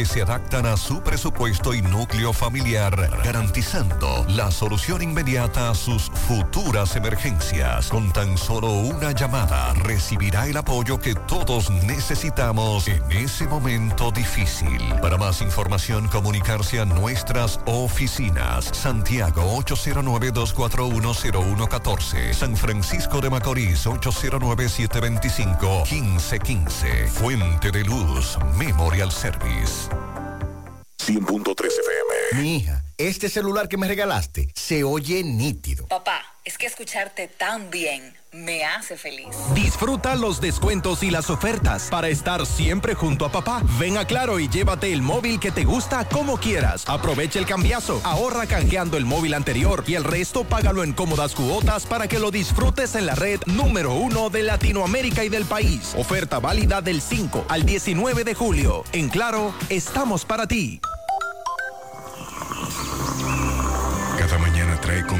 que se adaptan a su presupuesto y núcleo familiar, garantizando la solución inmediata a sus futuras emergencias. Con tan solo una llamada recibirá el apoyo que todos necesitamos en ese momento difícil. Para más información, comunicarse a nuestras oficinas. Santiago 809-241-0114. San Francisco de Macorís 809-725-1515. Fuente de Luz Memorial Service. 100.3 FM. Mi hija, este celular que me regalaste se oye nítido. Papá, es que escucharte tan bien me hace feliz. Disfruta los descuentos y las ofertas para estar siempre junto a papá. Ven a Claro y llévate el móvil que te gusta como quieras. Aprovecha el cambiazo, ahorra canjeando el móvil anterior y el resto págalo en cómodas cuotas para que lo disfrutes en la red número uno de Latinoamérica y del país. Oferta válida del 5 al 19 de julio. En Claro, estamos para ti. Cada mañana trae con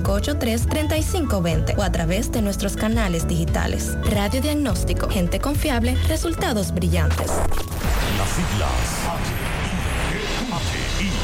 583-3520 o a través de nuestros canales digitales. Radio Diagnóstico, gente confiable, resultados brillantes. Las siglas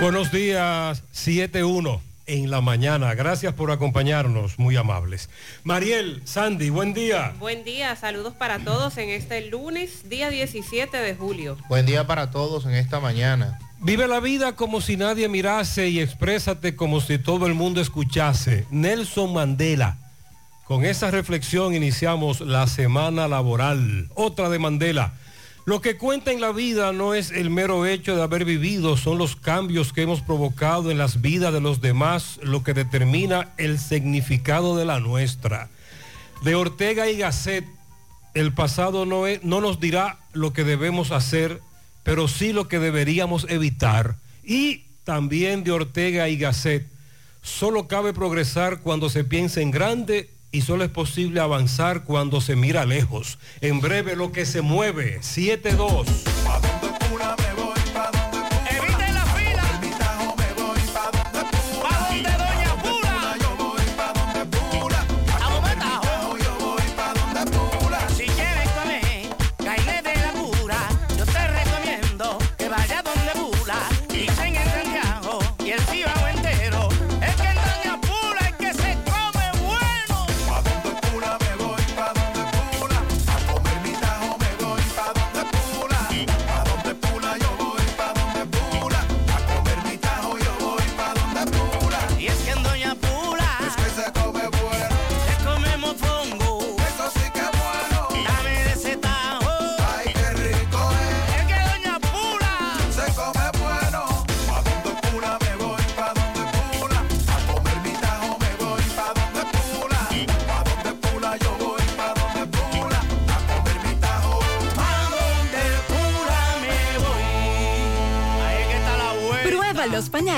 Buenos días, 7-1 en la mañana. Gracias por acompañarnos, muy amables. Mariel, Sandy, buen día. Buen día, saludos para todos en este lunes, día 17 de julio. Buen día para todos en esta mañana. Vive la vida como si nadie mirase y exprésate como si todo el mundo escuchase. Nelson Mandela. Con esa reflexión iniciamos la semana laboral. Otra de Mandela. Lo que cuenta en la vida no es el mero hecho de haber vivido, son los cambios que hemos provocado en las vidas de los demás lo que determina el significado de la nuestra. De Ortega y Gasset, el pasado no, nos dirá lo que debemos hacer, pero sí lo que deberíamos evitar. Y también de Ortega y Gasset, solo cabe progresar cuando se piensa en grande y solo es posible avanzar cuando se mira lejos. En breve lo que se mueve, 7-2.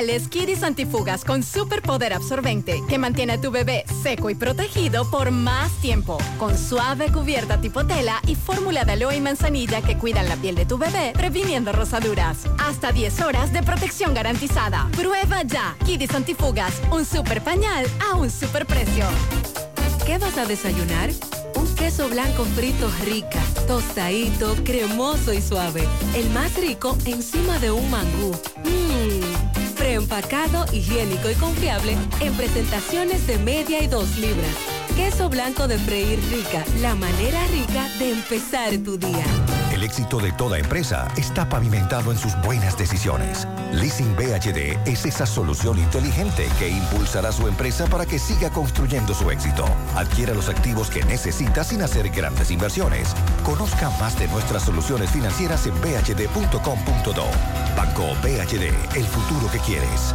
Pañales Kidis Antifugas con superpoder absorbente que mantiene a tu bebé seco y protegido por más tiempo. Con suave cubierta tipo tela y fórmula de aloe y manzanilla que cuidan la piel de tu bebé, previniendo rosaduras. Hasta 10 horas de protección garantizada. Prueba ya. Kidis Antifugas, un super pañal a un super precio. ¿Qué vas a desayunar? Un queso blanco frito rica, tostadito, cremoso y suave. El más rico encima de un mangú. Mmm, preempacado, higiénico y confiable en presentaciones de media y dos libras. Queso blanco de freír rica, la manera rica de empezar tu día. El éxito de toda empresa está pavimentado en sus buenas decisiones. Leasing BHD es esa solución inteligente que impulsará su empresa para que siga construyendo su éxito. Adquiera los activos que necesita sin hacer grandes inversiones. Conozca más de nuestras soluciones financieras en bhd.com.do. Banco BHD, el futuro que quieres.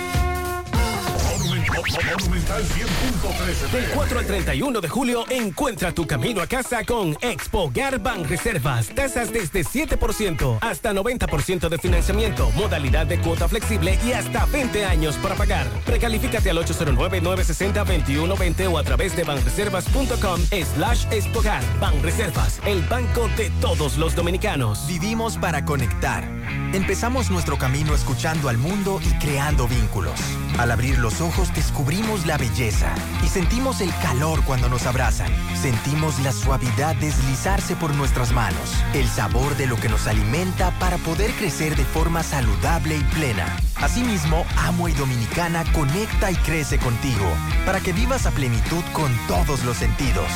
Del 4 al 31 de julio, encuentra tu camino a casa con Expo Garban Reservas. Tasas desde 7% hasta 90% de financiamiento, modalidad de cuota flexible y hasta 20 años para pagar. Precalifícate al 809-960-2120 o a través de banreservas.com slash Expogar. Banreservas, el banco de todos los dominicanos. Vivimos para conectar. Empezamos nuestro camino escuchando al mundo y creando vínculos. Al abrir los ojos descubrimos la belleza y sentimos el calor cuando nos abrazan. Sentimos la suavidad deslizarse por nuestras manos, el sabor de lo que nos alimenta para poder crecer de forma saludable y plena. Asimismo, Amo y Dominicana conecta y crece contigo para que vivas a plenitud con todos los sentidos.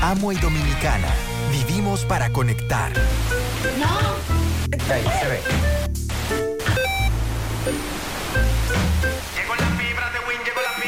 Amo y Dominicana, vivimos para conectar. Llegó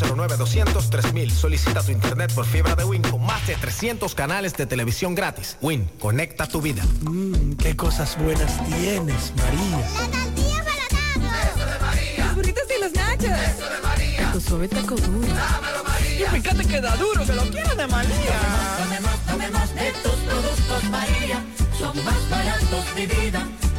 809-200-3000. Solicita tu internet por fibra de Win con más de 300 canales de televisión gratis. Win, conecta tu vida. Mmm, qué cosas buenas tienes, María. Los burritos y los nachos. Eso de María. Tu suave taco duro. Dámelo, María. Y fíjate que da duro, que lo quiero de María. Tomemos, tomemos de tus productos, María. Son más baratos de vida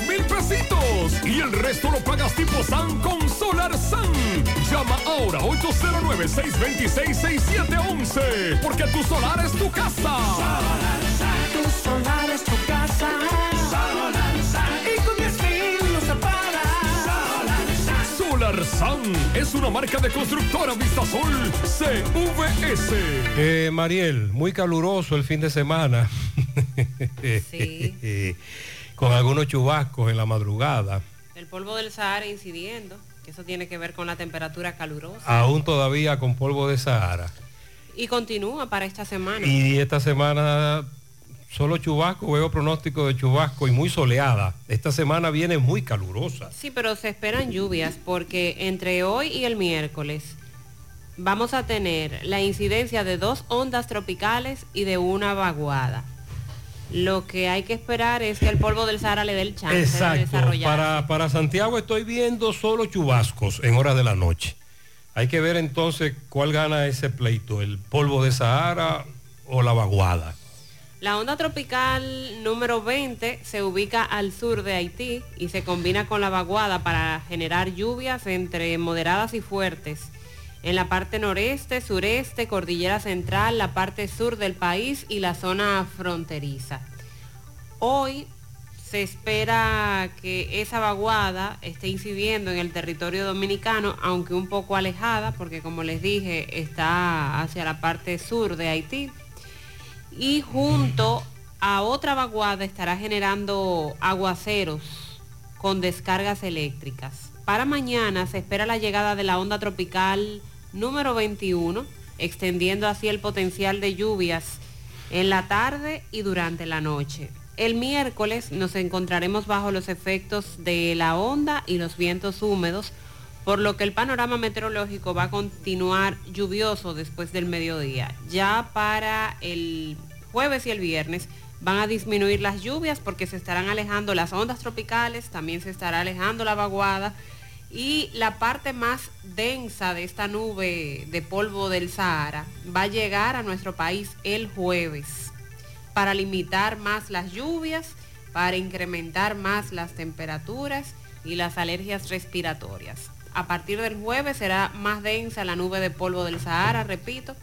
solar con 10 mil pesitos y el resto lo pagas tipo SAN con Solar SAN. Llama ahora 809-626-6711 porque tu solar es tu casa. Tu solar es tu casa. Solarsa. Y con 10 mil usos para. Solar SAN es una marca de constructora Vistasol CVS. Eh, Mariel, muy caluroso el fin de semana. Con algunos chubascos en la madrugada. El polvo del Sahara incidiendo, que eso tiene que ver con la temperatura calurosa. Aún todavía con polvo de Sahara. Y continúa para esta semana. Y esta semana solo chubasco, veo pronóstico de chubasco y muy soleada. Esta semana viene muy calurosa. Sí, pero se esperan lluvias porque entre hoy y el miércoles vamos a tener la incidencia de dos ondas tropicales y de una vaguada. Lo que hay que esperar es que el polvo del Sahara le dé el chance de Exacto. desarrollar. Para, para Santiago estoy viendo solo chubascos en horas de la noche. Hay que ver entonces cuál gana ese pleito, el polvo de Sahara o la vaguada. La onda tropical número 20 se ubica al sur de Haití y se combina con la vaguada para generar lluvias entre moderadas y fuertes en la parte noreste, sureste, cordillera central, la parte sur del país y la zona fronteriza. Hoy se espera que esa vaguada esté incidiendo en el territorio dominicano, aunque un poco alejada, porque como les dije, está hacia la parte sur de Haití y junto a otra vaguada estará generando aguaceros con descargas eléctricas. Para mañana se espera la llegada de la onda tropical número 21, extendiendo así el potencial de lluvias en la tarde y durante la noche. El miércoles nos encontraremos bajo los efectos de la onda y los vientos húmedos, por lo que el panorama meteorológico va a continuar lluvioso después del mediodía. Ya para el jueves y el viernes van a disminuir las lluvias porque se estarán alejando las ondas tropicales, también se estará alejando la vaguada y la parte más densa de esta nube de polvo del Sahara va a llegar a nuestro país el jueves para limitar más las lluvias, para incrementar más las temperaturas y las alergias respiratorias. A partir del jueves será más densa la nube de polvo del Sahara, repito,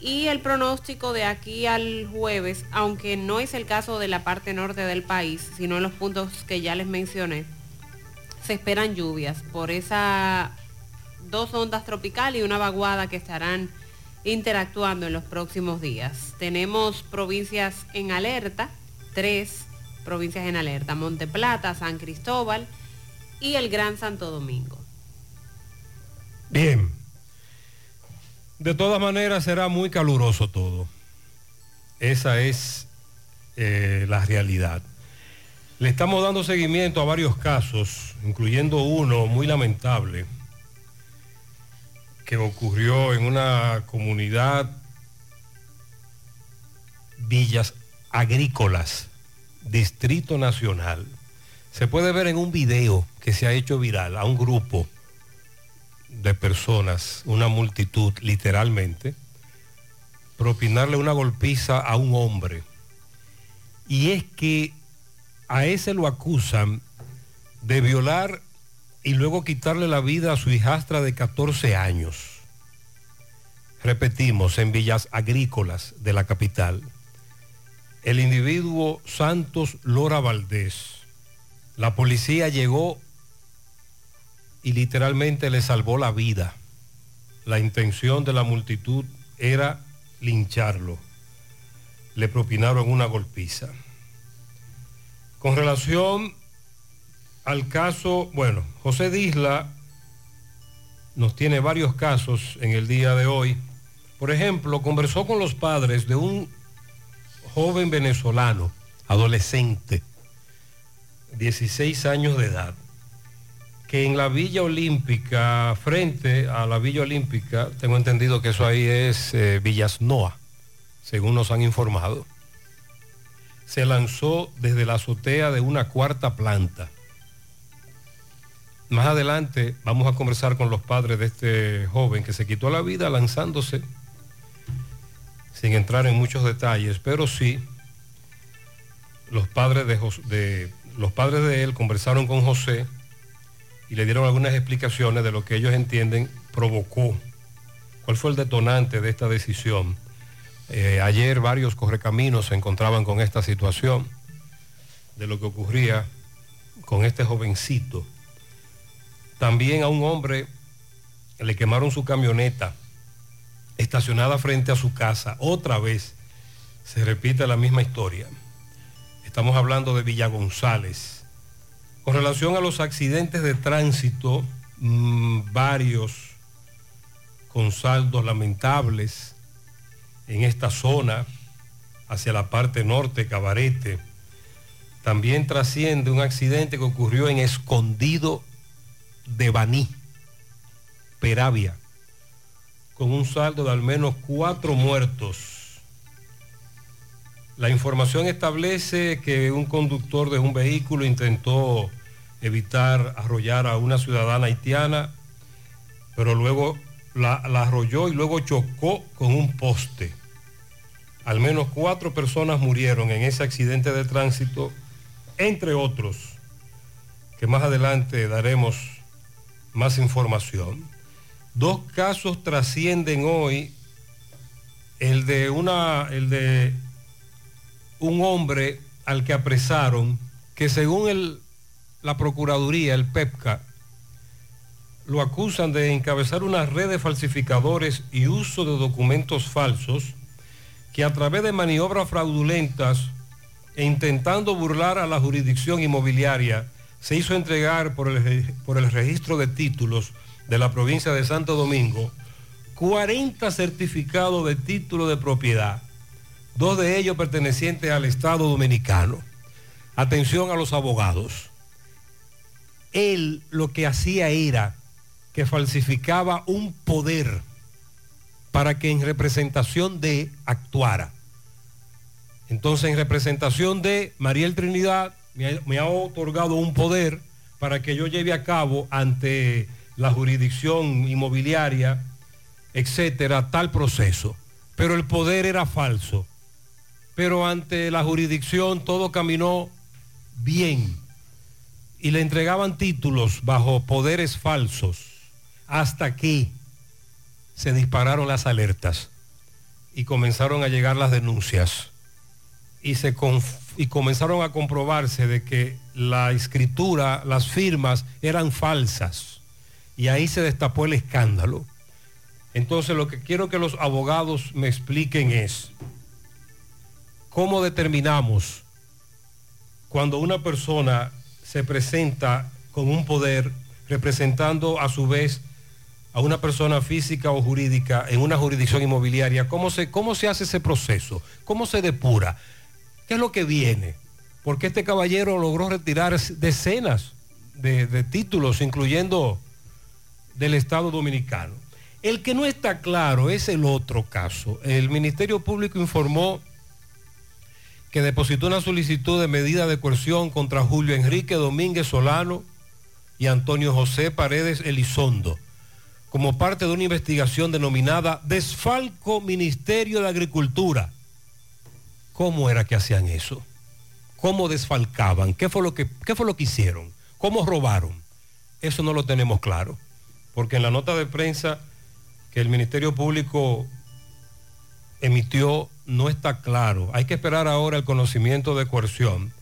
y el pronóstico de aquí al jueves, aunque no es el caso de la parte norte del país, sino en los puntos que ya les mencioné, se esperan lluvias por esas dos ondas tropicales y una vaguada que estarán interactuando en los próximos días. Tenemos provincias en alerta, tres provincias en alerta, Monte Plata, San Cristóbal y el Gran Santo Domingo. Bien. De todas maneras será muy caluroso todo. Esa es eh, la realidad. Le estamos dando seguimiento a varios casos, incluyendo uno muy lamentable que ocurrió en una comunidad Villas Agrícolas, Distrito Nacional. Se puede ver en un video que se ha hecho viral a un grupo de personas, una multitud literalmente, propinarle una golpiza a un hombre. Y es que a ese lo acusan de violar y luego quitarle la vida a su hijastra de 14 años. Repetimos, en villas agrícolas de la capital. El individuo Santos Lora Valdés. La policía llegó y literalmente le salvó la vida. La intención de la multitud era lincharlo. Le propinaron una golpiza. Con relación al caso, bueno, José Disla nos tiene varios casos en el día de hoy. Por ejemplo, conversó con los padres de un joven venezolano, adolescente, 16 años de edad, que en la Villa Olímpica, frente a la Villa Olímpica, tengo entendido que eso ahí es eh, Villas Noa, según nos han informado, se lanzó desde la azotea de una cuarta planta. Más adelante vamos a conversar con los padres de este joven que se quitó la vida lanzándose, sin entrar en muchos detalles, pero sí, los padres de, Jos- de- los padres de él conversaron con José y le dieron algunas explicaciones de lo que ellos entienden provocó, cuál fue el detonante de esta decisión. Eh, ayer varios correcaminos se encontraban con esta situación de lo que ocurría con este jovencito. También a un hombre le quemaron su camioneta estacionada frente a su casa. Otra vez se repite la misma historia. Estamos hablando de Villa González. Con relación a los accidentes de tránsito, mm, varios con saldos lamentables en esta zona, hacia la parte norte, Cabarete. También trasciende un accidente que ocurrió en Escondido de Baní, Peravia. con un saldo de al menos cuatro muertos. La información establece que un conductor de un vehículo intentó evitar arrollar a una ciudadana haitiana, pero luego la, la arrolló y luego chocó con un poste. Al menos cuatro personas murieron en ese accidente de tránsito, entre otros, que más adelante daremos más información. Dos casos trascienden hoy, el de una, el de un hombre al que apresaron, que según la Procuraduría, el PEPCA, lo acusan de encabezar una red de falsificadores y uso de documentos falsos, que a través de maniobras fraudulentas e intentando burlar a la jurisdicción inmobiliaria, se hizo entregar por el, por el registro de títulos de la provincia de Santo Domingo 40 certificados de título de propiedad dos de ellos pertenecientes al Estado Dominicano. Atención a los abogados. Él lo que hacía era que falsificaba un poder para que en representación de actuara. Entonces en representación de Mariel Trinidad me ha, me ha otorgado un poder para que yo lleve a cabo ante la jurisdicción inmobiliaria, etcétera, tal proceso. Pero el poder era falso pero ante la jurisdicción todo caminó bien y le entregaban títulos bajo poderes falsos hasta que se dispararon las alertas y comenzaron a llegar las denuncias y, se y comenzaron a comprobarse de que la escritura, las firmas eran falsas y ahí se destapó el escándalo. Entonces lo que quiero que los abogados me expliquen es, ¿Cómo determinamos cuando una persona se presenta con un poder representando a su vez a una persona física o jurídica en una jurisdicción inmobiliaria? ¿Cómo se, cómo se hace ese proceso? ¿Cómo se depura? ¿Qué es lo que viene? Porque este caballero logró retirar decenas de, de títulos, incluyendo del Estado Dominicano. El que no está claro es el otro caso. El Ministerio Público informó que depositó una solicitud de medida de coerción contra Julio Enrique Domínguez Solano y Antonio José Paredes Elizondo, como parte de una investigación denominada Desfalco Ministerio de Agricultura. ¿Cómo era que hacían eso? ¿Cómo desfalcaban? ¿Qué fue lo que, qué fue lo que hicieron? ¿Cómo robaron? Eso no lo tenemos claro, porque en la nota de prensa que el Ministerio Público emitió no está claro. Hay que esperar ahora el conocimiento de coerción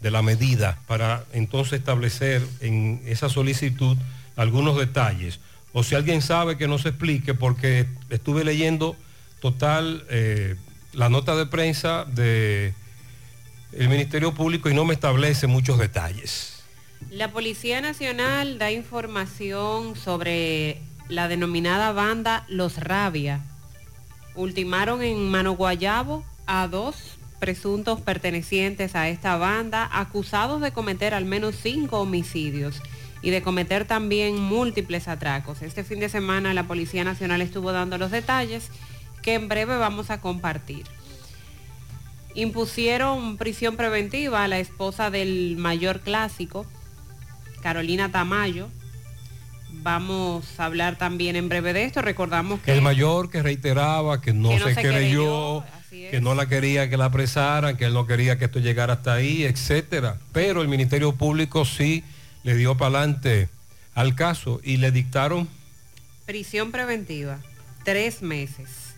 de la medida para entonces establecer en esa solicitud algunos detalles. O si alguien sabe que no se explique, porque estuve leyendo total eh, la nota de prensa del Ministerio Público y no me establece muchos detalles. La Policía Nacional da información sobre la denominada banda Los Rabia ultimaron en Mano Guayabo a dos presuntos pertenecientes a esta banda acusados de cometer al menos cinco homicidios y de cometer también múltiples atracos. Este fin de semana la Policía Nacional estuvo dando los detalles que en breve vamos a compartir. Impusieron prisión preventiva a la esposa del mayor clásico, Carolina Tamayo, Vamos a hablar también en breve de esto. Recordamos que... El mayor que reiteraba que no, se, creyó, que no la quería que la apresaran, que él no quería que esto llegara hasta ahí, etcétera. Pero el Ministerio Público sí le dio para adelante al caso y le dictaron... Prisión preventiva, tres meses.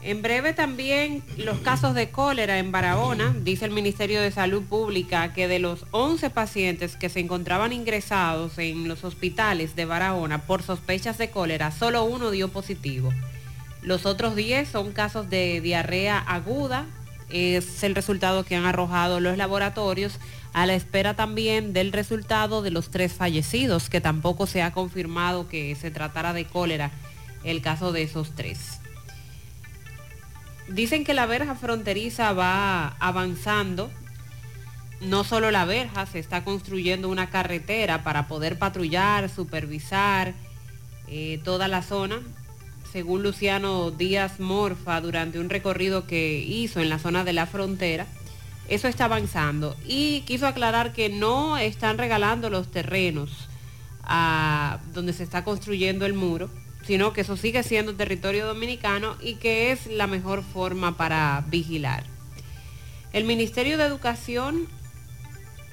En breve también los casos de cólera en Barahona. Dice el Ministerio de Salud Pública que de los 11 pacientes que se encontraban ingresados en los hospitales de Barahona por sospechas de cólera, solo uno dio positivo. Los otros 10 son casos de diarrea aguda. Es el resultado que han arrojado los laboratorios a la espera también del resultado de los tres fallecidos, que tampoco se ha confirmado que se tratara de cólera el caso de esos tres. Dicen que la verja fronteriza va avanzando. No solo la verja, se está construyendo una carretera para poder patrullar, supervisar eh, toda la zona según Luciano Díaz Morfa, durante un recorrido que hizo en la zona de la frontera, eso está avanzando. Y quiso aclarar que no están regalando los terrenos a donde se está construyendo el muro, sino que eso sigue siendo territorio dominicano y que es la mejor forma para vigilar. El Ministerio de Educación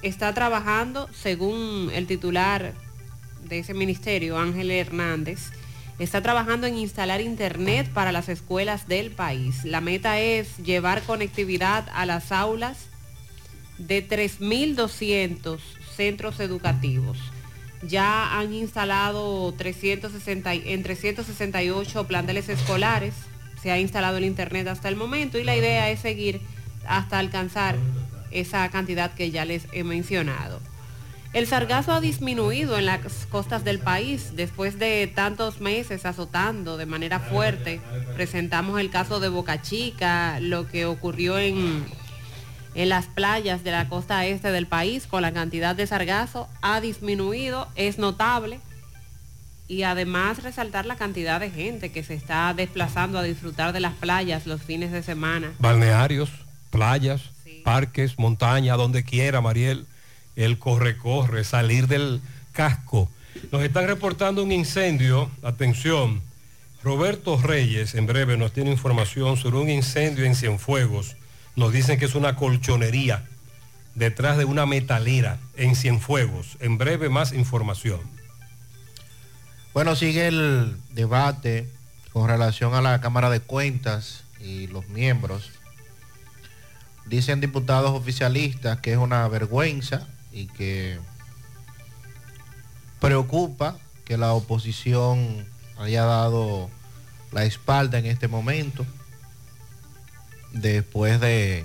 está trabajando, según el titular de ese ministerio, Ángel Hernández, está trabajando en instalar internet para las escuelas del país. La meta es llevar conectividad a las aulas de 3.200 centros educativos. Ya han instalado 360, y- en 368 planteles escolares, se ha instalado el internet hasta el momento y la idea es seguir hasta alcanzar esa cantidad que ya les he mencionado. El sargazo ha disminuido en las costas del país después de tantos meses azotando de manera fuerte. Presentamos el caso de Boca Chica, lo que ocurrió en, en las playas de la costa este del país con la cantidad de sargazo ha disminuido, es notable. Y además resaltar la cantidad de gente que se está desplazando a disfrutar de las playas los fines de semana. Balnearios, playas, parques, montaña, donde quiera, Mariel. El corre-corre, salir del casco. Nos están reportando un incendio. Atención. Roberto Reyes en breve nos tiene información sobre un incendio en Cienfuegos. Nos dicen que es una colchonería detrás de una metalera en Cienfuegos. En breve más información. Bueno, sigue el debate con relación a la Cámara de Cuentas y los miembros. Dicen diputados oficialistas que es una vergüenza y que preocupa que la oposición haya dado la espalda en este momento después de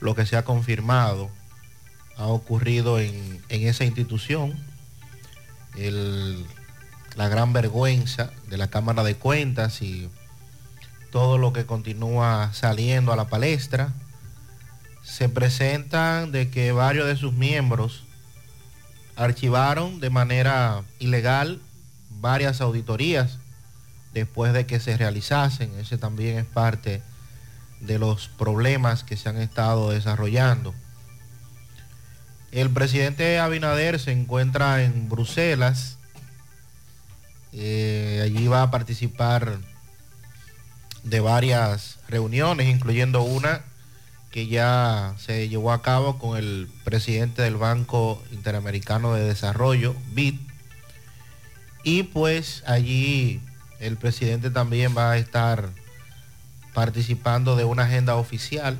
lo que se ha confirmado ha ocurrido en, en esa institución. La gran vergüenza de la Cámara de Cuentas y todo lo que continúa saliendo a la palestra. Se presentan de que varios de sus miembros archivaron de manera ilegal varias auditorías después de que se realizasen. Ese también es parte de los problemas que se han estado desarrollando. El presidente Abinader se encuentra en Bruselas. Eh, allí va a participar de varias reuniones, incluyendo una que ya se llevó a cabo con el presidente del Banco Interamericano de Desarrollo, BID. Y pues allí el presidente también va a estar participando de una agenda oficial.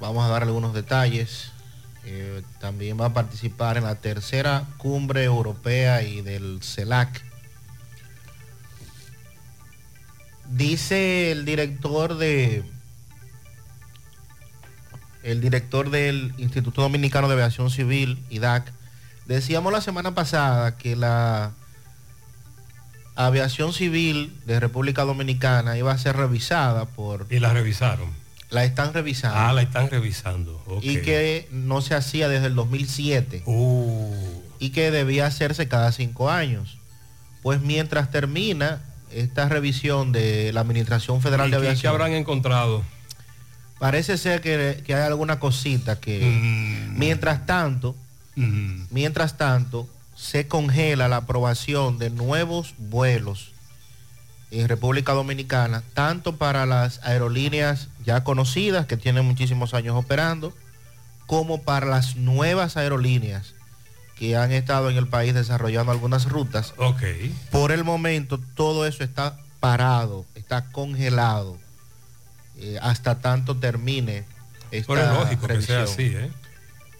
Vamos a dar algunos detalles. Eh, también va a participar en la tercera cumbre europea y del CELAC. Dice el director de el director del Instituto Dominicano de Aviación Civil, IDAC, decíamos la semana pasada que la aviación civil de República Dominicana iba a ser revisada por... Y la revisaron. La están revisando. Ah, la están revisando. Y que no se hacía desde el 2007. Y que debía hacerse cada cinco años. Pues mientras termina esta revisión de la Administración Federal ¿Y de Aviación... qué habrán encontrado? Parece ser que, que hay alguna cosita que... Mm. Mientras tanto, mientras tanto, se congela la aprobación de nuevos vuelos en República Dominicana, tanto para las aerolíneas ya conocidas que tienen muchísimos años operando, como para las nuevas aerolíneas que han estado en el país desarrollando algunas rutas. Por el momento todo eso está parado, está congelado, eh, hasta tanto termine esta Pero es lógico que sea revisión. así, ¿eh?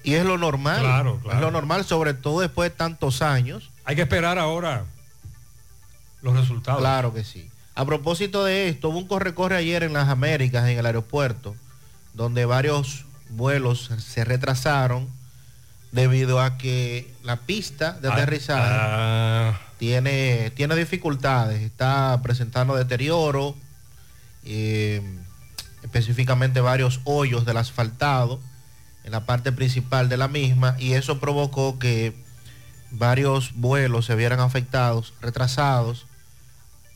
Y es lo normal. Claro, claro. Es lo normal, sobre todo después de tantos años. Hay que esperar ahora los resultados. Claro que sí. A propósito de esto, hubo un corre-corre ayer en las Américas, en el aeropuerto, donde varios vuelos se retrasaron debido a que la pista de Ah, aterrizaje ah. tiene, tiene dificultades, está presentando deterioro, eh, específicamente varios hoyos del asfaltado en la parte principal de la misma y eso provocó que varios vuelos se vieran afectados, retrasados,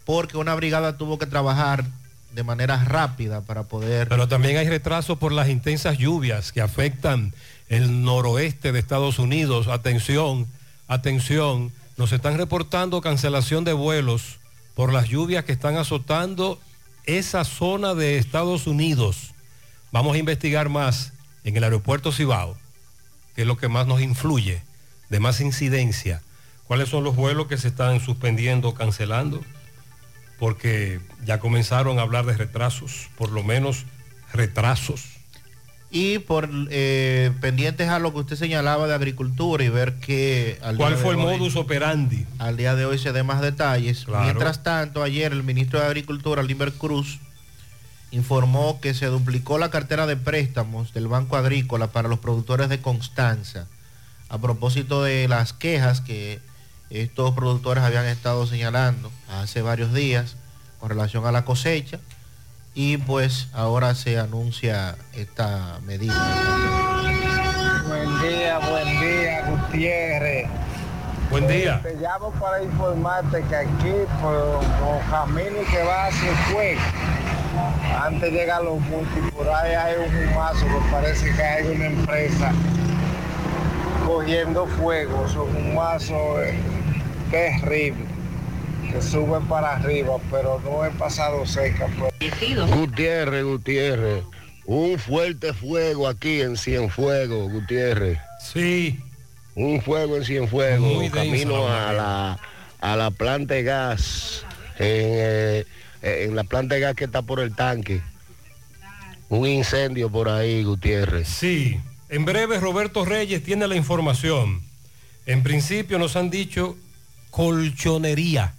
porque una brigada tuvo que trabajar de manera rápida para poder... Pero también hay retraso por las intensas lluvias que afectan el noroeste de Estados Unidos. Atención, atención, nos están reportando cancelación de vuelos por las lluvias que están azotando esa zona de Estados Unidos. Vamos a investigar más en el aeropuerto Cibao, que es lo que más nos influye, de más incidencia. ¿Cuáles son los vuelos que se están suspendiendo, cancelando? Porque ya comenzaron a hablar de retrasos, por lo menos retrasos. Y por eh, pendientes a lo que usted señalaba de agricultura y ver que... Al ¿Cuál día fue de el hoy- modus operandi? Al día de hoy se dé más detalles. Claro. Mientras tanto, ayer el ministro de Agricultura, Limber Cruz, informó que se duplicó la cartera de préstamos del Banco Agrícola para los productores de Constanza, a propósito de las quejas que estos productores habían estado señalando hace varios días con relación a la cosecha y pues ahora se anuncia esta medida. Buen día, buen día, Gutiérrez. Buen día. Te llamo para informarte que aquí, por los caminos que va hacia fuego, antes llega a los multi, por ahí hay un humazo que parece que hay una empresa cogiendo fuego. Es un humazo eh, terrible que sube para arriba, pero no he pasado cerca. Pues. Gutiérrez, Gutiérrez. Un fuerte fuego aquí en Cienfuegos, Gutiérrez. Sí. Un fuego en Cienfuegos, Muy camino a la, a la planta de gas, en, eh, en la planta de gas que está por el tanque. Un incendio por ahí, Gutiérrez. Sí, en breve Roberto Reyes tiene la información. En principio nos han dicho colchonería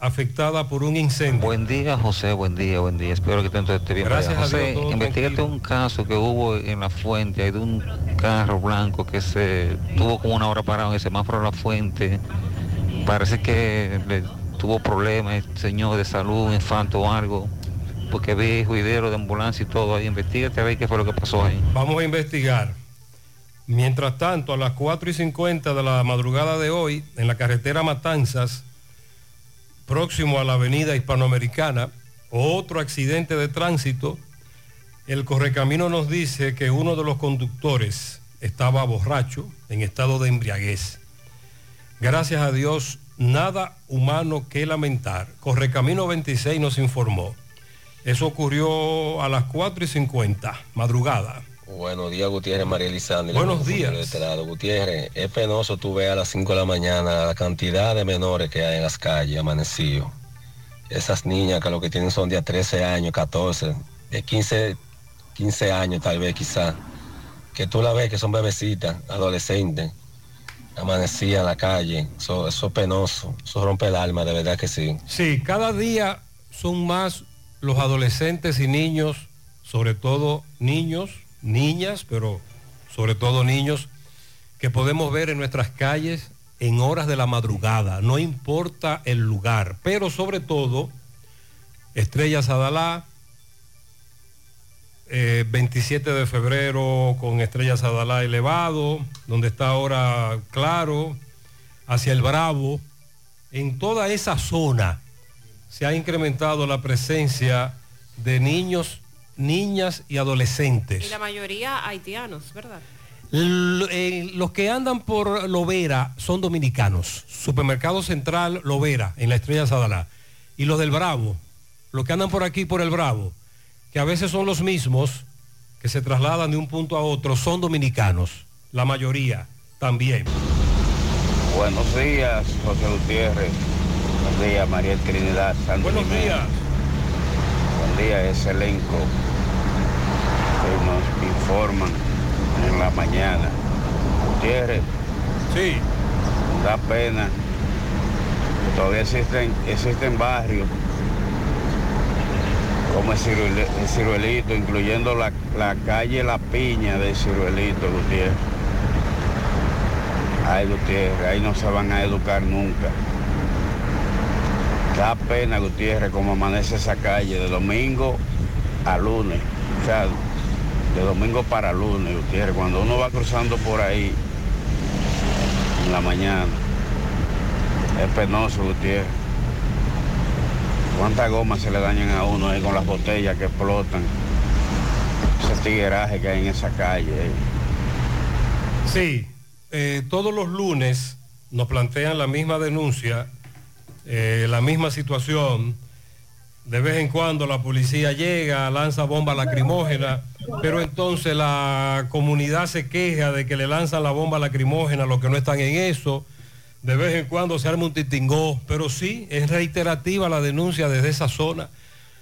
afectada por un incendio. Buen día, José, buen día, buen día. Espero que todo esté bien. Gracias a Dios, José, todo investigate un caso que hubo en la fuente, hay de un carro blanco que se tuvo como una hora parado en el semáforo de la fuente. Parece que le tuvo problemas, el señor de salud, un infarto o algo, porque vi juidero de ambulancia y todo ahí. Investígate a ver qué fue lo que pasó ahí. Vamos a investigar. Mientras tanto, a las 4 y 50 de la madrugada de hoy, en la carretera Matanzas, próximo a la avenida hispanoamericana, otro accidente de tránsito. El correcamino nos dice que uno de los conductores estaba borracho, en estado de embriaguez. Gracias a Dios, nada humano que lamentar. Correcamino 26 nos informó. Eso ocurrió a las 4 y 50, madrugada. Buenos días, Gutiérrez, María Elizalde. Buenos días. Gutiérrez, es penoso tú ves a las 5 de la mañana la cantidad de menores que hay en las calles amanecidos. Esas niñas que lo que tienen son de a 13 años, 14, de 15, 15 años tal vez quizá. Que tú la ves que son bebecitas, adolescentes, amanecían en la calle. Eso, eso es penoso, eso rompe el alma, de verdad que sí. Sí, cada día son más los adolescentes y niños, sobre todo niños, niñas, pero sobre todo niños, que podemos ver en nuestras calles en horas de la madrugada, no importa el lugar, pero sobre todo Estrella Sadalá, eh, 27 de febrero con Estrella Sadalá elevado, donde está ahora Claro, hacia el Bravo, en toda esa zona se ha incrementado la presencia de niños, niñas y adolescentes. Y la mayoría haitianos, ¿verdad? L- eh, los que andan por Lovera son dominicanos. Supermercado Central Lovera, en la Estrella Sadalá. Y los del Bravo, los que andan por aquí por el Bravo, que a veces son los mismos, que se trasladan de un punto a otro, son dominicanos. La mayoría también. Buenos días, José Gutiérrez. Buenos días, María Trinidad Santos. Buenos Jiménez. días. Día, ese elenco que nos informan en la mañana. Gutiérrez. Sí. Da pena. Todavía existen, existen barrios como el, el Ciruelito, incluyendo la, la calle La Piña de Ciruelito, Gutiérrez. Ay, Gutiérrez, ahí no se van a educar nunca. Da pena, Gutiérrez, como amanece esa calle de domingo a lunes. O sea, de domingo para lunes, Gutiérrez. Cuando uno va cruzando por ahí en la mañana, es penoso, Gutiérrez. ¿Cuántas gomas se le dañan a uno ahí con las botellas que explotan? Ese tigueraje que hay en esa calle. eh. Sí, eh, todos los lunes nos plantean la misma denuncia, eh, la misma situación. De vez en cuando la policía llega, lanza bomba lacrimógena, pero entonces la comunidad se queja de que le lanzan la bomba lacrimógena a los que no están en eso. De vez en cuando se arma un titingó, pero sí, es reiterativa la denuncia desde esa zona,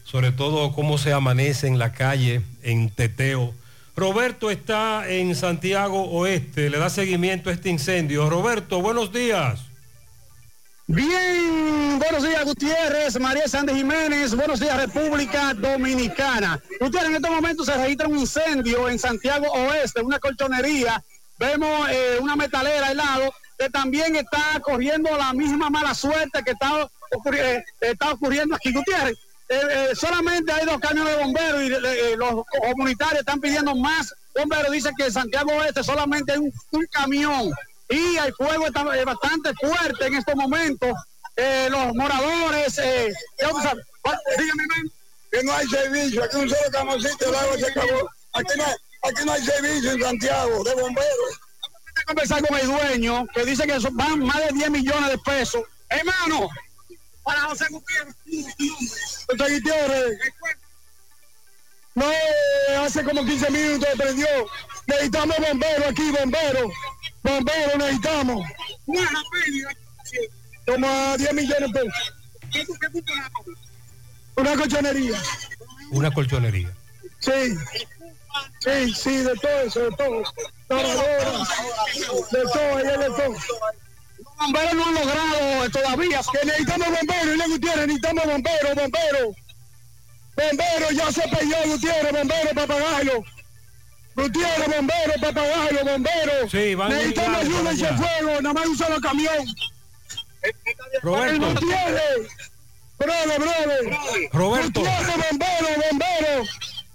sobre todo cómo se amanece en la calle, en Teteo. Roberto está en Santiago Oeste, le da seguimiento a este incendio. Roberto, buenos días. Bien, buenos días Gutiérrez, María Sánchez Jiménez, buenos días República Dominicana. Gutiérrez, en estos momentos se registra un incendio en Santiago Oeste, una colchonería. Vemos eh, una metalera al lado que también está corriendo la misma mala suerte que está, eh, ocurriendo aquí. Gutiérrez, eh, eh, solamente hay dos camiones de bomberos y eh, los comunitarios están pidiendo más bomberos. Dicen que en Santiago Oeste solamente hay un camión y el fuego está eh, bastante fuerte en estos momentos. Eh, los moradores, eh, ¿cuál- dígame, que no hay servicio, aquí un solo camioncito, el agua se acabó. Aquí no, aquí no hay servicio en Santiago de bomberos. Vamos a conversar con el dueño que dice que son- van más de 10 millones de pesos. Hermano, para. José Gutiérrez. No, hace como 15 minutos prendió. Necesitamos bomberos aquí, bomberos. Bomberos necesitamos. Como a 10 millones de pesos. Una colchonería. Una colchonería. Sí. Sí, sí, de todo eso, de todo. Lavadoras, de todo, de todo. Los bomberos no han logrado todavía. Que necesitamos bomberos, y Gutiérrez, necesitamos bomberos, bomberos. Bomberos, ya se pidió Gutiérrez, bomberos para pagarlo. Gutiérrez, bomberos para pagarlo, bomberos. Sí, van necesitamos ayuda en fuego, nada más un solo camión. Roberto. Gutiérrez, brother, brother. Roberto. Gutiérrez, bomberos, bomberos.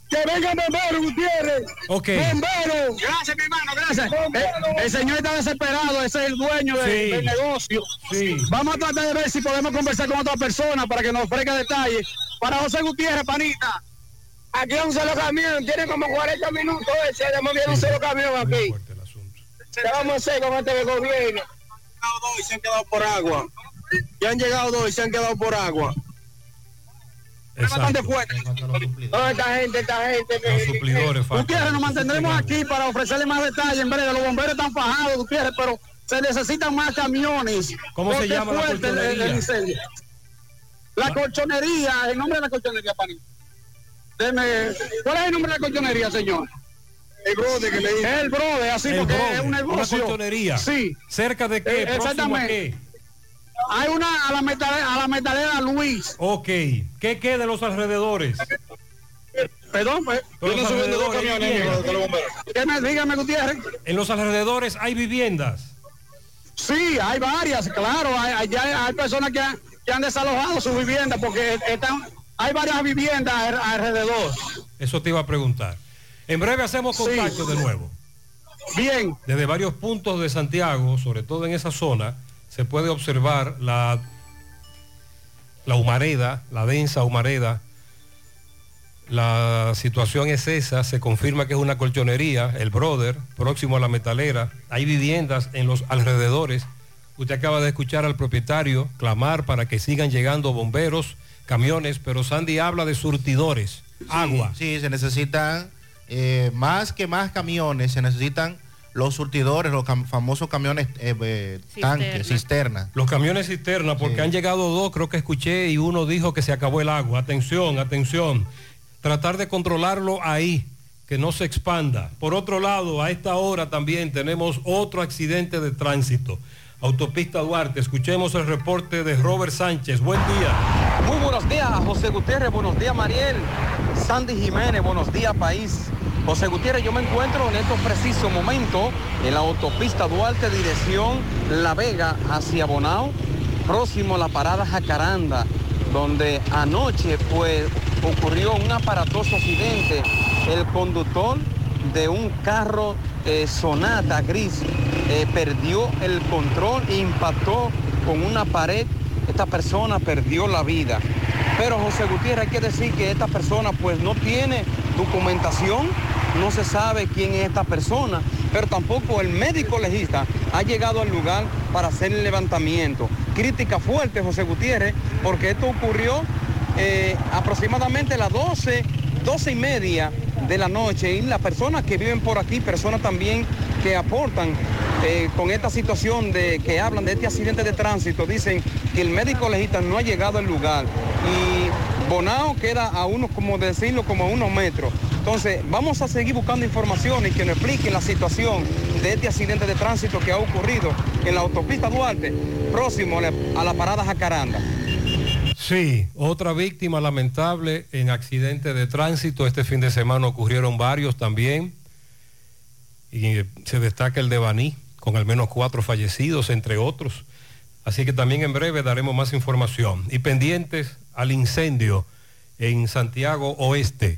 Que vengan bomberos, Gutiérrez. Ok. Bomberos. Gracias, mi hermano, gracias. Eh, el señor está desesperado, ese es el dueño de- Sí. del negocio. Sí. Vamos a tratar de ver si podemos conversar con otra persona para que nos ofrezca detalles. Para José Gutiérrez, panita. Aquí hay un solo camión, tiene como 40 minutos ese, me viene un solo camión aquí. ¿Qué vamos a hacer con este gobierno? dos y se han quedado por agua. Ya han llegado dos y se han quedado por agua. Es bastante fuerte. No, esta gente, esta gente. Los suplidores. Gutiérrez, nos mantendremos aquí para ofrecerle más detalles. En breve, los bomberos están fajados, Gutiérrez, pero se necesitan más camiones. ¿Cómo se llama la fuerte el- el- colchonería? La colchonería, el nombre de la colchonería, Pani. Deme, ¿Cuál es el nombre de la colchonería, señor? El brode que le dice. El brode, así El porque Brode, es un Una negocio. colchonería. Sí. ¿Cerca de qué? Eh, ¿Próximo a exactamente. qué? Hay una a la metalera, a la metalera Luis. Ok. ¿Qué queda de los alrededores? Perdón, pues. Pero los alrededores, ¿Qué me, dígame, Gutiérrez. En los alrededores hay viviendas. Sí, hay varias, claro. Hay, hay, ya hay personas que han, que han desalojado sus viviendas porque están, hay varias viviendas al- alrededor. Eso te iba a preguntar. En breve hacemos Sí. contacto de nuevo. Bien. Desde varios puntos de Santiago, sobre todo en esa zona, se puede observar la, la humareda, la densa humareda. La situación es esa, se confirma que es una colchonería, el Brother, próximo a la metalera. Hay viviendas en los alrededores. Usted acaba de escuchar al propietario clamar para que sigan llegando bomberos, camiones, pero Sandy habla de surtidores, agua. Sí, se necesitan eh, más que más camiones, se necesitan los surtidores, los cam- famosos camiones eh, eh, tanques, cisternas. Los camiones cisterna, porque han llegado dos, creo que escuché, y uno dijo que se acabó el agua. Atención, atención. Tratar de controlarlo ahí, que no se expanda. Por otro lado, a esta hora también tenemos otro accidente de tránsito. Autopista Duarte, escuchemos el reporte de Robert Sánchez. Buen día. Muy buenos días, José Gutiérrez, buenos días, Mariel, Sandy Jiménez, buenos días, país. José Gutiérrez, yo me encuentro en estos precisos momentos en la autopista Duarte, dirección La Vega hacia Bonao, próximo a la parada Jacaranda, donde anoche pues ocurrió un aparatoso accidente. El conductor de un carro eh, Sonata gris eh, perdió el control e impactó con una pared. Esta persona perdió la vida. Pero José Gutiérrez, hay que decir que esta persona pues no tiene documentación, no se sabe quién es esta persona, pero tampoco el médico legista ha llegado al lugar para hacer el levantamiento. Crítica fuerte, José Gutiérrez, porque esto ocurrió eh, aproximadamente a las 12, 12 y media de la noche y las personas que viven por aquí, personas también que aportan eh, con esta situación de que hablan de este accidente de tránsito, dicen que el médico legista no ha llegado al lugar y Bonao queda a unos, como decirlo, como a unos metros. Entonces, vamos a seguir buscando información y que nos expliquen la situación de este accidente de tránsito que ha ocurrido en la autopista Duarte, próximo a la parada Jacaranda. Sí, otra víctima lamentable en accidente de tránsito. Este fin de semana ocurrieron varios también. Y eh, se destaca el de Baní, con al menos cuatro fallecidos, entre otros. Así que también en breve daremos más información. Y pendientes al incendio en Santiago Oeste.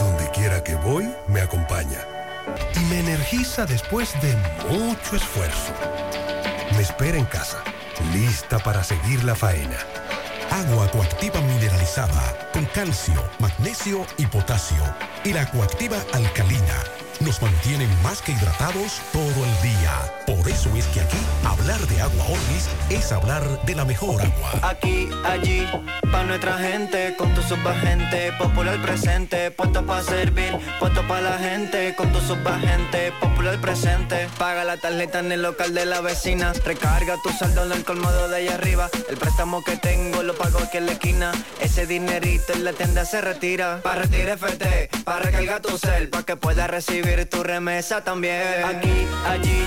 Donde quiera que voy, me acompaña. Y me energiza después de mucho esfuerzo. Me espera en casa, lista para seguir la faena. Agua coactiva mineralizada con calcio, magnesio y potasio. Y la coactiva alcalina nos mantienen más que hidratados todo el día. Por eso es que aquí hablar de agua Orbis es hablar de la mejor agua. Aquí, allí, pa' nuestra gente, con tu subagente, popular presente, puesto para servir, puesto para la gente, con tu subagente, popular presente. Paga la tarjeta en el local de la vecina, recarga tu saldo en el colmado de allá arriba, el préstamo que tengo lo pago aquí en la esquina, ese dinerito en la tienda se retira, para retirar FT, para recargar tu cel, para que puedas recibir tu remesa también. Aquí, allí.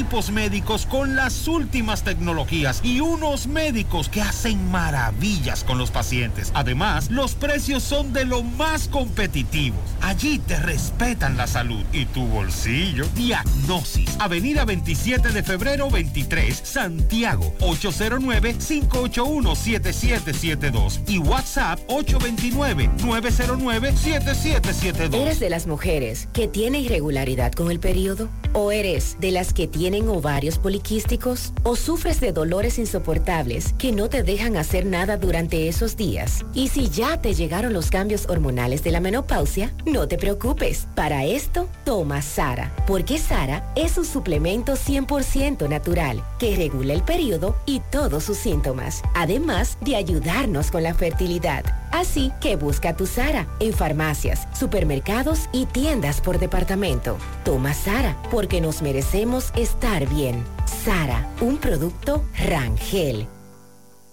médicos con las últimas tecnologías y unos médicos que hacen maravillas con los pacientes. Además, los precios son de lo más competitivos. Allí te respetan la salud y tu bolsillo. Diagnosis, Avenida 27 de febrero 23, Santiago, 809-581-7772 y WhatsApp 829-909-7772. ¿Eres de las mujeres que tiene irregularidad con el periodo? ¿O eres de las que tiene tienen ovarios poliquísticos o sufres de dolores insoportables que no te dejan hacer nada durante esos días. Y si ya te llegaron los cambios hormonales de la menopausia, no te preocupes. Para esto, toma Sara, porque Sara es un suplemento 100% natural que regula el periodo y todos sus síntomas, además de ayudarnos con la fertilidad. Así que busca tu Sara en farmacias, supermercados y tiendas por departamento. Toma Sara porque nos merecemos estar bien. Sara, un producto Rangel.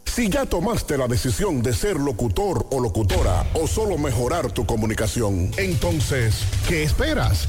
Si ya tomaste la decisión de ser locutor o locutora o solo mejorar tu comunicación, entonces, ¿qué esperas?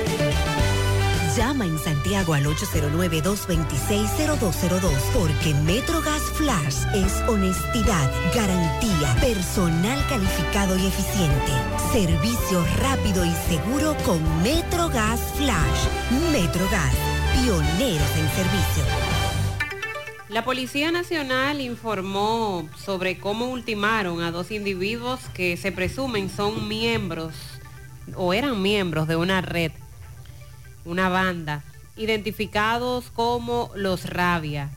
Llama en Santiago al 809-226-0202 porque Metrogas Flash es honestidad, garantía, personal calificado y eficiente, servicio rápido y seguro con Metrogas Flash. Metrogas, pioneros en servicio. La Policía Nacional informó sobre cómo ultimaron a dos individuos que se presumen son miembros o eran miembros de una red una banda, identificados como los Rabia.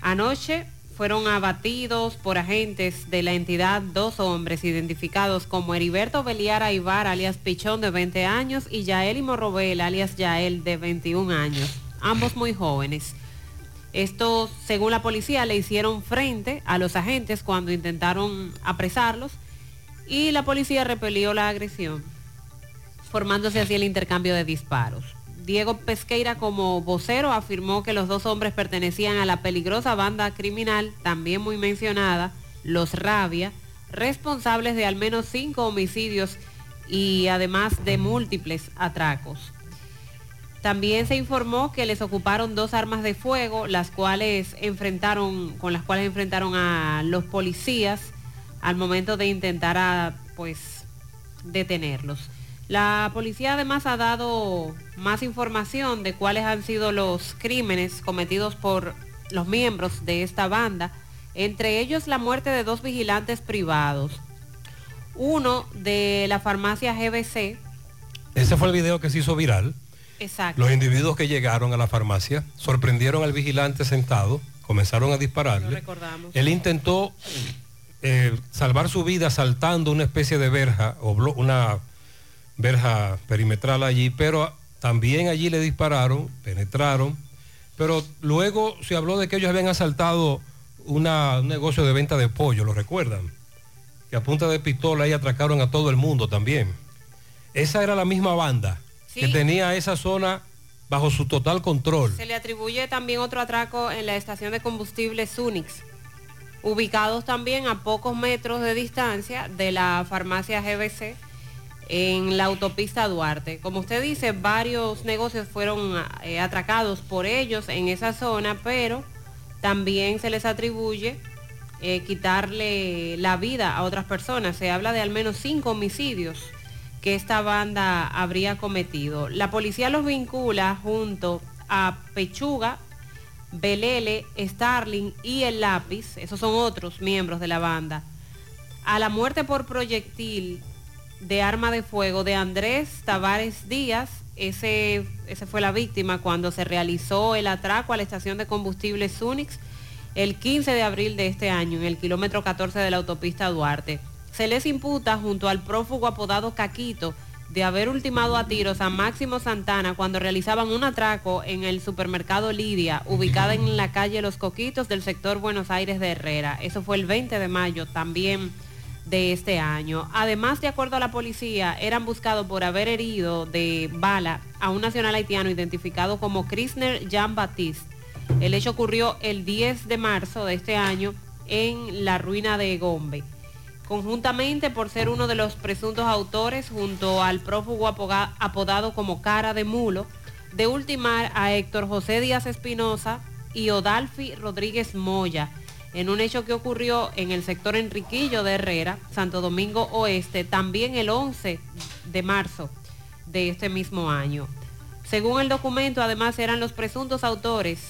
Anoche fueron abatidos por agentes de la entidad dos hombres identificados como Heriberto Beliar Aibar, alias Pichón, de 20 años, y Yael Morrobel, alias Yael, de 21 años, ambos muy jóvenes. Estos, según la policía, le hicieron frente a los agentes cuando intentaron apresarlos y la policía repelió la agresión, formándose así el intercambio de disparos. Diego Pesqueira como vocero afirmó que los dos hombres pertenecían a la peligrosa banda criminal, también muy mencionada, Los Rabia, responsables de al menos cinco homicidios y además de múltiples atracos. También se informó que les ocuparon dos armas de fuego, las cuales enfrentaron, con las cuales enfrentaron a los policías al momento de intentar a, pues detenerlos. La policía además ha dado más información de cuáles han sido los crímenes cometidos por los miembros de esta banda, entre ellos la muerte de dos vigilantes privados. Uno de la farmacia GBC. Ese fue el video que se hizo viral. Exacto. Los individuos que llegaron a la farmacia sorprendieron al vigilante sentado, comenzaron a dispararle. recordamos. Él intentó eh, salvar su vida saltando una especie de verja o una verja perimetral allí, pero también allí le dispararon, penetraron, pero luego se habló de que ellos habían asaltado una- un negocio de venta de pollo, ¿lo recuerdan? Que a punta de pistola ahí atracaron a todo el mundo también. Esa era la misma banda que tenía esa zona bajo su total control. Se le atribuye también otro atraco en la estación de combustible Sunix, ubicados también a pocos metros de distancia de la farmacia GBC en la autopista Duarte. Como usted dice, varios negocios fueron eh, atracados por ellos en esa zona, pero también se les atribuye eh, quitarle la vida a otras personas. Se habla de al menos cinco homicidios que esta banda habría cometido. La policía los vincula junto a Pechuga, Belele, Starling y El Lápiz, esos son otros miembros de la banda, a la muerte por proyectil de arma de fuego de Andrés Tavares Díaz. Ese, ese fue la víctima cuando se realizó el atraco a la estación de combustible Sunix el 15 de abril de este año en el kilómetro 14 de la autopista Duarte. Se les imputa junto al prófugo apodado Caquito de haber ultimado a tiros a Máximo Santana cuando realizaban un atraco en el supermercado Lidia, ubicada en la calle Los Coquitos del sector Buenos Aires de Herrera. Eso fue el 20 de mayo también de este año. Además, de acuerdo a la policía, eran buscados por haber herido de bala a un nacional haitiano identificado como Krisner Jean Baptiste, El hecho ocurrió el 10 de marzo de este año en la ruina de Gombe. Conjuntamente por ser uno de los presuntos autores junto al prófugo apodado como cara de mulo, de ultimar a Héctor José Díaz Espinosa y Odalfi Rodríguez Moya en un hecho que ocurrió en el sector Enriquillo de Herrera, Santo Domingo Oeste, también el 11 de marzo de este mismo año. Según el documento, además eran los presuntos autores,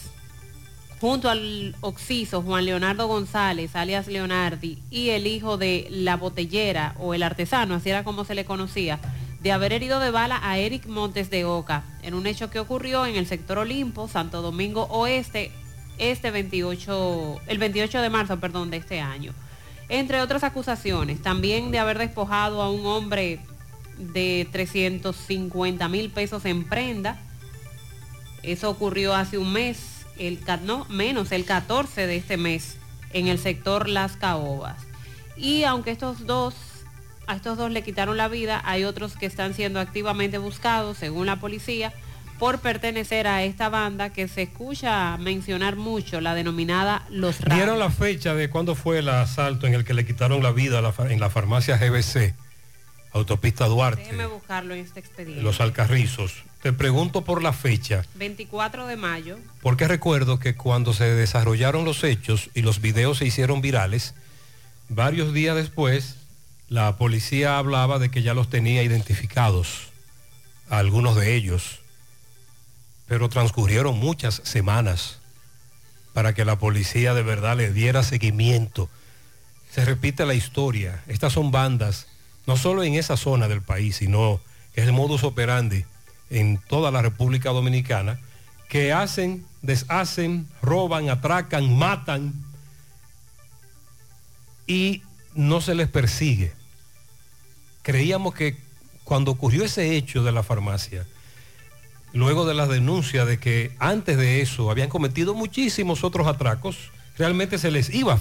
junto al occiso Juan Leonardo González, alias Leonardi, y el hijo de la botellera o el artesano, así era como se le conocía, de haber herido de bala a Eric Montes de Oca, en un hecho que ocurrió en el sector Olimpo, Santo Domingo Oeste, este 28, el 28 de marzo, perdón, de este año. Entre otras acusaciones, también de haber despojado a un hombre de 350 mil pesos en prenda. Eso ocurrió hace un mes, el, no, menos, el 14 de este mes, en el sector Las Caobas. Y aunque estos dos, a estos dos le quitaron la vida, hay otros que están siendo activamente buscados, según la policía, por pertenecer a esta banda que se escucha mencionar mucho, la denominada Los Raros. ¿Dieron la fecha de cuándo fue el asalto en el que le quitaron la vida la en la farmacia GBC, autopista Duarte, Déjeme buscarlo en este expediente. Los Alcarrizos? Te pregunto por la fecha, 24 de mayo. porque recuerdo que cuando se desarrollaron los hechos y los videos se hicieron virales, varios días después la policía hablaba de que ya los tenía identificados, a algunos de ellos, pero transcurrieron muchas semanas para que la policía de verdad le diera seguimiento. Se repite la historia. Estas son bandas, no solo en esa zona del país, sino es el modus operandi en toda la República Dominicana, que hacen, deshacen, roban, atracan, matan y no se les persigue. Creíamos que cuando ocurrió ese hecho de la farmacia, luego de las denuncias de que antes de eso habían cometido muchísimos otros atracos, realmente se les iba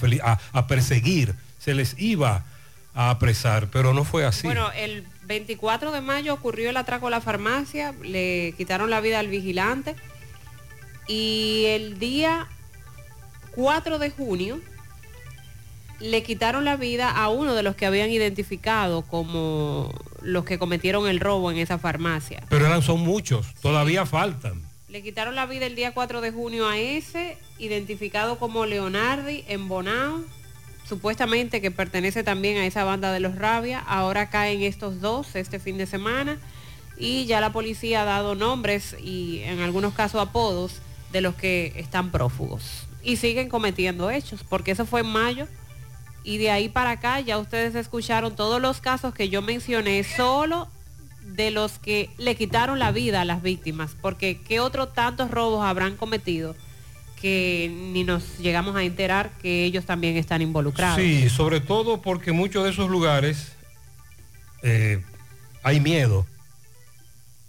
a, perseguir, se les iba a apresar, pero no fue así. Bueno, el 24 de mayo ocurrió el atraco a la farmacia, le quitaron la vida al vigilante y el día 4 de junio le quitaron la vida a uno de los que habían identificado como los que cometieron el robo en esa farmacia. pero eran, son muchos, todavía faltan. Le quitaron la vida el día 4 de junio a ese, identificado como Leonardi en Bonao, supuestamente que pertenece también a esa banda de los Rabia. Ahora caen estos dos este fin de semana y ya la policía ha dado nombres y en algunos casos apodos de los que están prófugos. Y siguen cometiendo hechos, porque eso fue en mayo y de ahí para acá ya ustedes escucharon todos los casos que yo mencioné, solo de los que le quitaron la vida a las víctimas, porque qué otros tantos robos habrán cometido que ni nos llegamos a enterar que ellos también están involucrados. Sí, sobre todo porque muchos de esos lugares eh, hay miedo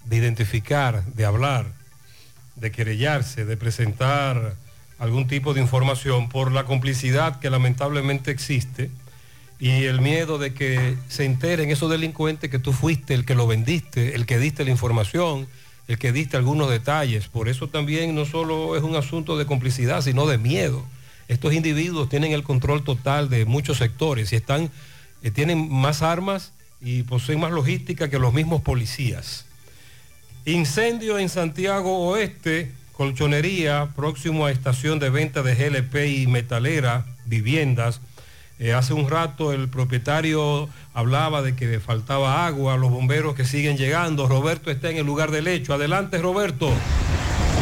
de identificar, de hablar, de querellarse, de presentar algún tipo de información por la complicidad que lamentablemente existe y el miedo de que se enteren esos delincuentes que tú fuiste el que lo vendiste, el que diste la información, el que diste algunos detalles. Por eso también no solo es un asunto de complicidad, sino de miedo. Estos individuos tienen el control total de muchos sectores y están, eh, tienen más armas y poseen más logística que los mismos policías. Incendio en Santiago Oeste, colchonería, próximo a estación de venta de GLP y metalera, viviendas. Eh, hace un rato el propietario hablaba de que faltaba agua, los bomberos que siguen llegando. Roberto está en el lugar del hecho. Adelante, Roberto.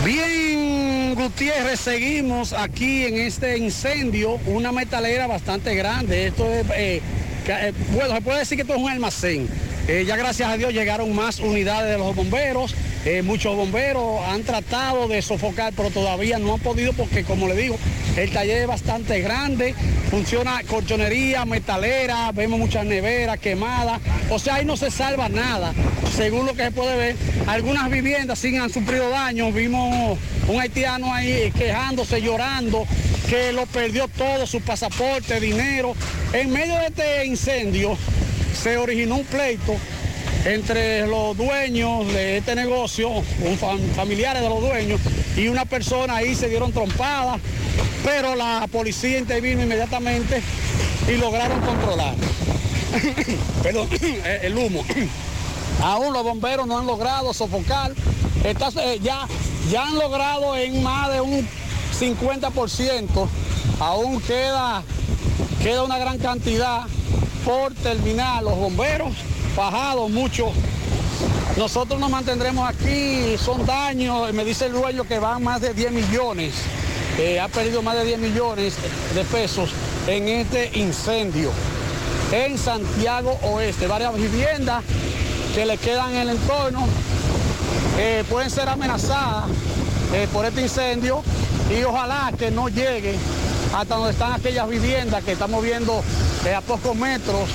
Bien, Gutiérrez, seguimos aquí en este incendio, una metalera bastante grande. Esto es, eh, eh, bueno, se puede decir que esto es un almacén. Eh, ya gracias a Dios llegaron más unidades de los bomberos. Eh, muchos bomberos han tratado de sofocar, pero todavía no han podido porque, como le digo, el taller es bastante grande, funciona colchonería, metalera, vemos muchas neveras quemadas, o sea, ahí no se salva nada, según lo que se puede ver. Algunas viviendas sí han sufrido daños, vimos un haitiano ahí quejándose, llorando, que lo perdió todo, su pasaporte, dinero. En medio de este incendio se originó un pleito entre los dueños de este negocio, un fam- familiares de los dueños, y una persona ahí se dieron trompadas, pero la policía intervino inmediatamente y lograron controlar. Perdón, eh, el humo. Aún los bomberos no han logrado sofocar. Eh, ya, ya han logrado en más de un 50%. Aún queda, queda una gran cantidad por terminar. Los bomberos bajados mucho. Nosotros nos mantendremos aquí. Son daños. Me dice el dueño que van más de 10 millones. Eh, ha perdido más de 10 millones de pesos en este incendio en Santiago Oeste. Varias viviendas que le quedan en el entorno eh, pueden ser amenazadas eh, por este incendio y ojalá que no llegue hasta donde están aquellas viviendas que estamos viendo eh, a pocos metros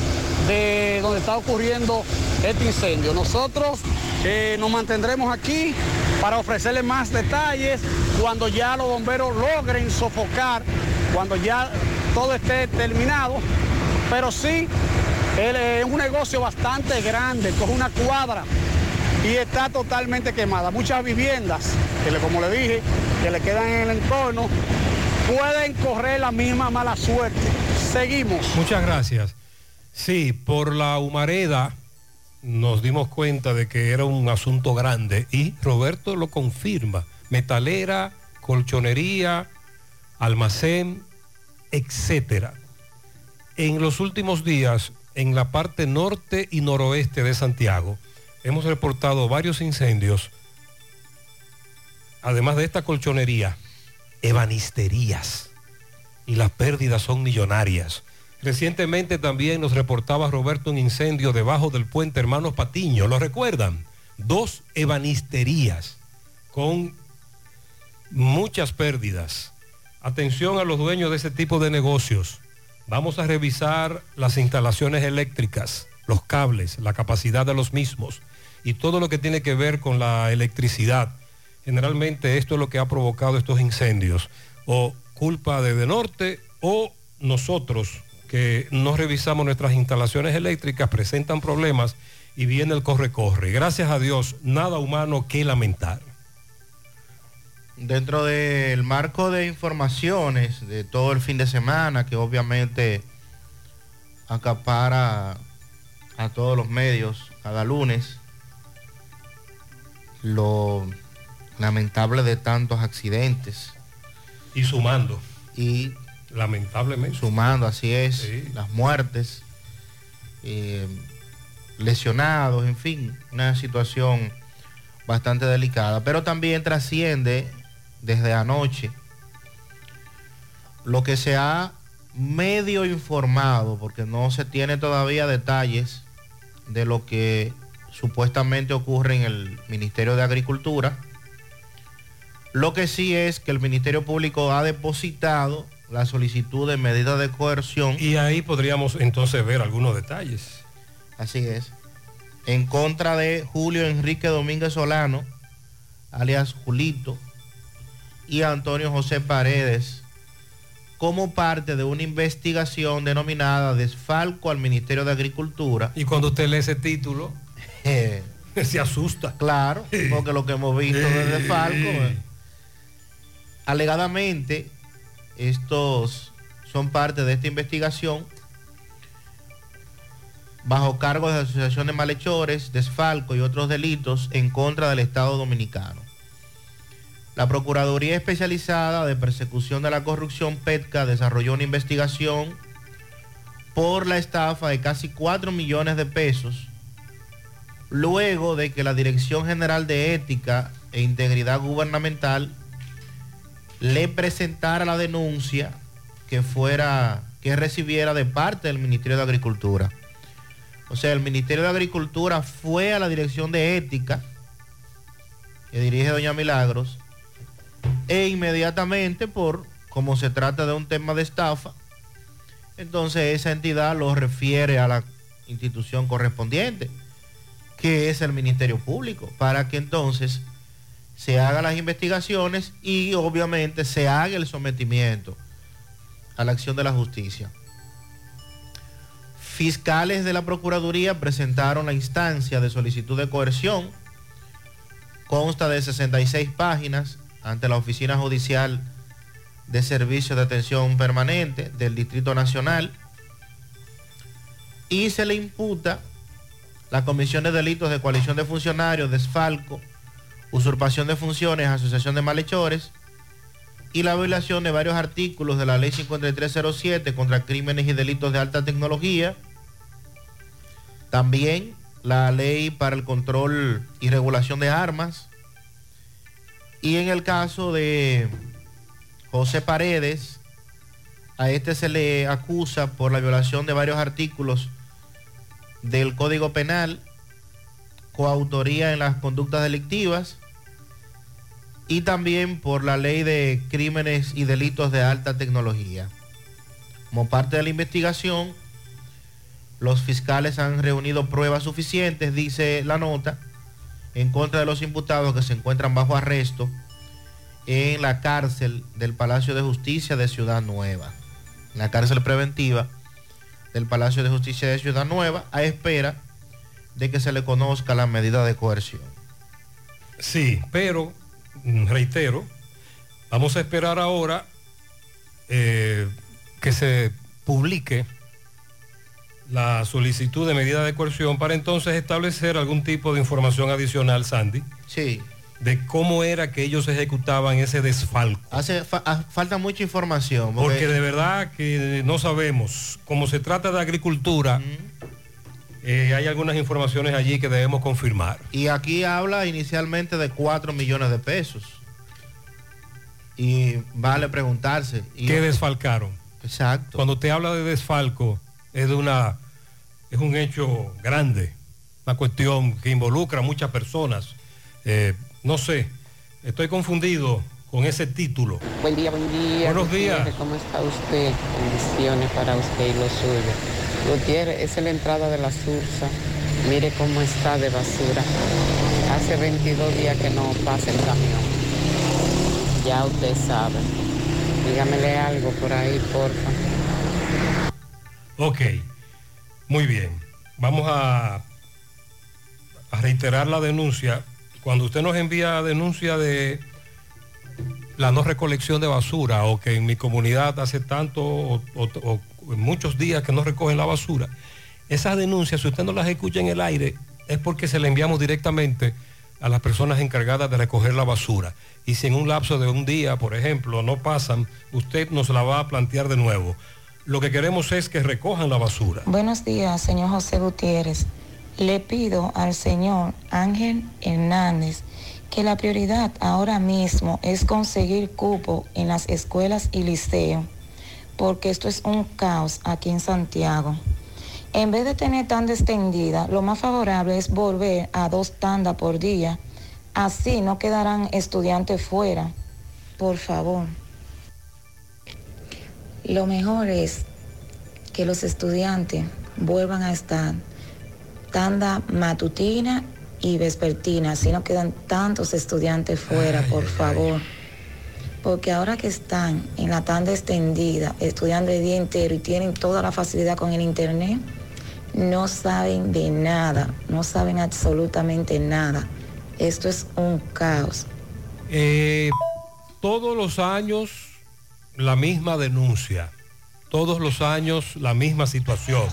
de donde está ocurriendo este incendio. Nosotros eh, nos mantendremos aquí para ofrecerles más detalles cuando ya los bomberos logren sofocar, cuando ya todo esté terminado pero sí, él es un negocio bastante grande, coge una cuadra y está totalmente quemada. Muchas viviendas, que como le dije, que le quedan en el entorno, pueden correr la misma mala suerte. Seguimos. Muchas gracias. Sí, por la humareda nos dimos cuenta de que era un asunto grande y Roberto lo confirma. Metalera, colchonería, almacén, etcétera. En los últimos días, en la parte norte y noroeste de Santiago, hemos reportado varios incendios. Además de esta colchonería, ebanisterías. Y las pérdidas son millonarias. Recientemente también nos reportaba Roberto un incendio debajo del puente Hermanos Patiño. ¿Lo recuerdan? Dos ebanisterías con muchas pérdidas. Atención a los dueños de ese tipo de negocios. Vamos a revisar las instalaciones eléctricas, los cables, la capacidad de los mismos y todo lo que tiene que ver con la electricidad. Generalmente esto es lo que ha provocado estos incendios. O culpa de De Norte o nosotros que no revisamos nuestras instalaciones eléctricas presentan problemas y viene el corre-corre. Gracias a Dios, nada humano que lamentar. Dentro del marco de informaciones de todo el fin de semana, que obviamente acapara a todos los medios cada lunes, lo lamentable de tantos accidentes. Y sumando. Y lamentablemente. Sumando, así es, las muertes, eh, lesionados, en fin, una situación bastante delicada, pero también trasciende desde anoche lo que se ha medio informado, porque no se tiene todavía detalles de lo que supuestamente ocurre en el Ministerio de Agricultura. Lo que sí es que el Ministerio Público ha depositado la solicitud de medida de coerción. Y ahí podríamos entonces ver algunos detalles. Así es. En contra de Julio Enrique Domínguez Solano, alias Julito, y Antonio José Paredes, como parte de una investigación denominada Desfalco al Ministerio de Agricultura. Y cuando usted lee ese título, se asusta. Claro, porque lo que hemos visto de Desfalco, eh, alegadamente, estos son parte de esta investigación bajo cargos de asociación de malhechores, desfalco y otros delitos en contra del Estado Dominicano. La Procuraduría Especializada de Persecución de la Corrupción, PETCA, desarrolló una investigación por la estafa de casi 4 millones de pesos, luego de que la Dirección General de Ética e Integridad Gubernamental le presentara la denuncia que fuera, que recibiera de parte del Ministerio de Agricultura. O sea, el Ministerio de Agricultura fue a la Dirección de Ética que dirige Doña Milagros e inmediatamente por, como se trata de un tema de estafa, entonces esa entidad lo refiere a la institución correspondiente, que es el Ministerio Público, para que entonces se hagan las investigaciones y obviamente se haga el sometimiento a la acción de la justicia. Fiscales de la Procuraduría presentaron la instancia de solicitud de coerción. Consta de 66 páginas ante la Oficina Judicial de Servicios de Atención Permanente del Distrito Nacional y se le imputa la comisión de delitos de coalición de funcionarios, desfalco, usurpación de funciones, asociación de malhechores y la violación de varios artículos de la ley 5307 contra crímenes y delitos de alta tecnología. También la ley para el control y regulación de armas. Y en el caso de José Paredes, a este se le acusa por la violación de varios artículos del Código Penal, coautoría en las conductas delictivas y también por la ley de crímenes y delitos de alta tecnología. Como parte de la investigación, los fiscales han reunido pruebas suficientes, dice la nota, en contra de los imputados que se encuentran bajo arresto en la cárcel del Palacio de Justicia de Ciudad Nueva, en la cárcel preventiva del Palacio de Justicia de Ciudad Nueva, a espera de que se le conozca la medida de coerción. Sí, pero, reitero, vamos a esperar ahora eh, que se publique la solicitud de medida de coerción para entonces establecer algún tipo de información adicional, Sandy. Sí. De cómo era que ellos ejecutaban ese desfalco. Hace fa- ah, falta mucha información. Porque de verdad que no sabemos. Como se trata de agricultura, eh, hay algunas informaciones allí que debemos confirmar. Y aquí habla inicialmente de 4 millones de pesos. Y vale preguntarse. y- ¿Qué desfalcaron? Exacto. Cuando te habla de desfalco, es de una es un hecho grande, una cuestión que involucra a muchas personas. Eh, no sé, estoy confundido con ese título. Buen día, buen día. Buenos días. ¿Cómo está usted? Bendiciones para usted y lo suyo. Gutiérrez, esa es la entrada de la Sursa. Mire cómo está de basura. Hace 22 días que no pasa el camión. Ya usted sabe. Dígamele algo por ahí, porfa. Ok, muy bien. Vamos a, reiterar la denuncia. Cuando usted nos envía denuncia de la no recolección de basura o que en mi comunidad hace tanto o muchos días que no recogen la basura, esas denuncias, si usted no las escucha en el aire, es porque se le enviamos directamente a las personas encargadas de recoger la basura. Y si en un lapso de un día, por ejemplo, no pasan, usted nos la va a plantear de nuevo. Lo que queremos es que recojan la basura. Buenos días, señor José Gutiérrez. Le pido al señor Ángel Hernández que la prioridad ahora mismo es conseguir cupo en las escuelas y liceos, porque esto es un caos aquí en Santiago. En vez de tener tanda extendida, lo más favorable es volver a dos tandas por día. Así no quedarán estudiantes fuera. Por favor. Lo mejor es que los estudiantes vuelvan a estar tanda matutina y vespertina, así no quedan tantos estudiantes fuera, por favor. Porque ahora que están en la tanda extendida, estudiando el día entero y tienen toda la facilidad con el internet, no saben de nada, no saben absolutamente nada. Esto es un caos. Eh, todos los años la misma denuncia, todos los años la misma situación.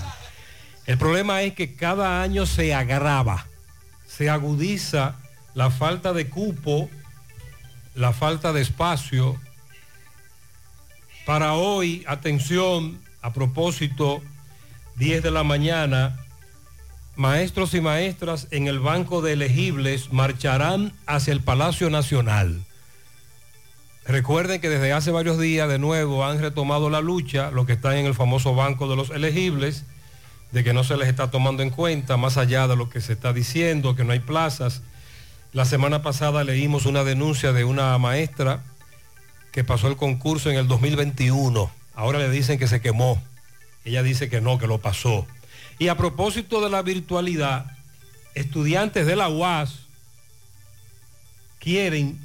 El problema es que cada año se agrava, se agudiza la falta de cupo, la falta de espacio. Para hoy, atención, a propósito, 10 de la mañana, maestros y maestras en el Banco de Elegibles marcharán hacia el Palacio Nacional. Recuerden que desde hace varios días de nuevo han retomado la lucha, lo que está en el famoso Banco de los Elegibles, de que no se les está tomando en cuenta, más allá de lo que se está diciendo, que no hay plazas. La semana pasada leímos una denuncia de una maestra que pasó el concurso en el 2021. Ahora le dicen que se quemó. Ella dice que no, que lo pasó. Y a propósito de la virtualidad, estudiantes de la UAS quieren,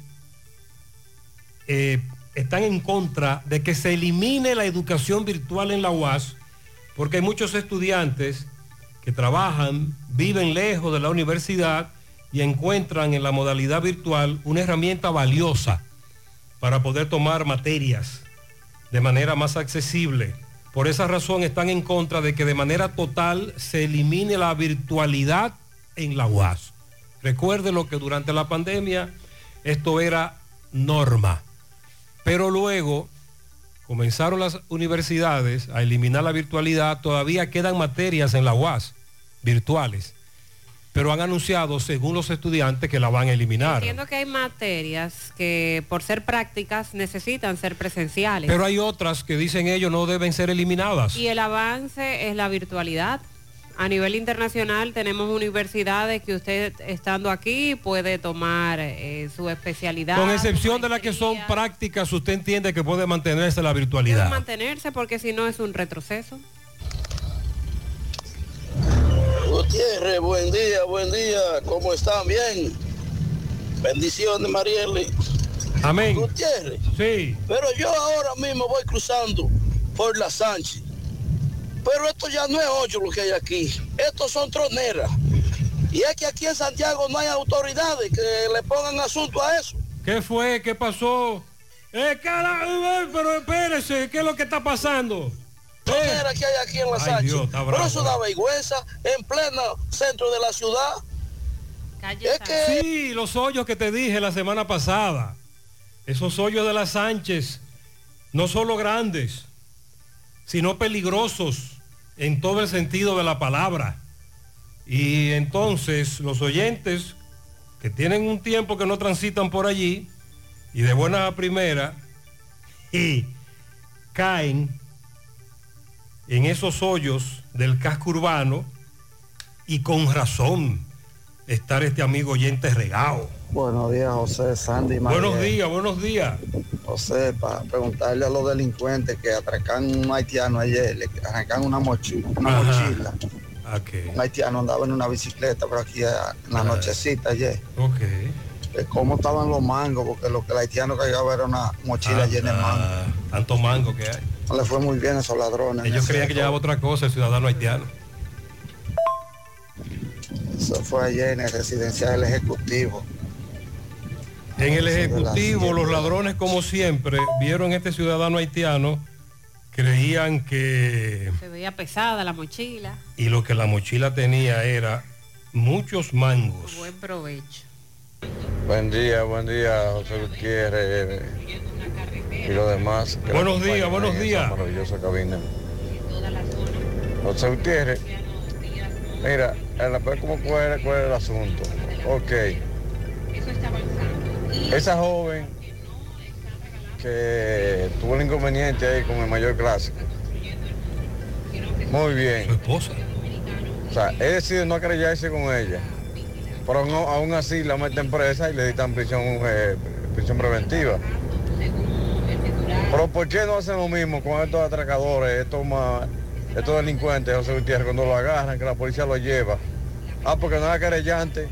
eh, están en contra de que se elimine la educación virtual en la UAS porque hay muchos estudiantes que trabajan, viven lejos de la universidad y encuentran en la modalidad virtual una herramienta valiosa para poder tomar materias de manera más accesible. Por esa razón están en contra de que de manera total se elimine la virtualidad en la UAS. Recuerde lo que durante la pandemia esto era norma. Pero luego comenzaron las universidades a eliminar la virtualidad, todavía quedan materias en la UAS virtuales, pero han anunciado, según los estudiantes, que la van a eliminar. Entiendo que hay materias que por ser prácticas necesitan ser presenciales. Pero hay otras que dicen ellos no deben ser eliminadas. Y el avance es la virtualidad. A nivel internacional tenemos universidades que usted estando aquí puede tomar eh, su especialidad. Con excepción de las que son prácticas, usted entiende que puede mantenerse la virtualidad. mantenerse porque si no es un retroceso. Gutiérrez, buen día, buen día. ¿Cómo están? Bien. Bendiciones, Marieli. Amén. Gutiérrez. Sí. Pero yo ahora mismo voy cruzando por la Sánchez. Pero esto ya no es ocho lo que hay aquí. Estos son troneras. Y es que aquí en Santiago no hay autoridades que le pongan asunto a eso. ¿Qué fue? ¿Qué pasó? Eh, cara, eh, pero espérese, ¿qué es lo que está pasando? Troneras que hay aquí en la Sánchez. Pero eso da vergüenza en pleno centro de la ciudad. Es que Sí, los hoyos que te dije la semana pasada. Esos hoyos de las Sánchez, no solo grandes, sino peligrosos en todo el sentido de la palabra. Y entonces los oyentes que tienen un tiempo que no transitan por allí y de buena primera y caen en esos hoyos del casco urbano y con razón estar este amigo oyente regado. Buenos días, José, Sandy. María. Buenos días, buenos días. José, para preguntarle a los delincuentes que atracan un haitiano ayer, le arrancan una mochila, una Ajá. mochila. Ok. Un haitiano andaba en una bicicleta por aquí a- en la Ah. nochecita ayer. Ok. De cómo estaban los mangos, porque lo que el haitiano cargaba era una mochila Ah, llena de mangos. ah, Tanto mango que hay. No le fue muy bien a esos ladrones. Ellos creían que llevaba otra cosa el ciudadano haitiano. Eso fue ayer en el residencial del Ejecutivo. En el Ejecutivo, los ladrones, como siempre, vieron este ciudadano haitiano, creían que... Se veía pesada la mochila. Y lo que la mochila tenía era muchos mangos. Buen provecho. Buen día, buen día, José Gutiérrez y los demás. Buenos nos días, buenos días. Maravillosa cabina. José Gutiérrez, mira, en la- ¿cómo cuál es, cuál es el asunto? Ok. Esa joven que tuvo el inconveniente ahí con el mayor clásico. Muy bien. Su esposa. O sea, él decide no acreditarse con ella. Pero aún así la meten presa y le dictan prisión, eh, prisión preventiva. Pero ¿por qué no hacen lo mismo con estos atracadores, estos, estos delincuentes, José Gutiérrez, cuando lo agarran, que la policía lo lleva? Ah, porque no es querellante,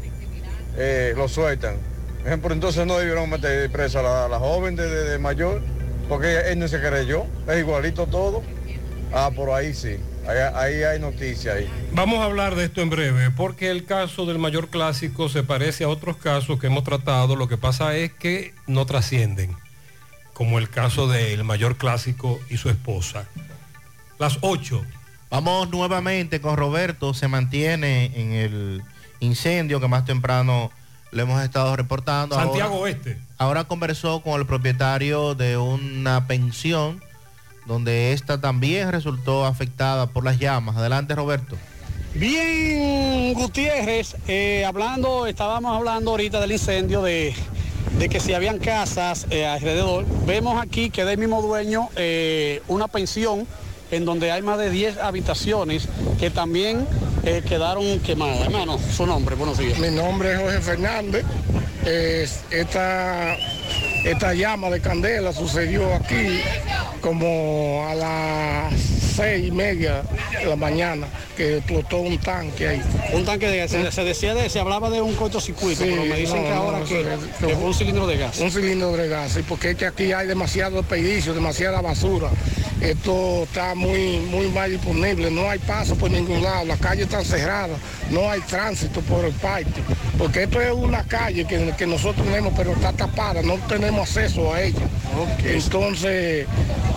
eh, lo sueltan. Ejemplo, entonces no debieron meter presa a la, la joven de, de- mayor, porque él no se creyó, es igualito todo. Ah, por ahí sí, ahí, ahí hay noticia ahí. Vamos a hablar de esto en breve, porque el caso del mayor clásico se parece a otros casos que hemos tratado. Lo que pasa es que no trascienden, como el caso del mayor clásico y su esposa. Las 8. Vamos nuevamente con Roberto, se mantiene en el incendio que más temprano le hemos estado reportando. Santiago Ahora- Oeste. Ahora conversó con el propietario de una pensión donde esta también resultó afectada por las llamas. Adelante Roberto. Bien, Gutiérrez, eh, hablando, estábamos hablando ahorita del incendio de, de que si habían casas eh, alrededor. Vemos aquí que del mismo dueño eh, una pensión en donde hay más de 10 habitaciones que también eh, quedaron quemadas. Hermano, su nombre, buenos días. Mi nombre es Jorge Fernández. Es- esta, esta llama de candela sucedió aquí como a las seis y media de la mañana que explotó un tanque ahí. Un tanque de gas. Se, se decía de, se hablaba de un cortocircuito, Sí, pero me dicen no, que ahora no, que, se- que fue un cilindro de gas. Un cilindro de gas, sí, porque es que aquí hay demasiado desperdicio, demasiada basura. Esto está muy, muy mal disponible, no hay paso por ningún lado, las calles están cerradas, no hay tránsito por el parque, porque esto es una calle que, que nosotros tenemos, pero está tapada, no tenemos acceso a ella. Entonces,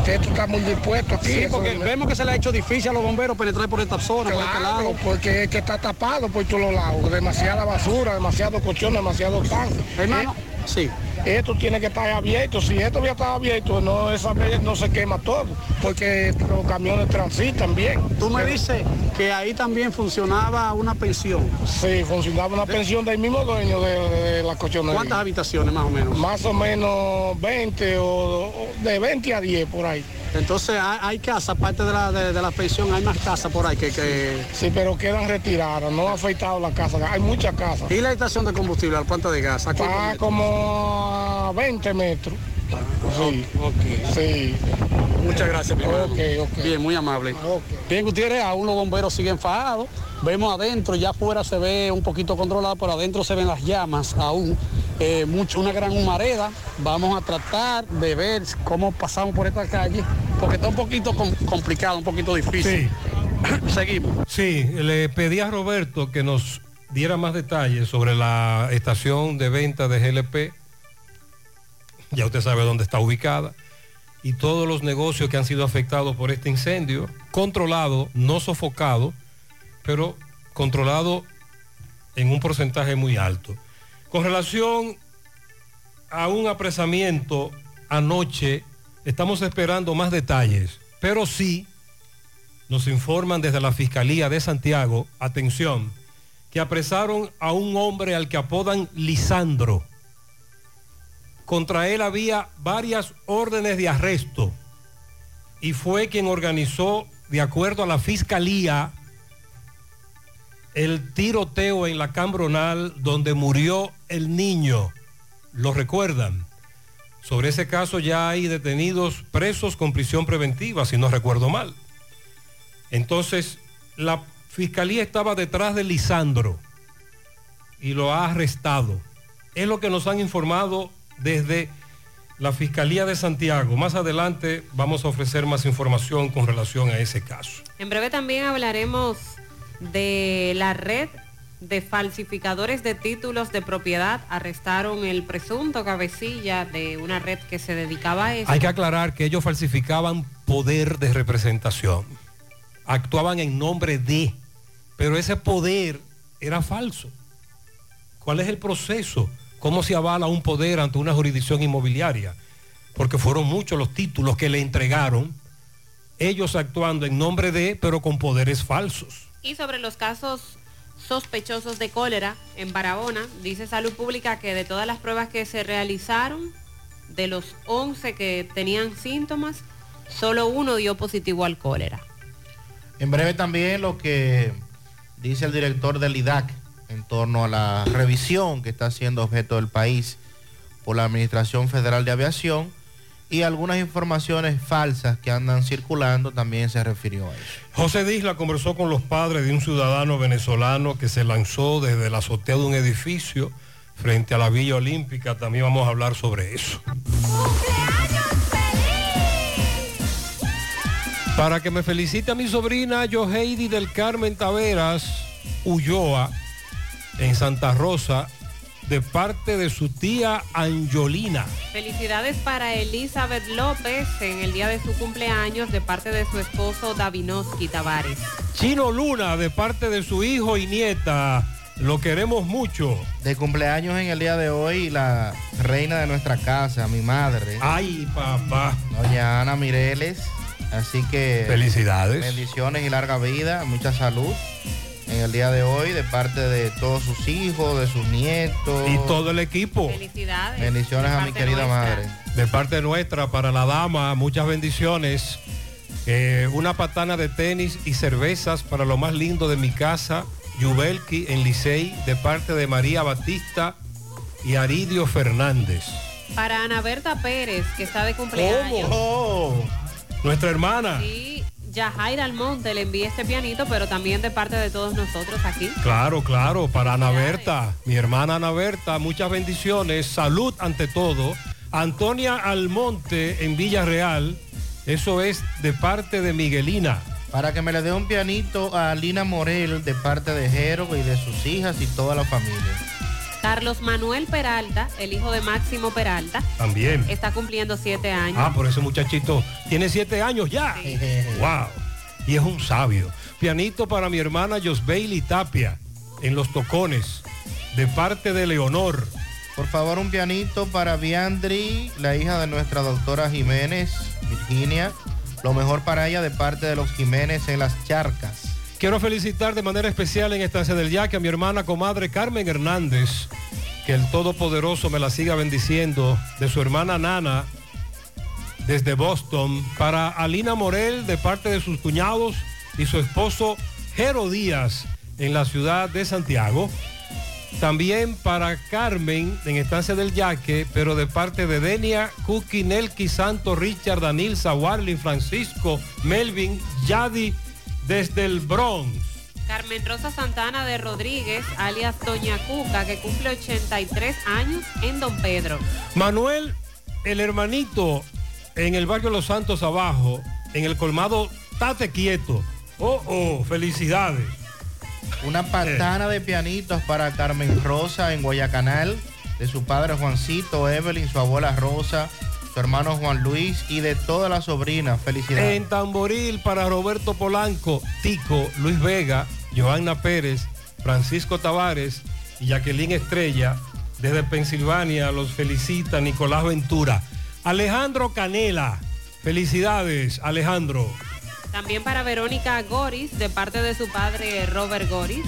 esto está muy dispuesto aquí. Sí, porque vemos que se le ha hecho difícil a los bomberos penetrar por esta zona, por este lado. porque es que está tapado por todos lados, demasiada basura, demasiado colchón, demasiado tanque. Hermano, sí. Esto tiene que estar abierto, si esto hubiera estado abierto, no, esa no se quema todo, porque los camiones transitan bien. Tú me dices que ahí también funcionaba una pensión. Sí, funcionaba una pensión del mismo dueño de, de la colchonería. ¿Cuántas habitaciones más o menos? Más o menos 20 o, o de 20 a 10 por ahí. Entonces hay, hay casas, aparte de la, de, de la pensión, hay más casas por ahí que... que... Sí, pero quedan retiradas, no ha afectado la casa, hay muchas casas. ¿Y la estación de combustible, la planta de gas? ¿A cuántos Está como a 20 metros. Sí. Muchas gracias, mi hermano. Bien, muy amable. Bien, Gutiérrez, aún los bomberos siguen fajados. Vemos adentro, ya afuera se ve un poquito controlado, pero adentro se ven las llamas aún. Eh, mucho, una gran humareda. Vamos a tratar de ver cómo pasamos por esta calle, porque está un poquito com- complicado, un poquito difícil. Seguimos. Sí, le pedí a Roberto que nos diera más detalles sobre la estación de venta de GLP. Ya usted sabe dónde está ubicada. Y todos los negocios que han sido afectados por este incendio, controlado, no sofocado, pero controlado en un porcentaje muy alto. Con relación a un apresamiento anoche, estamos esperando más detalles, pero sí nos informan desde la Fiscalía de Santiago, atención, que apresaron a un hombre al que apodan Lisandro. Contra él había varias órdenes de arresto y fue quien organizó, de acuerdo a la Fiscalía, el tiroteo en la Cambronal donde murió el niño. ¿Lo recuerdan? Sobre ese caso ya hay detenidos presos con prisión preventiva, si no recuerdo mal. Entonces, la fiscalía estaba detrás de Lisandro y lo ha arrestado. Es lo que nos han informado desde la Fiscalía de Santiago. Más adelante vamos a ofrecer más información con relación a ese caso. En breve también hablaremos de la red de falsificadores de títulos de propiedad. Arrestaron el presunto cabecilla de una red que se dedicaba a eso. Hay que aclarar que ellos falsificaban poder de representación. Actuaban en nombre de, pero ese poder era falso. ¿Cuál es el proceso? ¿Cómo se avala un poder ante una jurisdicción inmobiliaria? Porque fueron muchos los títulos que le entregaron, ellos actuando en nombre de, pero con poderes falsos. Y sobre los casos sospechosos de cólera en Barahona, dice Salud Pública que de todas las pruebas que se realizaron, de los 11 que tenían síntomas, solo uno dio positivo al cólera. En breve también lo que dice el director del IDAC en torno a la revisión que está siendo objeto del país por la Administración Federal de Aviación y algunas informaciones falsas que andan circulando también se refirió a eso. José Disla conversó con los padres de un ciudadano venezolano que se lanzó desde la azotea de un edificio frente a la Villa Olímpica. También vamos a hablar sobre eso. Para que me felicite a mi sobrina Joheidi del Carmen Taveras Ulloa en Santa Rosa de parte de su tía Angelina. Felicidades para Elizabeth López en el día de su cumpleaños de parte de su esposo Davinoski Tavares. Chino Luna de parte de su hijo y nieta. Lo queremos mucho. De cumpleaños en el día de hoy la reina de nuestra casa, mi madre. Ay, papá. Doña Ana Mireles. Así que... Felicidades. Bendiciones y larga vida, mucha salud en el día de hoy de parte de todos sus hijos, de sus nietos. Y todo el equipo. Felicidades. Bendiciones De a mi querida nuestra. madre. De parte nuestra, para la dama, muchas bendiciones. Eh, una patana de tenis y cervezas para lo más lindo de mi casa, Yubelki en Licey, de parte de María Batista y Aridio Fernández. Para Ana Berta Pérez, que está de cumpleaños. Nuestra hermana. Sí, Yajaira Almonte le envía este pianito, pero también de parte de todos nosotros aquí. Claro, claro, para Ana Berta, mi hermana Ana Berta, muchas bendiciones, salud ante todo. Antonia Almonte en Villarreal, eso es de parte de Miguelina. Para que me le dé un pianito a Lina Morel de parte de Jero y de sus hijas y toda la familia. Carlos Manuel Peralta, el hijo de Máximo Peralta, También. está cumpliendo siete años. Ah, por ese muchachito tiene siete años ya. Wow. Y es un sabio. Pianito para mi hermana Josbeili Tapia en los tocones, de parte de Leonor. Por favor, un pianito para Biandri, la hija de nuestra doctora Jiménez, Virginia. Lo mejor para ella de parte de los Jiménez en las charcas. Quiero felicitar de manera especial en Estancia del Yaque a mi hermana comadre Carmen Hernández, que el Todopoderoso me la siga bendiciendo, de su hermana Nana, desde Boston, para Alina Morel, de parte de sus cuñados, y su esposo Jero Díaz, en la ciudad de Santiago. También para Carmen, en Estancia del Yaque, pero de parte de Denia, Cookie, Nelky, Santo, Richard, Danilza, Warlin, Francisco, Melvin, Yadi, desde el Bronx. Carmen Rosa Santana de Rodríguez, alias Doña Cuca, que cumple 83 años en Don Pedro. Manuel, el hermanito, en el barrio Los Santos abajo, en el colmado Tate Quieto. Oh, oh, felicidades. Una patana de pianitos para Carmen Rosa en Guayacanal, de su padre Juancito, Evelyn, su abuela Rosa, su hermano Juan Luis y de todas las sobrinas. Felicidades. En Tamboril para Roberto Polanco, Tico, Luis Vega, Johanna Pérez, Francisco Tavares y Jacqueline Estrella. Desde Pensilvania los felicita Nicolás Ventura. Alejandro Canela. Felicidades, Alejandro. También para Verónica Goris, de parte de su padre Robert Goris.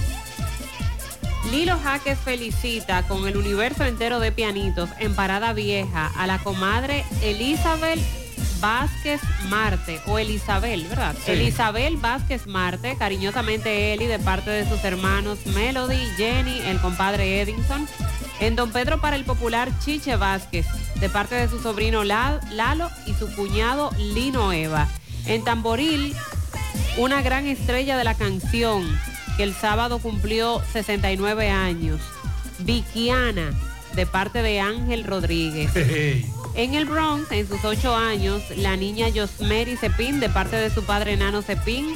Lilo Jaques felicita con el universo entero de pianitos en Parada Vieja a la comadre Elizabeth Vázquez Marte, o Elisabel, ¿verdad? Sí. Elisabel Vázquez Marte, cariñosamente Eli, de parte de sus hermanos Melody, Jenny, el compadre Edinson. En Don Pedro para el popular Chiche Vázquez, de parte de su sobrino La- Lalo y su cuñado Lino Eva. En Tamboril, una gran estrella de la canción, que el sábado cumplió 69 años. Vikiana, de parte de Ángel Rodríguez. En el Bronx, en sus ocho años, la niña Josmeri Cepín, de parte de su padre Nano Cepín.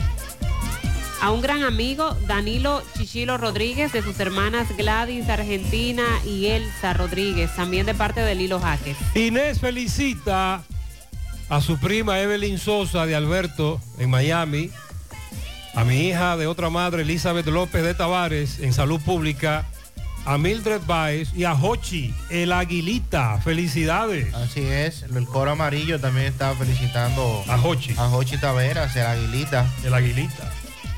A un gran amigo, Danilo Chichilo Rodríguez, de sus hermanas Gladys Argentina y Elsa Rodríguez, también de parte de Lilo Jaques. Inés felicita a su prima Evelyn Sosa de Alberto en Miami, a mi hija de otra madre Elizabeth López de Tavares en Salud Pública, a Mildred Baez y a Hochi, el Aguilita. Felicidades. Así es, el coro amarillo también está felicitando a Hochi. A Hochi Taveras, el Aguilita. El Aguilita.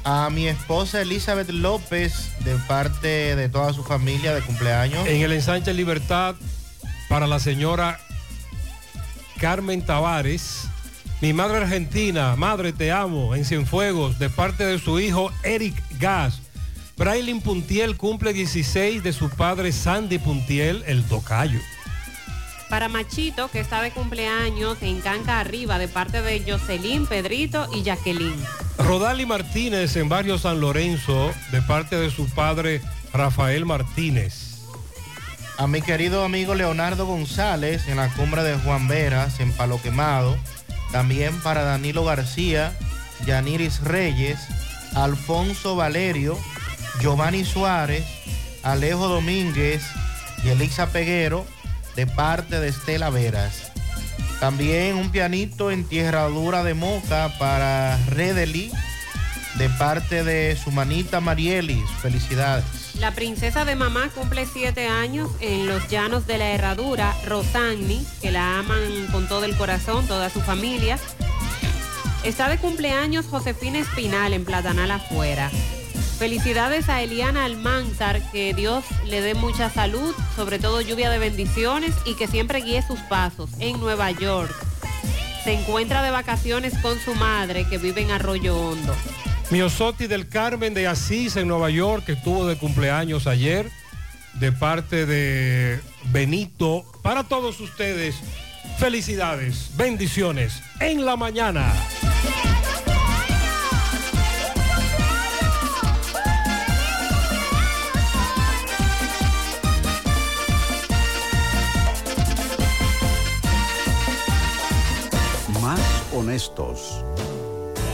A mi esposa Elizabeth López, de parte de toda su familia de cumpleaños. En el ensanche Libertad para la señora Carmen Tavares. Mi madre argentina, madre te amo, en Cienfuegos, de parte de su hijo Eric Gas. Braylin Puntiel cumple 16 de su padre Sandy Puntiel, el tocayo. Para Machito, que está de cumpleaños en Canca Arriba, de parte de Jocelyn, Pedrito y Jacqueline. Rodali Martínez en Barrio San Lorenzo, de parte de su padre Rafael Martínez. A mi querido amigo Leonardo González en la cumbre de Juan Veras, en Palo Quemado. También para Danilo García, Yaniris Reyes, Alfonso Valerio, Giovanni Suárez, Alejo Domínguez y Elisa Peguero, de parte de Estela Veras. También un pianito en tierra dura de Moca para Redeli, de parte de su manita Marielis. Felicidades. La princesa de mamá cumple siete años en los llanos de la herradura, Rosagni, que la aman con todo el corazón, toda su familia. Está de cumpleaños Josefina Espinal en Platanal afuera. Felicidades a Eliana Almanzar, que Dios le dé mucha salud, sobre todo lluvia de bendiciones y que siempre guíe sus pasos en Nueva York. Se encuentra de vacaciones con su madre que vive en Arroyo Hondo. Miosotti del Carmen de Asís en Nueva York, que estuvo de cumpleaños ayer, de parte de Benito. Para todos ustedes, felicidades, bendiciones en la mañana. Más honestos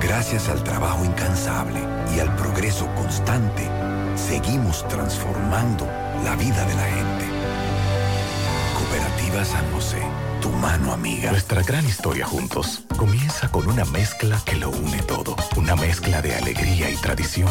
Gracias al trabajo incansable y al progreso constante, seguimos transformando la vida de la gente. Cooperativa San José, tu mano amiga. Nuestra gran historia juntos comienza con una mezcla que lo une todo. Una mezcla de alegría y tradición.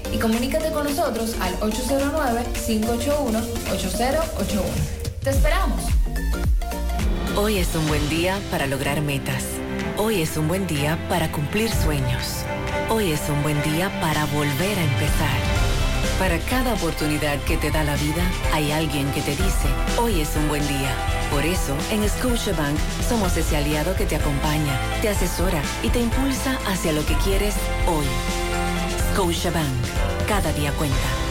y comunícate con nosotros al 809-581-8081. ¡Te esperamos! Hoy es un buen día para lograr metas. Hoy es un buen día para cumplir sueños. Hoy es un buen día para volver a empezar. Para cada oportunidad que te da la vida, hay alguien que te dice, hoy es un buen día. Por eso, en Scotiabank somos ese aliado que te acompaña, te asesora y te impulsa hacia lo que quieres hoy. Scotiabank. Cada día cuenta.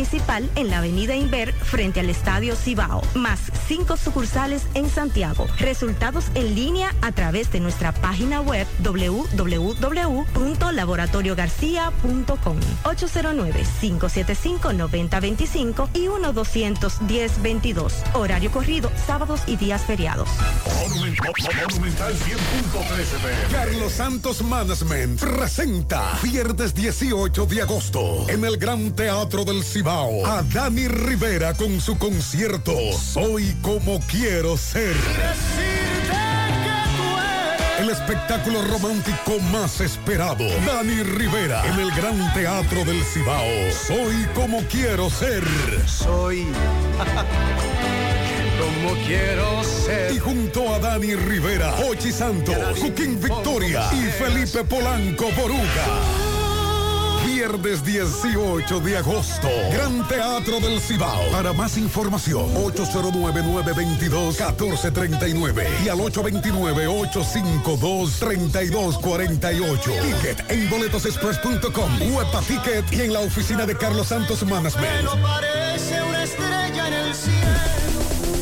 principal en la avenida Inver frente al Estadio Cibao, más cinco sucursales en Santiago. Resultados en línea a través de nuestra página web www.laboratoriogarcia.com 809-575-9025 y 1-210-22. Horario corrido, sábados y días feriados. Monumental 100.13 Carlos Santos Management presenta viernes 18 de agosto en el Gran Teatro del Cibao a Dani Rivera con su concierto Soy como quiero ser. El espectáculo romántico más esperado. Dani Rivera en el Gran Teatro del Cibao. Soy como quiero ser. Soy como quiero ser. Y junto a Dani Rivera, Ochi Santos, Joaquín Victoria y Felipe Polanco Boruga. Viernes 18 de agosto, Gran Teatro del Cibao. Para más información, 809-922-1439 y al 829-852-3248. Ticket en boletosexpress.com, Huepa Ticket y en la oficina de Carlos Santos Management. Pero parece una estrella en el cielo.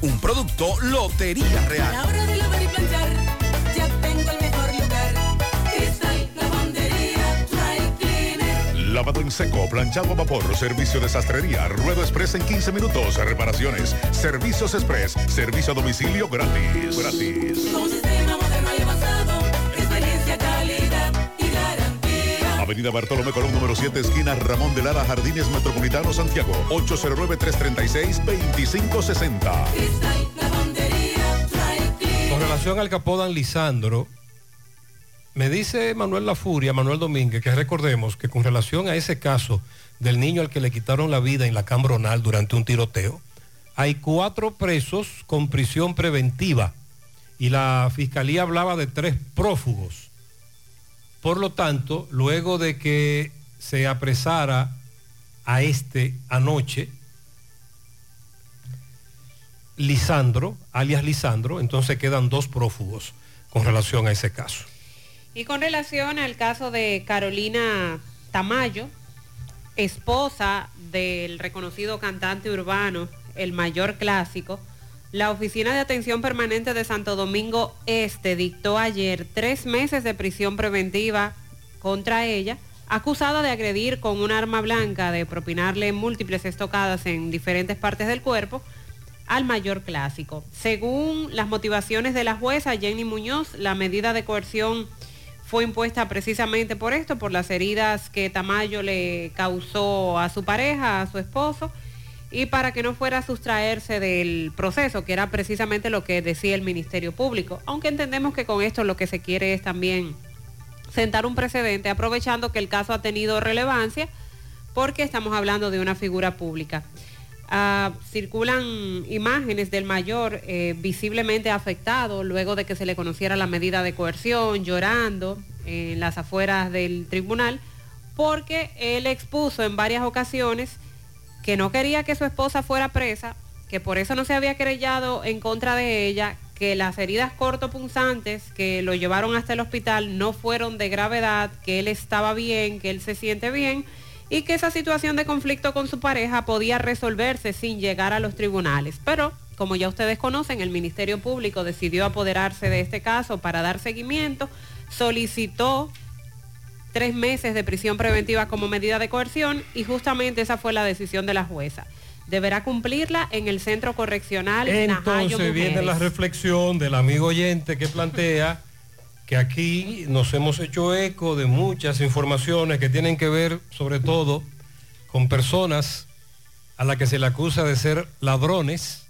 Un producto Lotería A la Real. hora de lavar y planchar, ya tengo el mejor lugar. Cristal Lavandería Dry Cleaner. Lavado en seco, planchado a vapor, servicio de sastrería, ruedo express en 15 minutos, reparaciones, servicios express, servicio a domicilio gratis. Gratis. Con un sistema Avenida Bartolomé Colón, número 7, esquina Ramón de Lara, Jardines Metropolitano, Santiago. 809-336-2560. Cristal Lavandería Dry Cleaner. Con relación al Capodan Lisandro, me dice Manuel La Furia, Manuel Domínguez, que recordemos que con relación a ese caso del niño al que le quitaron la vida en la Cambronal durante un tiroteo, hay cuatro presos con prisión preventiva y la fiscalía hablaba de tres prófugos. Por lo tanto, luego de que se apresara a este anoche, Lisandro, alias Lisandro, entonces quedan dos prófugos con relación a ese caso. Y con relación al caso de Carolina Tamayo, esposa del reconocido cantante urbano, el mayor clásico, la Oficina de Atención Permanente de Santo Domingo Este dictó ayer tres meses de prisión preventiva contra ella, acusada de agredir con un arma blanca, de propinarle múltiples estocadas en diferentes partes del cuerpo al mayor clásico. Según las motivaciones de la jueza Jenny Muñoz, la medida de coerción fue impuesta precisamente por esto, por las heridas que Tamayo le causó a su pareja, a su esposo, y para que no fuera a sustraerse del proceso, que era precisamente lo que decía el Ministerio Público. Aunque entendemos que con esto lo que se quiere es también sentar un precedente, aprovechando que el caso ha tenido relevancia, porque estamos hablando de una figura pública. Ah, circulan imágenes del mayor eh, visiblemente afectado luego de que se le conociera la medida de coerción, llorando en las afueras del tribunal, porque él expuso en varias ocasiones que no quería que su esposa fuera presa, que por eso no se había querellado en contra de ella, que las heridas cortopunzantes que lo llevaron hasta el hospital no fueron de gravedad, que él estaba bien, que él se siente bien y que esa situación de conflicto con su pareja podía resolverse sin llegar a los tribunales. Pero, como ya ustedes conocen, el Ministerio Público decidió apoderarse de este caso para dar seguimiento, solicitó tres meses de prisión preventiva como medida de coerción y justamente esa fue la decisión de la jueza. Deberá cumplirla en el centro correccional Najayo Entonces viene la reflexión del amigo oyente que plantea que aquí nos hemos hecho eco de muchas informaciones que tienen que ver sobre todo con personas a las que se le acusa de ser ladrones,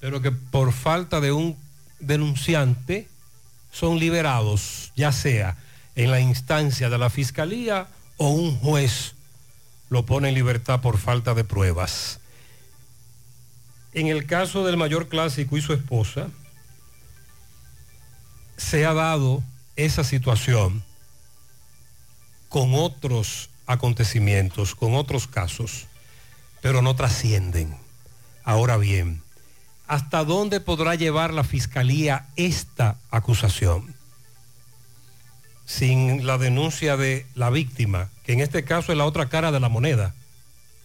pero que por falta de un denunciante son liberados, ya sea en la instancia de la fiscalía o un juez lo pone en libertad por falta de pruebas. En el caso del mayor clásico y su esposa, se ha dado esa situación con otros acontecimientos, con otros casos, pero no trascienden. Ahora bien, ¿hasta dónde podrá llevar la fiscalía esta acusación? Sin la denuncia de la víctima, que en este caso es la otra cara de la moneda,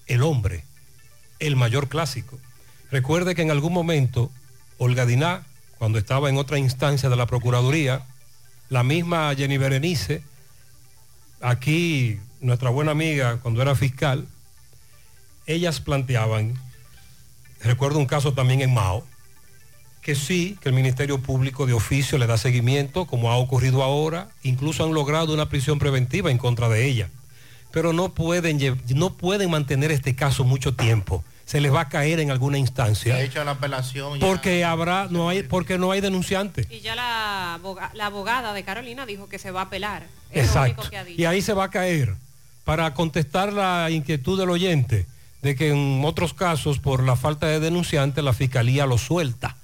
el hombre, el mayor clásico. Recuerde que en algún momento Olga Diná, cuando estaba en otra instancia de la Procuraduría, la misma Jenny Berenice, aquí nuestra buena amiga cuando era fiscal, ellas planteaban Recuerdo un caso también en Mao, que sí, que el Ministerio Público de oficio le da seguimiento, como ha ocurrido ahora, incluso han logrado una prisión preventiva en contra de ella, pero no pueden, no pueden mantener este caso mucho tiempo. Se les va a caer en alguna Se instancia. ha hecho la apelación. ya. Porque habrá, no hay, porque no hay denunciante. Y ya la, aboga- la abogada de Carolina dijo que se va a apelar. Es lo Exacto. único que ha dicho. Y ahí se va a caer. Para contestar la inquietud del oyente de que en otros casos, por la falta de denunciante, la fiscalía lo suelta.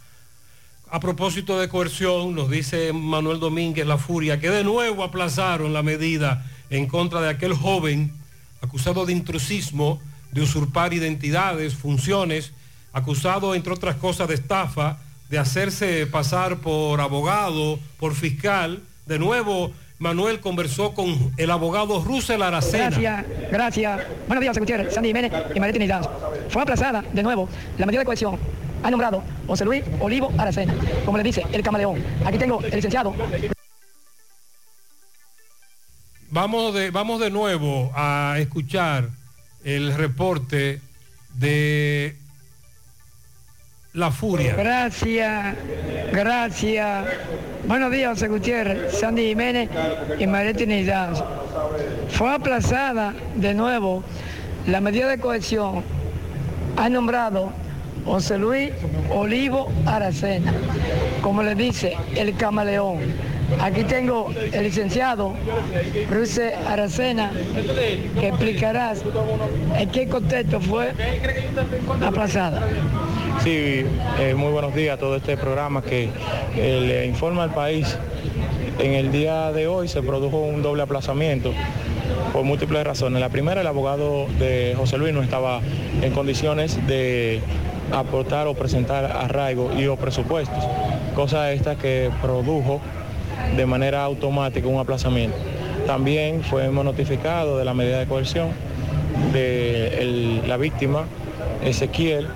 A propósito de coerción, nos dice Manuel Domínguez La Furia que de nuevo aplazaron la medida en contra de aquel joven acusado de intrusismo, de usurpar identidades, funciones, acusado, entre otras cosas, de estafa, de hacerse pasar por abogado, por fiscal. De nuevo, Manuel conversó con el abogado Russell Aracena. Gracias, gracias. Buenos días, Gutiérrez, Sandy Jiménez y María Trinidad. Fue aplazada de nuevo la medida de cohesión. Ha nombrado José Luis Olivo Aracena, como le dice, el camaleón. Aquí tengo el licenciado Vamos de, vamos de nuevo a escuchar el reporte de La Furia. Gracias, gracias. Buenos días, José Gutiérrez, Sandy Jiménez y María Trinidad. Fue aplazada de nuevo la medida de cohesión. Ha nombrado José Luis Olivo Aracena, como le dice, el camaleón. Aquí tengo el licenciado Bruce Aracena, que explicará en qué contexto fue aplazada. Sí, eh, muy buenos días a todo este programa que eh, le informa al país. En el día de hoy se produjo un doble aplazamiento por múltiples razones. La primera, el abogado de José Luis no estaba en condiciones de aportar o presentar arraigo y o presupuestos, cosa esta que produjo de manera automática un aplazamiento. También fuimos notificados de la medida de coerción de la víctima, Ezequiel,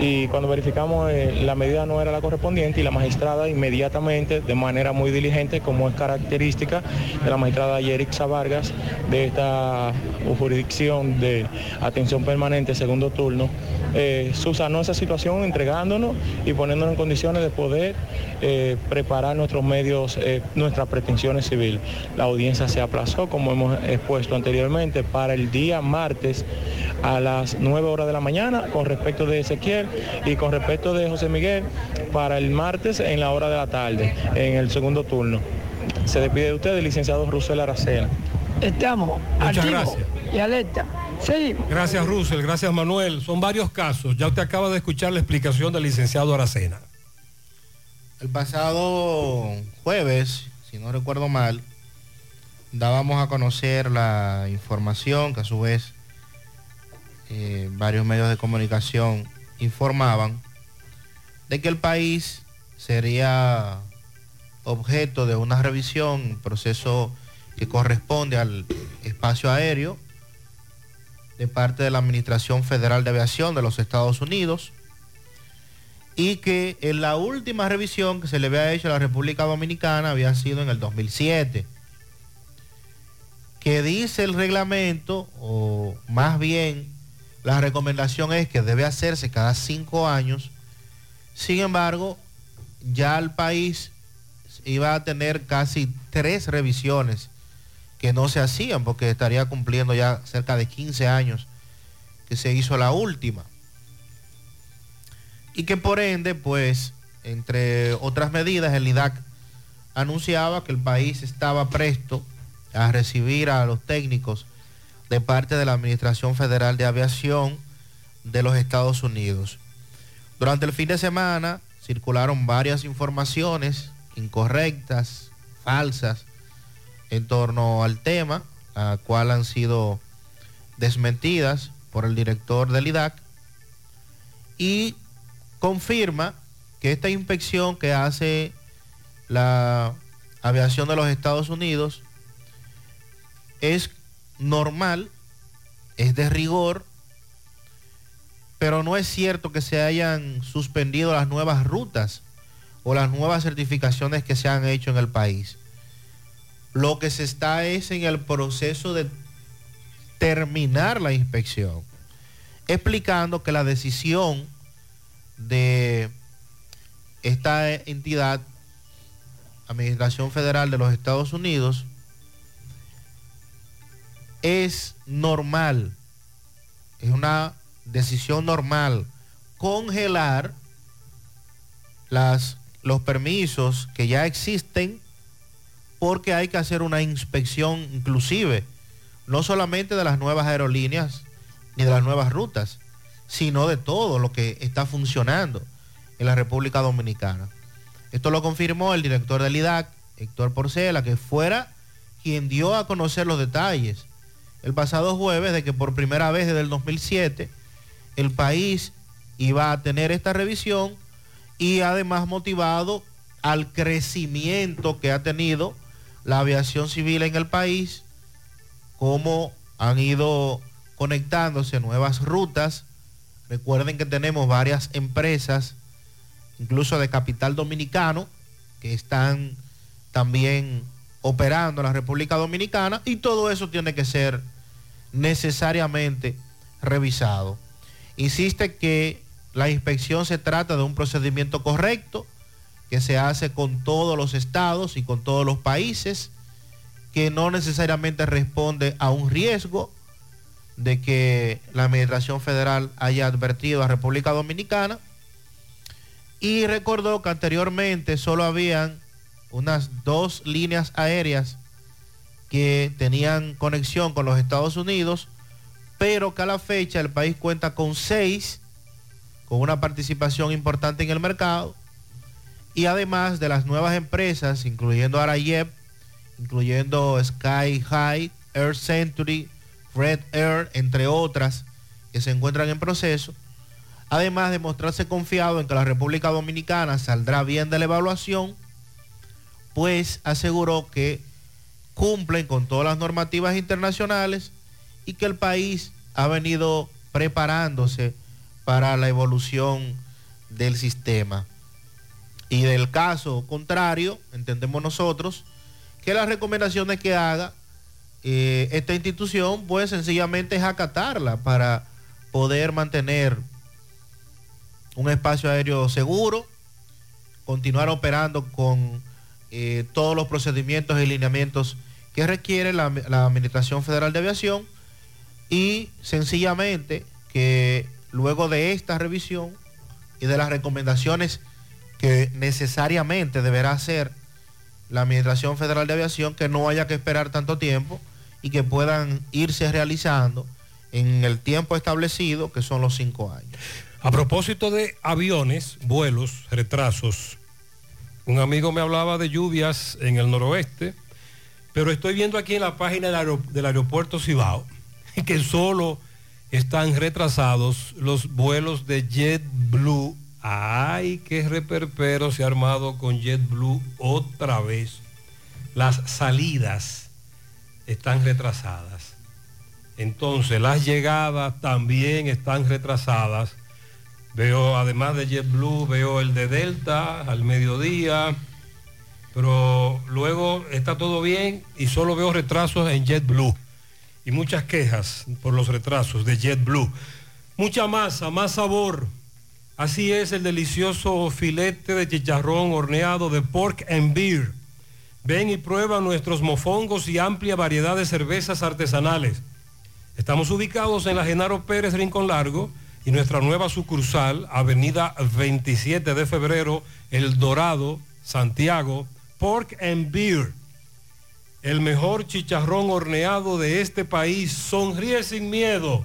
y cuando verificamos eh, la medida no era la correspondiente y la magistrada inmediatamente, de manera muy diligente, como es característica de la magistrada Yerixa Vargas, de esta jurisdicción de atención permanente segundo turno, eh, subsanó esa situación entregándonos y poniéndonos en condiciones de poder eh, preparar nuestros medios, eh, nuestras pretensiones civiles. La audiencia se aplazó, como hemos expuesto anteriormente, para el día martes a las 9 horas de la mañana con respecto de Ezequiel y con respecto de José Miguel para el martes en la hora de la tarde, en el segundo turno. Se despide de usted el licenciado Rusel Aracena. Estamos Muchas activos gracias. y alerta. Seguimos. Gracias, Russell. Gracias, Manuel. Son varios casos. Ya usted acaba de escuchar la explicación del licenciado Aracena. El pasado jueves, si no recuerdo mal, dábamos a conocer la información que a su vez eh, varios medios de comunicación informaban de que el país sería objeto de una revisión, proceso que corresponde al espacio aéreo de parte de la Administración Federal de Aviación de los Estados Unidos y que en la última revisión que se le había hecho a la República Dominicana había sido en el 2007. Que dice el reglamento, o más bien la recomendación es que debe hacerse cada cinco años. Sin embargo, ya el país iba a tener casi tres revisiones que no se hacían porque estaría cumpliendo ya cerca de 15 años que se hizo la última y que por ende, pues, entre otras medidas, el IDAC anunciaba que el país estaba presto a recibir a los técnicos de parte de la Administración Federal de Aviación de los Estados Unidos. Durante el fin de semana circularon varias informaciones incorrectas, falsas, en torno al tema, a cual han sido desmentidas por el director del IDAC y confirma que esta inspección que hace la aviación de los Estados Unidos es normal, es de rigor, pero no es cierto que se hayan suspendido las nuevas rutas o las nuevas certificaciones que se han hecho en el país. Lo que se está es en el proceso de terminar la inspección, explicando que la decisión de esta entidad, Administración Federal de los Estados Unidos, es normal, es una decisión normal congelar las, los permisos que ya existen porque hay que hacer una inspección inclusive, no solamente de las nuevas aerolíneas ni de las nuevas rutas, sino de todo lo que está funcionando en la República Dominicana. Esto lo confirmó el director del IDAC, Héctor Porcela, que fuera quien dio a conocer los detalles el pasado jueves de que por primera vez desde el 2007 el país iba a tener esta revisión y además motivado al crecimiento que ha tenido la aviación civil en el país, cómo han ido conectándose nuevas rutas. Recuerden que tenemos varias empresas, incluso de capital dominicano, que están también operando en la República Dominicana y todo eso tiene que ser necesariamente revisado. Insiste que la inspección se trata de un procedimiento correcto que se hace con todos los estados y con todos los países, que no necesariamente responde a un riesgo de que la Administración Federal haya advertido a República Dominicana. Y recordó que anteriormente solo habían unas dos líneas aéreas que tenían conexión con los Estados Unidos, pero que a la fecha el país cuenta con seis, con una participación importante en el mercado, y además de las nuevas empresas, incluyendo Arayep, incluyendo Sky High, Air Century, Red Air, entre otras, que se encuentran en proceso, además de mostrarse confiado en que la República Dominicana saldrá bien de la evaluación, pues aseguró que cumplen con todas las normativas internacionales y que el país ha venido preparándose para la evolución del sistema. Y del caso contrario, entendemos nosotros que las recomendaciones que haga eh, esta institución, pues sencillamente es acatarla para poder mantener un espacio aéreo seguro, continuar operando con eh, todos los procedimientos y lineamientos que requiere la, la Administración Federal de Aviación y sencillamente que luego de esta revisión y de las recomendaciones que necesariamente deberá hacer la Administración Federal de Aviación, que no haya que esperar tanto tiempo y que puedan irse realizando en el tiempo establecido, que son los cinco años. A propósito de aviones, vuelos, retrasos, un amigo me hablaba de lluvias en el noroeste, pero estoy viendo aquí en la página del, del aeropuerto Cibao que solo están retrasados los vuelos de JetBlue. Ay, qué reperpero se ha armado con JetBlue otra vez. Las salidas están retrasadas. Entonces, las llegadas también están retrasadas. Veo, además de JetBlue, veo el de Delta al mediodía. Pero luego está todo bien y solo veo retrasos en JetBlue. Y muchas quejas por los retrasos de JetBlue. Mucha masa, más sabor. Así es el delicioso filete de chicharrón horneado de Pork and Beer. Ven y prueba nuestros mofongos y amplia variedad de cervezas artesanales. Estamos ubicados en la Genaro Pérez Rincón Largo y nuestra nueva sucursal, Avenida 27 de Febrero, El Dorado, Santiago, Pork and Beer. El mejor chicharrón horneado de este país. Sonríe sin miedo.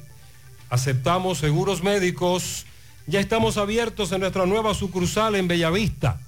Aceptamos seguros médicos. Ya estamos abiertos en nuestra nueva sucursal en Bellavista.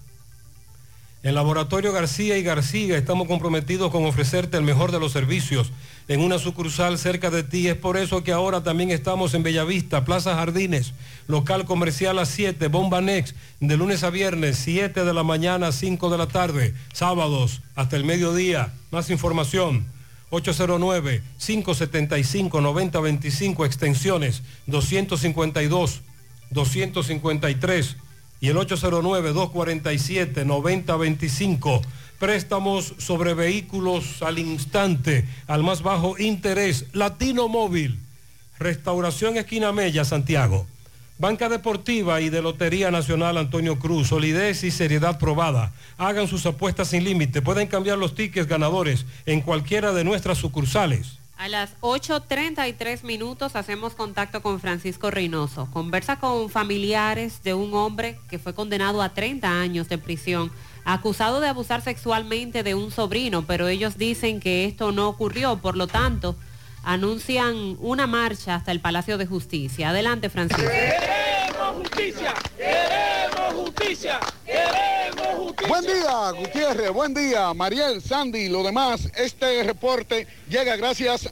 En Laboratorio García y García estamos comprometidos con ofrecerte el mejor de los servicios en una sucursal cerca de ti. Es por eso que ahora también estamos en Bellavista, Plaza Jardines, local comercial a 7, Bomba Next, de lunes a viernes, 7 de la mañana a 5 de la tarde, sábados hasta el mediodía. Más información. 809-575-9025, extensiones 252, 253 y el 809-247-9025. Préstamos sobre vehículos al instante, al más bajo interés. Latino Móvil. Restauración Esquina Mella, Santiago. Banca Deportiva y de Lotería Nacional Antonio Cruz. Solidez y seriedad probada. Hagan sus apuestas sin límite. Pueden cambiar los tickets ganadores en cualquiera de nuestras sucursales. A las 8.33 minutos hacemos contacto con Francisco Reynoso. Conversa con familiares de un hombre que fue condenado a 30 años de prisión, acusado de abusar sexualmente de un sobrino, pero ellos dicen que esto no ocurrió, por lo tanto, anuncian una marcha hasta el Palacio de Justicia. Adelante, Francisco. Queremos justicia, queremos justicia, queremos justicia. Buen día, Gutiérrez, buen día, Mariel, Sandy, lo demás. Este reporte llega gracias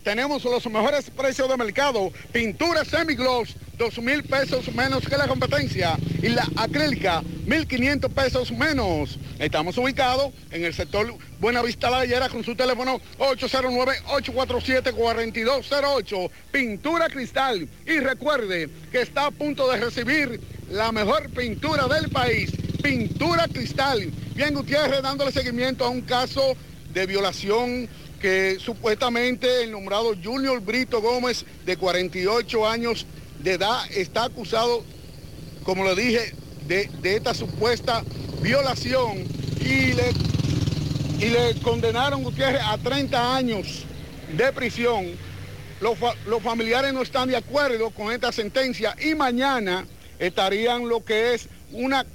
Tenemos los mejores precios de mercado. Pintura semigloss, dos mil pesos menos que la competencia. Y la acrílica, 1.500 pesos menos. Estamos ubicados en el sector Buenavista La con su teléfono 809-847-4208. Pintura Cristal. Y recuerde que está a punto de recibir la mejor pintura del país. Pintura Cristal. Bien, Gutiérrez, dándole seguimiento a un caso de violación que supuestamente el nombrado Junior Brito Gómez, de 48 años de edad, está acusado, como le dije, de, esta supuesta violación y le, y le condenaron Gutiérrez a 30 años de prisión. Los, los familiares no están de acuerdo con esta sentencia y mañana estarían lo que es una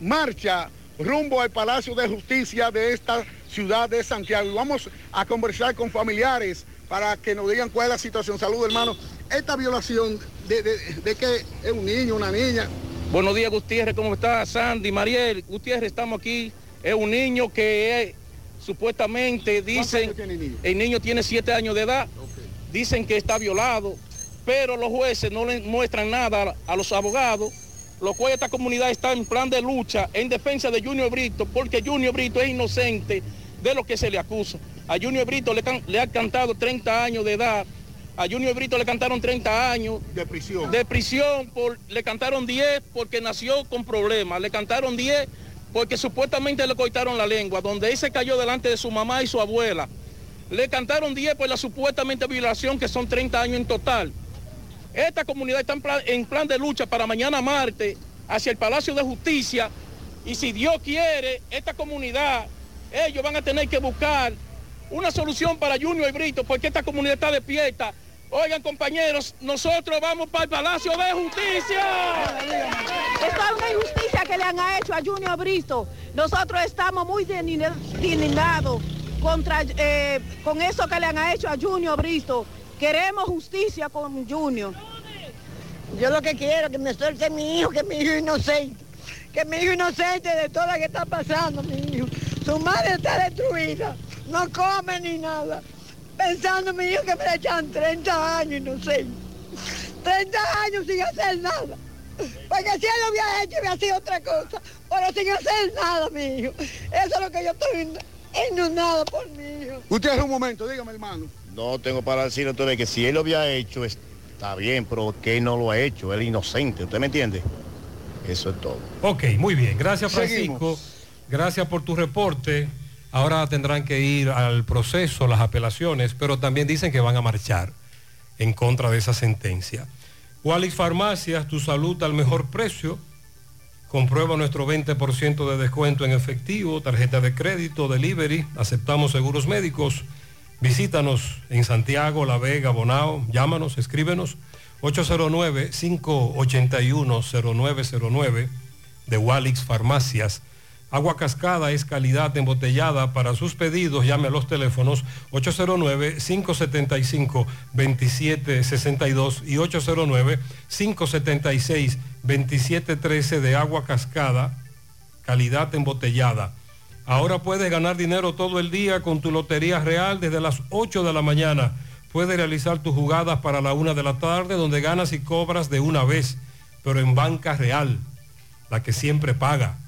marcha rumbo al Palacio de Justicia de esta ciudad de Santiago. Y vamos a conversar con familiares para que nos digan cuál es la situación. Salud, hermano. Esta violación de, de, de que es un niño, una niña. Buenos días, Gutiérrez, ¿cómo está? Sandy, Mariel, Gutiérrez, estamos aquí. Es un niño que es, supuestamente dicen, el niño tiene siete años de edad, dicen que está violado, pero los jueces no le muestran nada a los abogados, lo cual esta comunidad está en plan de lucha en defensa de Junior Brito, porque Junior Brito es inocente de lo que se le acusa. A Junior Brito le, can- le han cantado 30 años de edad, a Junior Brito le cantaron 30 años de prisión. De prisión, por, le cantaron 10 porque nació con problemas, le cantaron 10 porque supuestamente le cortaron la lengua, donde él se cayó delante de su mamá y su abuela. Le cantaron 10 por la supuestamente violación, que son 30 años en total. Esta comunidad está en plan, de lucha para mañana martes hacia el Palacio de Justicia y si Dios quiere, esta comunidad, ellos van a tener que buscar una solución para Junior y Brito porque esta comunidad está despierta. Oigan compañeros, nosotros vamos para el Palacio de Justicia. Esto es una injusticia que le han hecho a Junior Brito. Nosotros estamos muy indignados contra, eh, con eso que le han hecho a Junior Brito. Queremos justicia con Junior. Yo lo que quiero es que me suelte mi hijo, que mi hijo es inocente. Que mi hijo es inocente de todo lo que está pasando, mi hijo. Su madre está destruida. No come ni nada. Pensando mi hijo que me le echan 30 años inocente. 30 años sin hacer nada. Porque si él lo hubiera hecho, hubiera sido otra cosa. Pero sin hacer nada, mi hijo. Eso es lo que yo estoy inundado por mi hijo. Gutiérrez, un momento, dígame, hermano. No tengo para decir entonces que si él lo había hecho está bien, pero que no lo ha hecho, él es inocente, ¿usted me entiende? Eso es todo. Ok, muy bien. Gracias Francisco. Seguimos. Gracias por tu reporte. Ahora tendrán que ir al proceso, las apelaciones, pero también dicen que van a marchar en contra de esa sentencia. Wallis Farmacias, tu salud al mejor precio. Comprueba nuestro 20% de descuento en efectivo, tarjeta de crédito, delivery. Aceptamos seguros médicos. Visítanos en Santiago, La Vega, Bonao. Llámanos, escríbenos. 809-581-0909 de Walix Farmacias. Agua Cascada es calidad embotellada. Para sus pedidos llame a los teléfonos 809-575-2762 y 809-576-2713 de Agua Cascada, calidad embotellada. Ahora puedes ganar dinero todo el día con tu Lotería Real desde las 8 de la mañana. Puedes realizar tus jugadas para la 1 de la tarde donde ganas y cobras de una vez, pero en banca real, la que siempre paga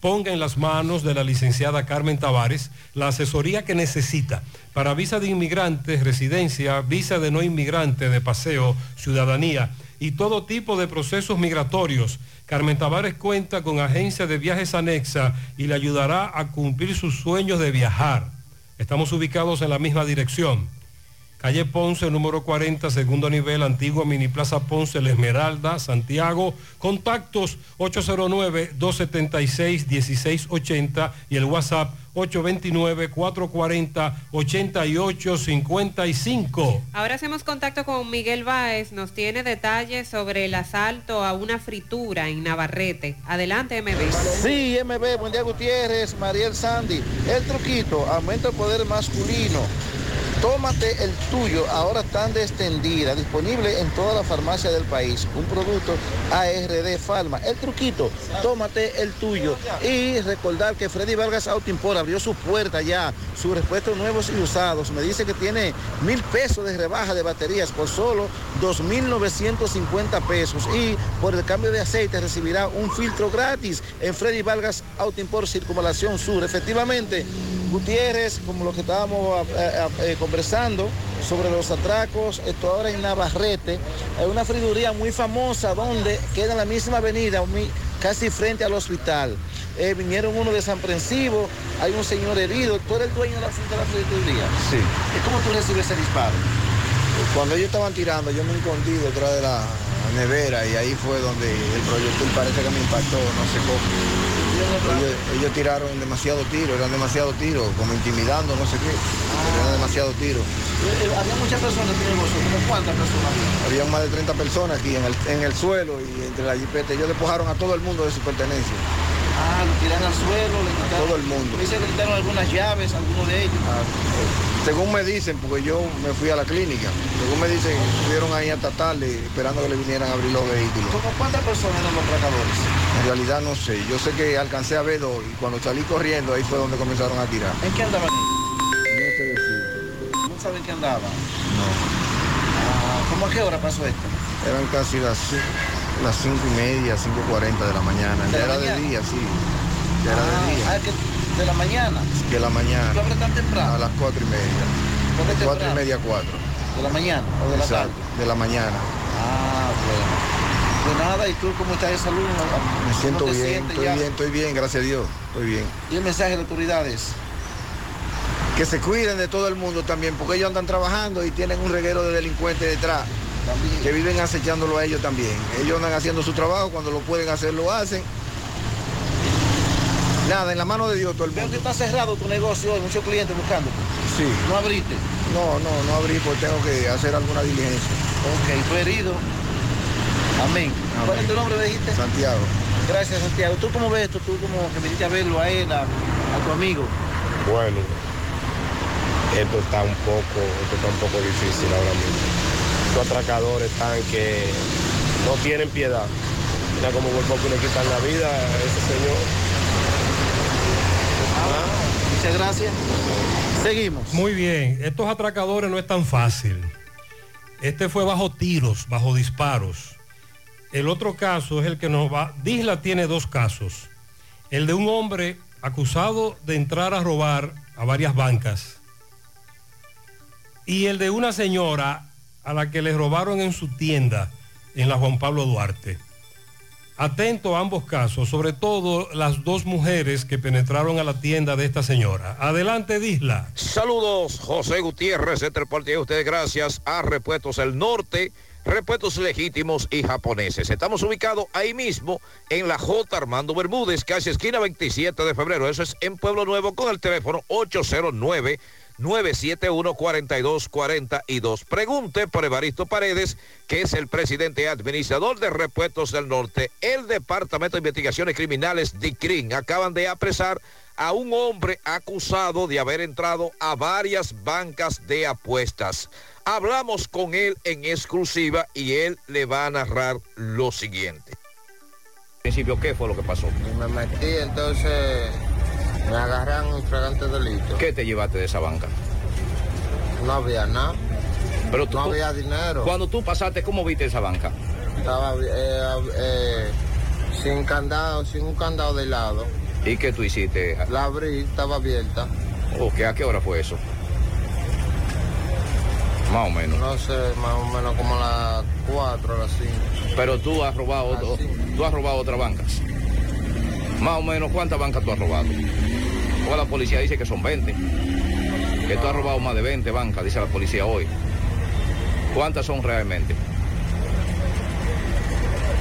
ponga en las manos de la licenciada Carmen Tavares la asesoría que necesita para visa de inmigrante, residencia, visa de no inmigrante, de paseo, ciudadanía y todo tipo de procesos migratorios. Carmen Tavares cuenta con agencia de viajes anexa y le ayudará a cumplir sus sueños de viajar. Estamos ubicados en la misma dirección. Calle Ponce, número 40, segundo nivel, antigua Mini Plaza Ponce, La Esmeralda, Santiago. Contactos 809-276-1680 y el WhatsApp 829-440-8855. Ahora hacemos contacto con Miguel Báez, nos tiene detalles sobre el asalto a una fritura en Navarrete. Adelante, MB. Sí, MB, buen día Gutiérrez, Mariel Sandy. El truquito, aumenta el poder masculino. Tómate el tuyo, ahora tan de extendida, disponible en toda la farmacia del país. Un producto ARD Farma. El truquito, tómate el tuyo. Y recordar que Freddy Vargas Import abrió su puerta ya, sus repuestos nuevos y usados. Me dice que tiene mil pesos de rebaja de baterías por solo 2.950 pesos. Y por el cambio de aceite recibirá un filtro gratis en Freddy Vargas Import Circunvalación Sur. Efectivamente, Gutiérrez, como lo que estábamos eh, eh, conversando sobre los atracos, esto ahora en Navarrete, hay una friduría muy famosa donde queda en la misma avenida, casi frente al hospital. Eh, vinieron uno de San Prensivo, hay un señor herido, tú eres el dueño de la, de la friduría. Sí. ¿Y cómo tú recibes ese disparo? Cuando ellos estaban tirando, yo me escondí detrás de la nevera y ahí fue donde el proyectil parece que me impactó, no sé cómo. Ellos, ellos tiraron demasiado tiro, eran demasiado tiros, como intimidando, no sé qué. Eran demasiado tiros. Eh, eh, había muchas personas en el negocio, ¿como cuántas personas había? Había más de 30 personas aquí en el, en el suelo y entre la jipeta. Ellos despojaron a todo el mundo de su pertenencia. Ah, lo tiran al suelo, le quitaron. Todo el mundo. Me dice que le quitaron algunas llaves, algunos de ellos. Según me dicen, porque yo me fui a la clínica, según me dicen, estuvieron ahí hasta tarde esperando que le vinieran a abrir los vehículos. ¿Cómo cuántas personas eran los atracadores? En realidad no sé, yo sé que alcancé a ver dos y cuando salí corriendo ahí fue donde comenzaron a tirar. ¿En qué andaban ellos? No sé. ¿No saben qué andaban? Ah, ¿Cómo a qué hora pasó esto? Eran casi las, las cinco y media, 5.40 de la mañana. ¿De Ya la era mañana? de día, sí. Ya era Ah, de día. ah, que de la mañana. De la mañana. ¿Tú abres tan temprano? A las cuatro y media. ¿Por qué Cuatro y temprano? media, cuatro. ¿De la mañana o de la tarde? de la mañana. Ah, bueno. Pues nada, ¿y tú cómo estás de salud? Me siento ¿Cómo te bien, estoy ya? bien, estoy bien, gracias a Dios. Estoy bien. ¿Y el mensaje de las autoridades? Que se cuiden de todo el mundo también, porque ellos andan trabajando y tienen un reguero de delincuentes detrás. Que viven acechándolo a ellos también. Ellos andan haciendo su trabajo, cuando lo pueden hacer, lo hacen. Nada, en la mano de Dios todo el Veo mundo. que está cerrado tu negocio hoy, muchos clientes buscándote. Sí. ¿No abriste? No, no, no abrí porque tengo que hacer alguna diligencia. Ok, tú herido. Amén. ¿Cuál es tu nombre, me dijiste? Santiago. Gracias, Santiago. ¿Tú cómo ves esto? Tú como que viniste a verlo a él, a, a tu amigo. Bueno, esto está un poco, esto está un poco difícil ahora mismo. Estos atracadores están que no tienen piedad. Mira cómo por poco le quitan la vida a ese señor. Muchas gracias. Seguimos. Muy bien, estos atracadores no es tan fácil. Este fue bajo tiros, bajo disparos. El otro caso es el que nos va... Disla tiene dos casos. El de un hombre acusado de entrar a robar a varias bancas. Y el de una señora a la que le robaron en su tienda en la Juan Pablo Duarte. Atento a ambos casos, sobre todo las dos mujeres que penetraron a la tienda de esta señora. Adelante, Disla. Saludos, José Gutiérrez, entre parte de ustedes, gracias a Repuestos El Norte, repuestos legítimos y japoneses. Estamos ubicados ahí mismo en la J. Armando Bermúdez, casi esquina 27 de febrero. Eso es en Pueblo Nuevo con el teléfono 809. 971-4242. Pregunte por Evaristo Paredes, que es el presidente administrador de Repuestos del Norte. El Departamento de Investigaciones Criminales, DICRIN, acaban de apresar a un hombre acusado de haber entrado a varias bancas de apuestas. Hablamos con él en exclusiva y él le va a narrar lo siguiente. principio, ¿qué fue lo que pasó? Me metí, entonces me agarran un fragante delito. ¿Qué te llevaste de esa banca? No había nada. Pero tú- no había dinero. Cuando tú pasaste, ¿cómo viste esa banca? Estaba eh, eh, sin candado, sin un candado de lado. ¿Y qué tú hiciste? La abrí, estaba abierta. Ok, ¿a qué hora fue eso? Más o menos. No sé, más o menos como a las 4, a las 5. Pero tú has robado, otro- tú has robado otras bancas. Más o menos, ¿cuántas bancas tú has robado? O la policía dice que son 20. Que tú has robado más de 20 bancas, dice la policía hoy. ¿Cuántas son realmente?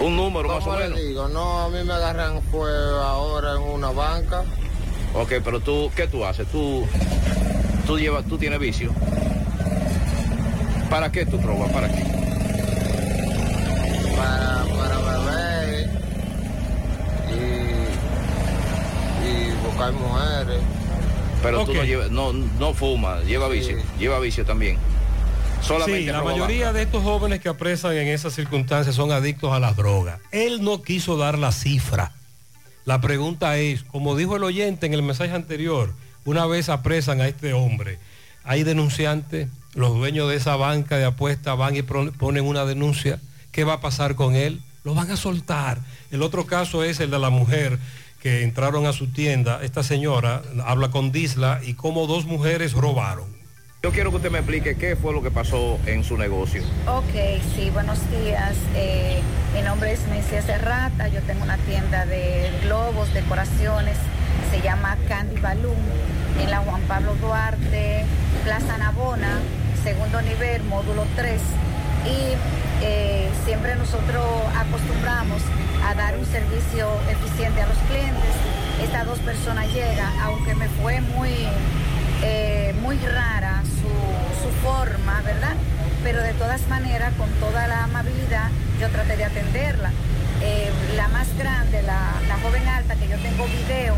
Un número más o ¿Cómo le menos. digo? No, a mí me agarran fue ahora en una banca. Ok, pero tú, ¿qué tú haces? Tú, tú llevas, tú tienes vicio. ¿Para qué tú robas? ¿Para qué? Buscar mujeres. Pero tú no llevas, no, no fumas, lleva vicio, lleva vicio también. Solamente Sí, la mayoría banca. de estos jóvenes que apresan en esas circunstancias son adictos a las drogas. Él no quiso dar la cifra. La pregunta es, como dijo el oyente en el mensaje anterior, una vez apresan a este hombre, hay denunciantes, los dueños de esa banca de apuestas van y ponen una denuncia, ¿qué va a pasar con él? Lo van a soltar. El otro caso es el de la mujer que entraron a su tienda. Esta señora habla con Disla y cómo dos mujeres robaron. Yo quiero que usted me explique qué fue lo que pasó en su negocio. Ok, sí, buenos días. Eh, mi nombre es Messia Serrata. Yo tengo una tienda de globos, decoraciones. Se llama Candy Balloon en la Juan Pablo Duarte, Plaza Navona, segundo nivel, módulo 3. Y eh, siempre nosotros acostumbramos a dar un servicio eficiente a los clientes. Estas dos personas llegan, aunque me fue muy eh, muy rara su, su forma, ¿verdad? Pero de todas maneras, con toda la amabilidad, yo traté de atenderla. Eh, la más grande, la, la joven alta, que yo tengo video,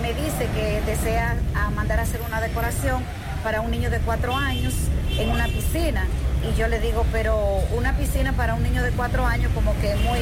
me dice que desea mandar a hacer una decoración para un niño de cuatro años en una piscina. Y yo le digo, pero una piscina para un niño de cuatro años como que es muy,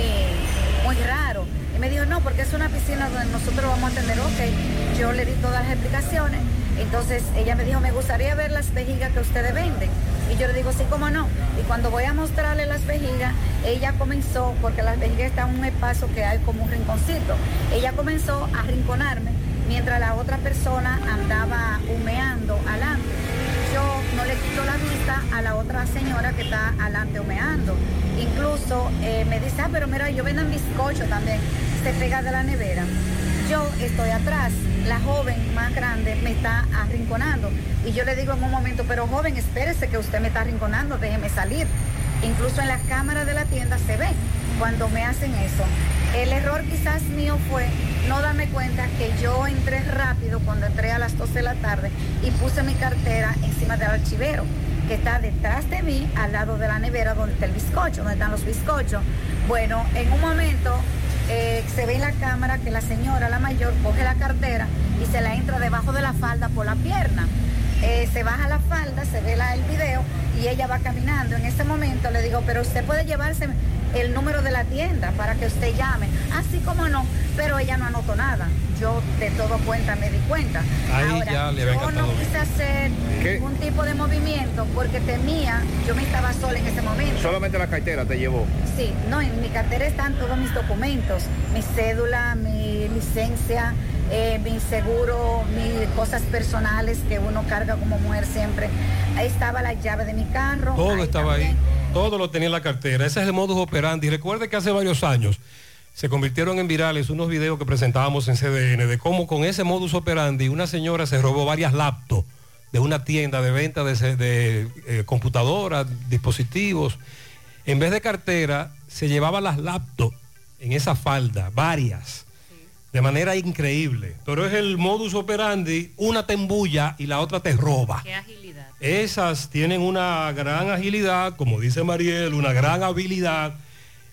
muy raro. Y me dijo, no, porque es una piscina donde nosotros vamos a atender. Ok, yo le di todas las explicaciones. Entonces ella me dijo, me gustaría ver las vejigas que ustedes venden. Y yo le digo, sí, cómo no. Y cuando voy a mostrarle las vejigas, ella comenzó, porque las vejigas están en un espacio que hay como un rinconcito, ella comenzó a rinconarme mientras la otra persona andaba humeando adelante. Yo no le quito la vista a la otra señora que está adelante humeando. Incluso eh, me dice, ah, pero mira, yo vendo bizcocho también. Se pega de la nevera. Yo estoy atrás, la joven más grande me está arrinconando. Y yo le digo en un momento, pero joven, espérese que usted me está arrinconando, déjeme salir. Incluso en las cámaras de la tienda se ve cuando me hacen eso. El error quizás mío fue no darme cuenta que yo entré rápido cuando entré a las 12 de la tarde y puse mi cartera encima del archivero que está detrás de mí, al lado de la nevera donde está el bizcocho, donde están los bizcochos. Bueno, en un momento eh, se ve en la cámara que la señora, la mayor, coge la cartera y se la entra debajo de la falda por la pierna. Eh, se baja la falda, se ve la- el video y ella va caminando. En ese momento le digo, pero usted puede llevarse el número de la tienda para que usted llame. Así como no, pero ella no anotó nada. Yo de todo cuenta me di cuenta. Ahí Ahora, ya le había yo no quise hacer ¿Qué? ningún tipo de movimiento porque temía, yo me estaba sola en ese momento. Solamente la cartera te llevó. Sí, no, en mi cartera están todos mis documentos, mi cédula, mi licencia, eh, mi seguro, mis cosas personales que uno carga como mujer siempre. Ahí estaba la llave de mi carro. Todo ahí estaba ahí, todo lo tenía en la cartera. Ese es el modus operandi. Recuerde que hace varios años se convirtieron en virales unos videos que presentábamos en CDN de cómo con ese modus operandi una señora se robó varias laptops de una tienda de venta de, eh, computadoras, dispositivos. En vez de cartera, se llevaba las laptops en esa falda, varias, de manera increíble. Pero es el modus operandi, una te embulla y la otra te roba. Qué agilidad. Esas tienen una gran agilidad, como dice Mariel, una gran habilidad.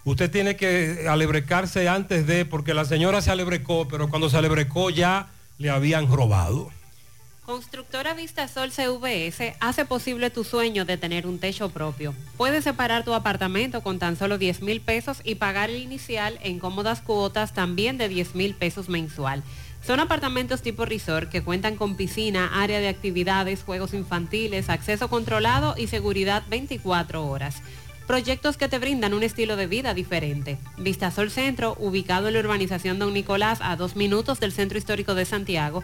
Usted tiene que alebrecarse antes de, porque la señora se alebrecó, pero cuando se alebrecó ya le habían robado. Constructora Vistasol CVS hace posible tu sueño de tener un techo propio. Puedes separar tu apartamento con tan solo 10 mil pesos y pagar el inicial en cómodas cuotas también de 10 mil pesos mensual. Son apartamentos tipo resort que cuentan con piscina, área de actividades, juegos infantiles, acceso controlado y seguridad 24 horas. Proyectos que te brindan un estilo de vida diferente. Vistasol Centro, ubicado en la urbanización Don Nicolás a dos minutos del Centro Histórico de Santiago.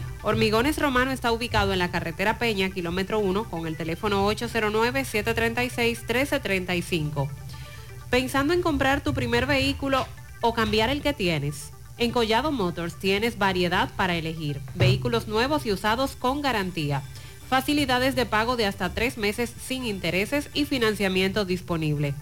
Hormigones Romano está ubicado en la carretera Peña, kilómetro 1, con el teléfono 809-736-1335. Pensando en comprar tu primer vehículo o cambiar el que tienes. En Collado Motors tienes variedad para elegir. Vehículos nuevos y usados con garantía. Facilidades de pago de hasta tres meses sin intereses y financiamiento disponible.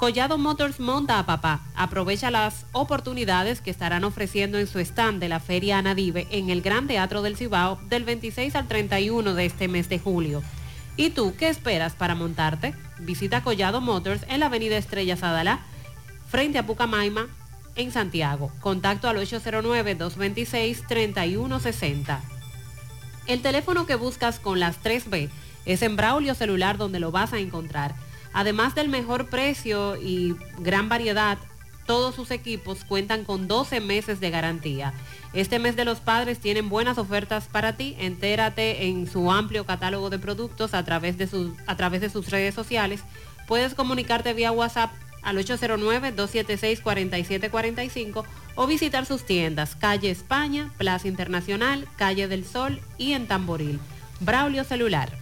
Collado Motors monta a papá. Aprovecha las oportunidades que estarán ofreciendo en su stand de la Feria Anadive en el Gran Teatro del Cibao del 26 al 31 de este mes de julio. ¿Y tú qué esperas para montarte? Visita Collado Motors en la Avenida Estrella Sadalá, frente a Pucamaima, en Santiago. Contacto al 809-226-3160. El teléfono que buscas con las 3B es en Braulio Celular donde lo vas a encontrar. Además del mejor precio y gran variedad, todos sus equipos cuentan con 12 meses de garantía. Este mes de los padres tienen buenas ofertas para ti. Entérate en su amplio catálogo de productos a través de, sus- a través de sus redes sociales. Puedes comunicarte vía WhatsApp al 809-276-4745 o visitar sus tiendas, calle España, Plaza Internacional, calle del Sol y en Tamboril. Braulio Celular.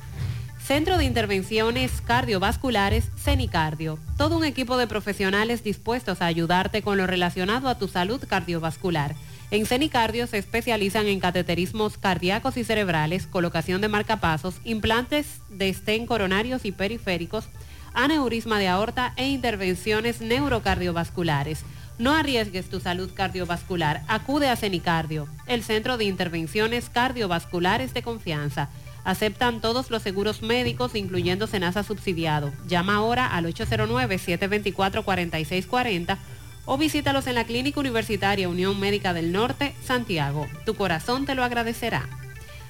Centro de Intervenciones Cardiovasculares, CENICardio. Todo un equipo de profesionales dispuestos a ayudarte con lo relacionado a tu salud cardiovascular. En CENICardio se especializan en cateterismos cardíacos y cerebrales, colocación de marcapasos, implantes de estén coronarios y periféricos, aneurisma de aorta e intervenciones neurocardiovasculares. No arriesgues tu salud cardiovascular. Acude a CENICardio, el centro de intervenciones cardiovasculares de confianza. Aceptan todos los seguros médicos, incluyendo Senasa subsidiado. Llama ahora al 809-724-4640 o visítalos en la Clínica Universitaria Unión Médica del Norte, Santiago. Tu corazón te lo agradecerá.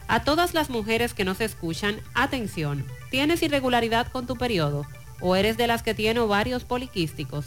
A todas las mujeres que nos escuchan, atención. ¿Tienes irregularidad con tu periodo? ¿O eres de las que tiene ovarios poliquísticos?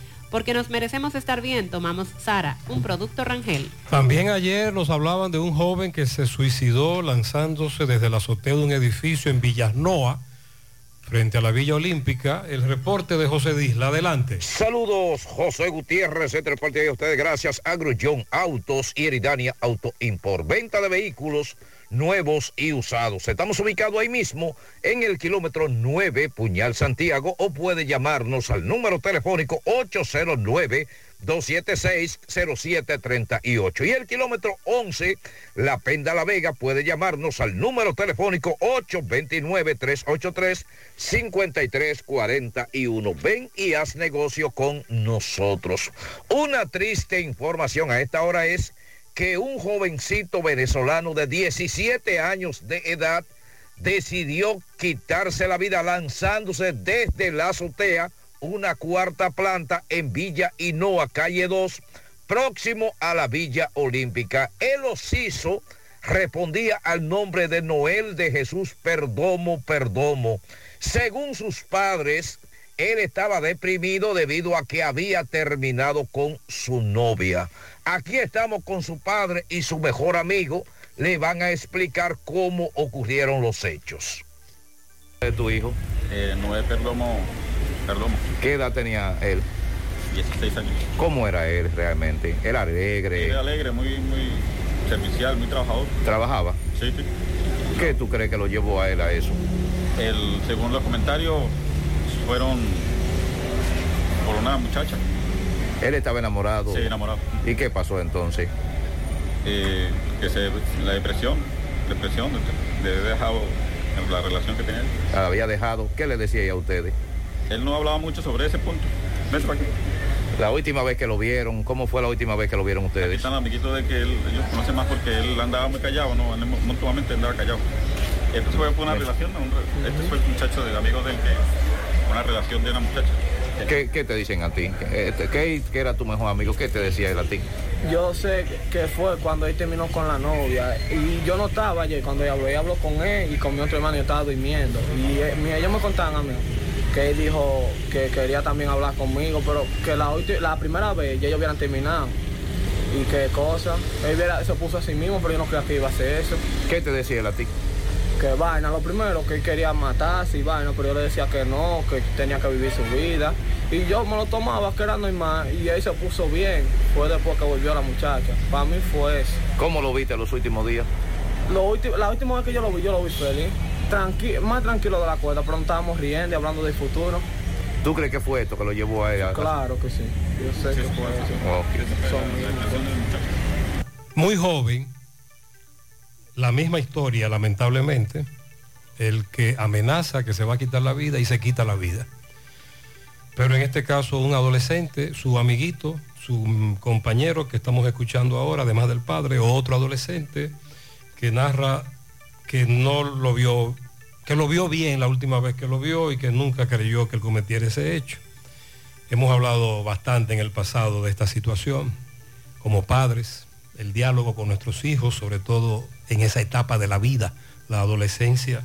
Porque nos merecemos estar bien, tomamos Sara, un producto Rangel. También ayer nos hablaban de un joven que se suicidó lanzándose desde la azotea de un edificio en Villasnoa, frente a la Villa Olímpica. El reporte de José Disla, adelante. Saludos, José Gutiérrez, entre parte de ustedes, gracias a Grullón Autos y Eridania Auto Import. Venta de vehículos nuevos y usados. Estamos ubicados ahí mismo en el kilómetro 9, Puñal Santiago, o puede llamarnos al número telefónico 809 276-0738. Y el kilómetro 11, La Penda La Vega, puede llamarnos al número telefónico 829-383-5341. Ven y haz negocio con nosotros. Una triste información a esta hora es que un jovencito venezolano de 17 años de edad decidió quitarse la vida lanzándose desde la azotea una cuarta planta en Villa Hinoa, calle 2, próximo a la Villa Olímpica. El osiso respondía al nombre de Noel de Jesús Perdomo Perdomo. Según sus padres, él estaba deprimido debido a que había terminado con su novia. Aquí estamos con su padre y su mejor amigo. Le van a explicar cómo ocurrieron los hechos. ¿De tu hijo? Eh, Noé Perdomo, Perdomo, ¿Qué edad tenía él? 16 años. ¿Cómo era él realmente? ¿Era alegre? Era alegre, muy, muy servicial, muy trabajador. ¿Trabajaba? Sí, sí. ¿Qué tú crees que lo llevó a él a eso? El, según los comentarios, fueron por una muchacha. Él estaba enamorado. Sí, enamorado. ¿Y qué pasó entonces? Eh, que se, la depresión, depresión, de, de dejado la relación que tenía. había dejado. ¿Qué le decía ella a ustedes? Él no hablaba mucho sobre ese punto. Vete para aquí. La última vez que lo vieron, ¿cómo fue la última vez que lo vieron ustedes? Están amiguitos de que él, ellos conocen más porque él andaba muy callado, no, mutuamente andaba callado. Esto fue una relación, un- este fue el muchacho del amigo del que, una relación de una muchacha. ¿Qué, qué te dicen a ti? ¿Qué, qué- qué era tu mejor amigo? ¿Qué te decía él a ti? Yo sé que fue cuando él terminó con la novia y yo no estaba ayer cuando ella habló. Ella habló con él y con mi otro hermano yo estaba durmiendo. Y eh, ellos me contaban a mí que él dijo que quería también hablar conmigo, pero que la, la primera vez ya ellos hubieran terminado. Y qué cosa. Él se puso a sí mismo, pero yo no creía que iba a hacer eso. ¿Qué te decía él a ti? Que vaina, lo primero, que él quería matarse y vaina, pero yo le decía que no, que tenía que vivir su vida. Y yo me lo tomaba, que era normal, y él se puso bien. Fue después que volvió la muchacha. Para mí fue eso. ¿Cómo lo viste los últimos días? Lo la última vez que yo lo vi, yo lo vi feliz. Tranqui más tranquilo de la cuerda, pero no estábamos riendo y hablando del futuro. ¿Tú crees que fue esto que lo llevó a él? a- Claro que sí. Yo sé que fue eso. Muy joven, la misma historia, lamentablemente, el que amenaza que se va a quitar la vida y se quita la vida. Pero en este caso un adolescente, su amiguito, su compañero que estamos escuchando ahora, además del padre, o otro adolescente que narra que no lo vio, que lo vio bien la última vez que lo vio y que nunca creyó que él cometiera ese hecho. Hemos hablado bastante en el pasado de esta situación, como padres, el diálogo con nuestros hijos, sobre todo en esa etapa de la vida, la adolescencia,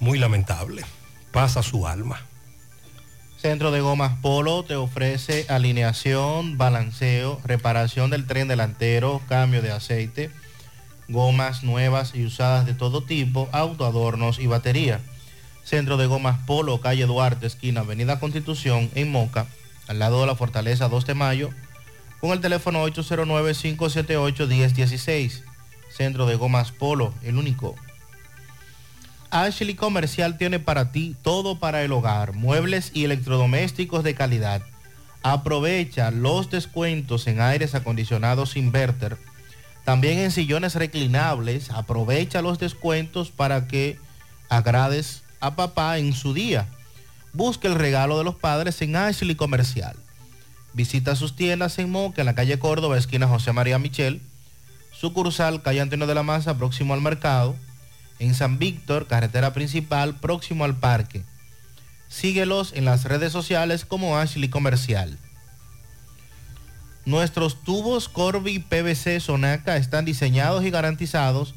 muy lamentable. Pasa su alma. Centro de Gomas Polo te ofrece alineación, balanceo, reparación del tren delantero, cambio de aceite, gomas nuevas y usadas de todo tipo, autoadornos y batería. Centro de Gomas Polo, calle Duarte, esquina Avenida Constitución, en Moca, al lado de la Fortaleza 2 de Mayo, con el teléfono 809-578-1016. Centro de Gomas Polo, el único. Ashley Comercial tiene para ti todo para el hogar, muebles y electrodomésticos de calidad. Aprovecha los descuentos en aires acondicionados inverter. También en sillones reclinables, aprovecha los descuentos para que agrades a papá en su día. Busca el regalo de los padres en Ashley Comercial. Visita sus tiendas en Moca, en la calle Córdoba, esquina José María Michel. Sucursal, calle Antonio de la Maza, próximo al mercado. En San Víctor, carretera principal, próximo al parque. Síguelos en las redes sociales como Ashley Comercial. Nuestros tubos Corby PVC Sonaca están diseñados y garantizados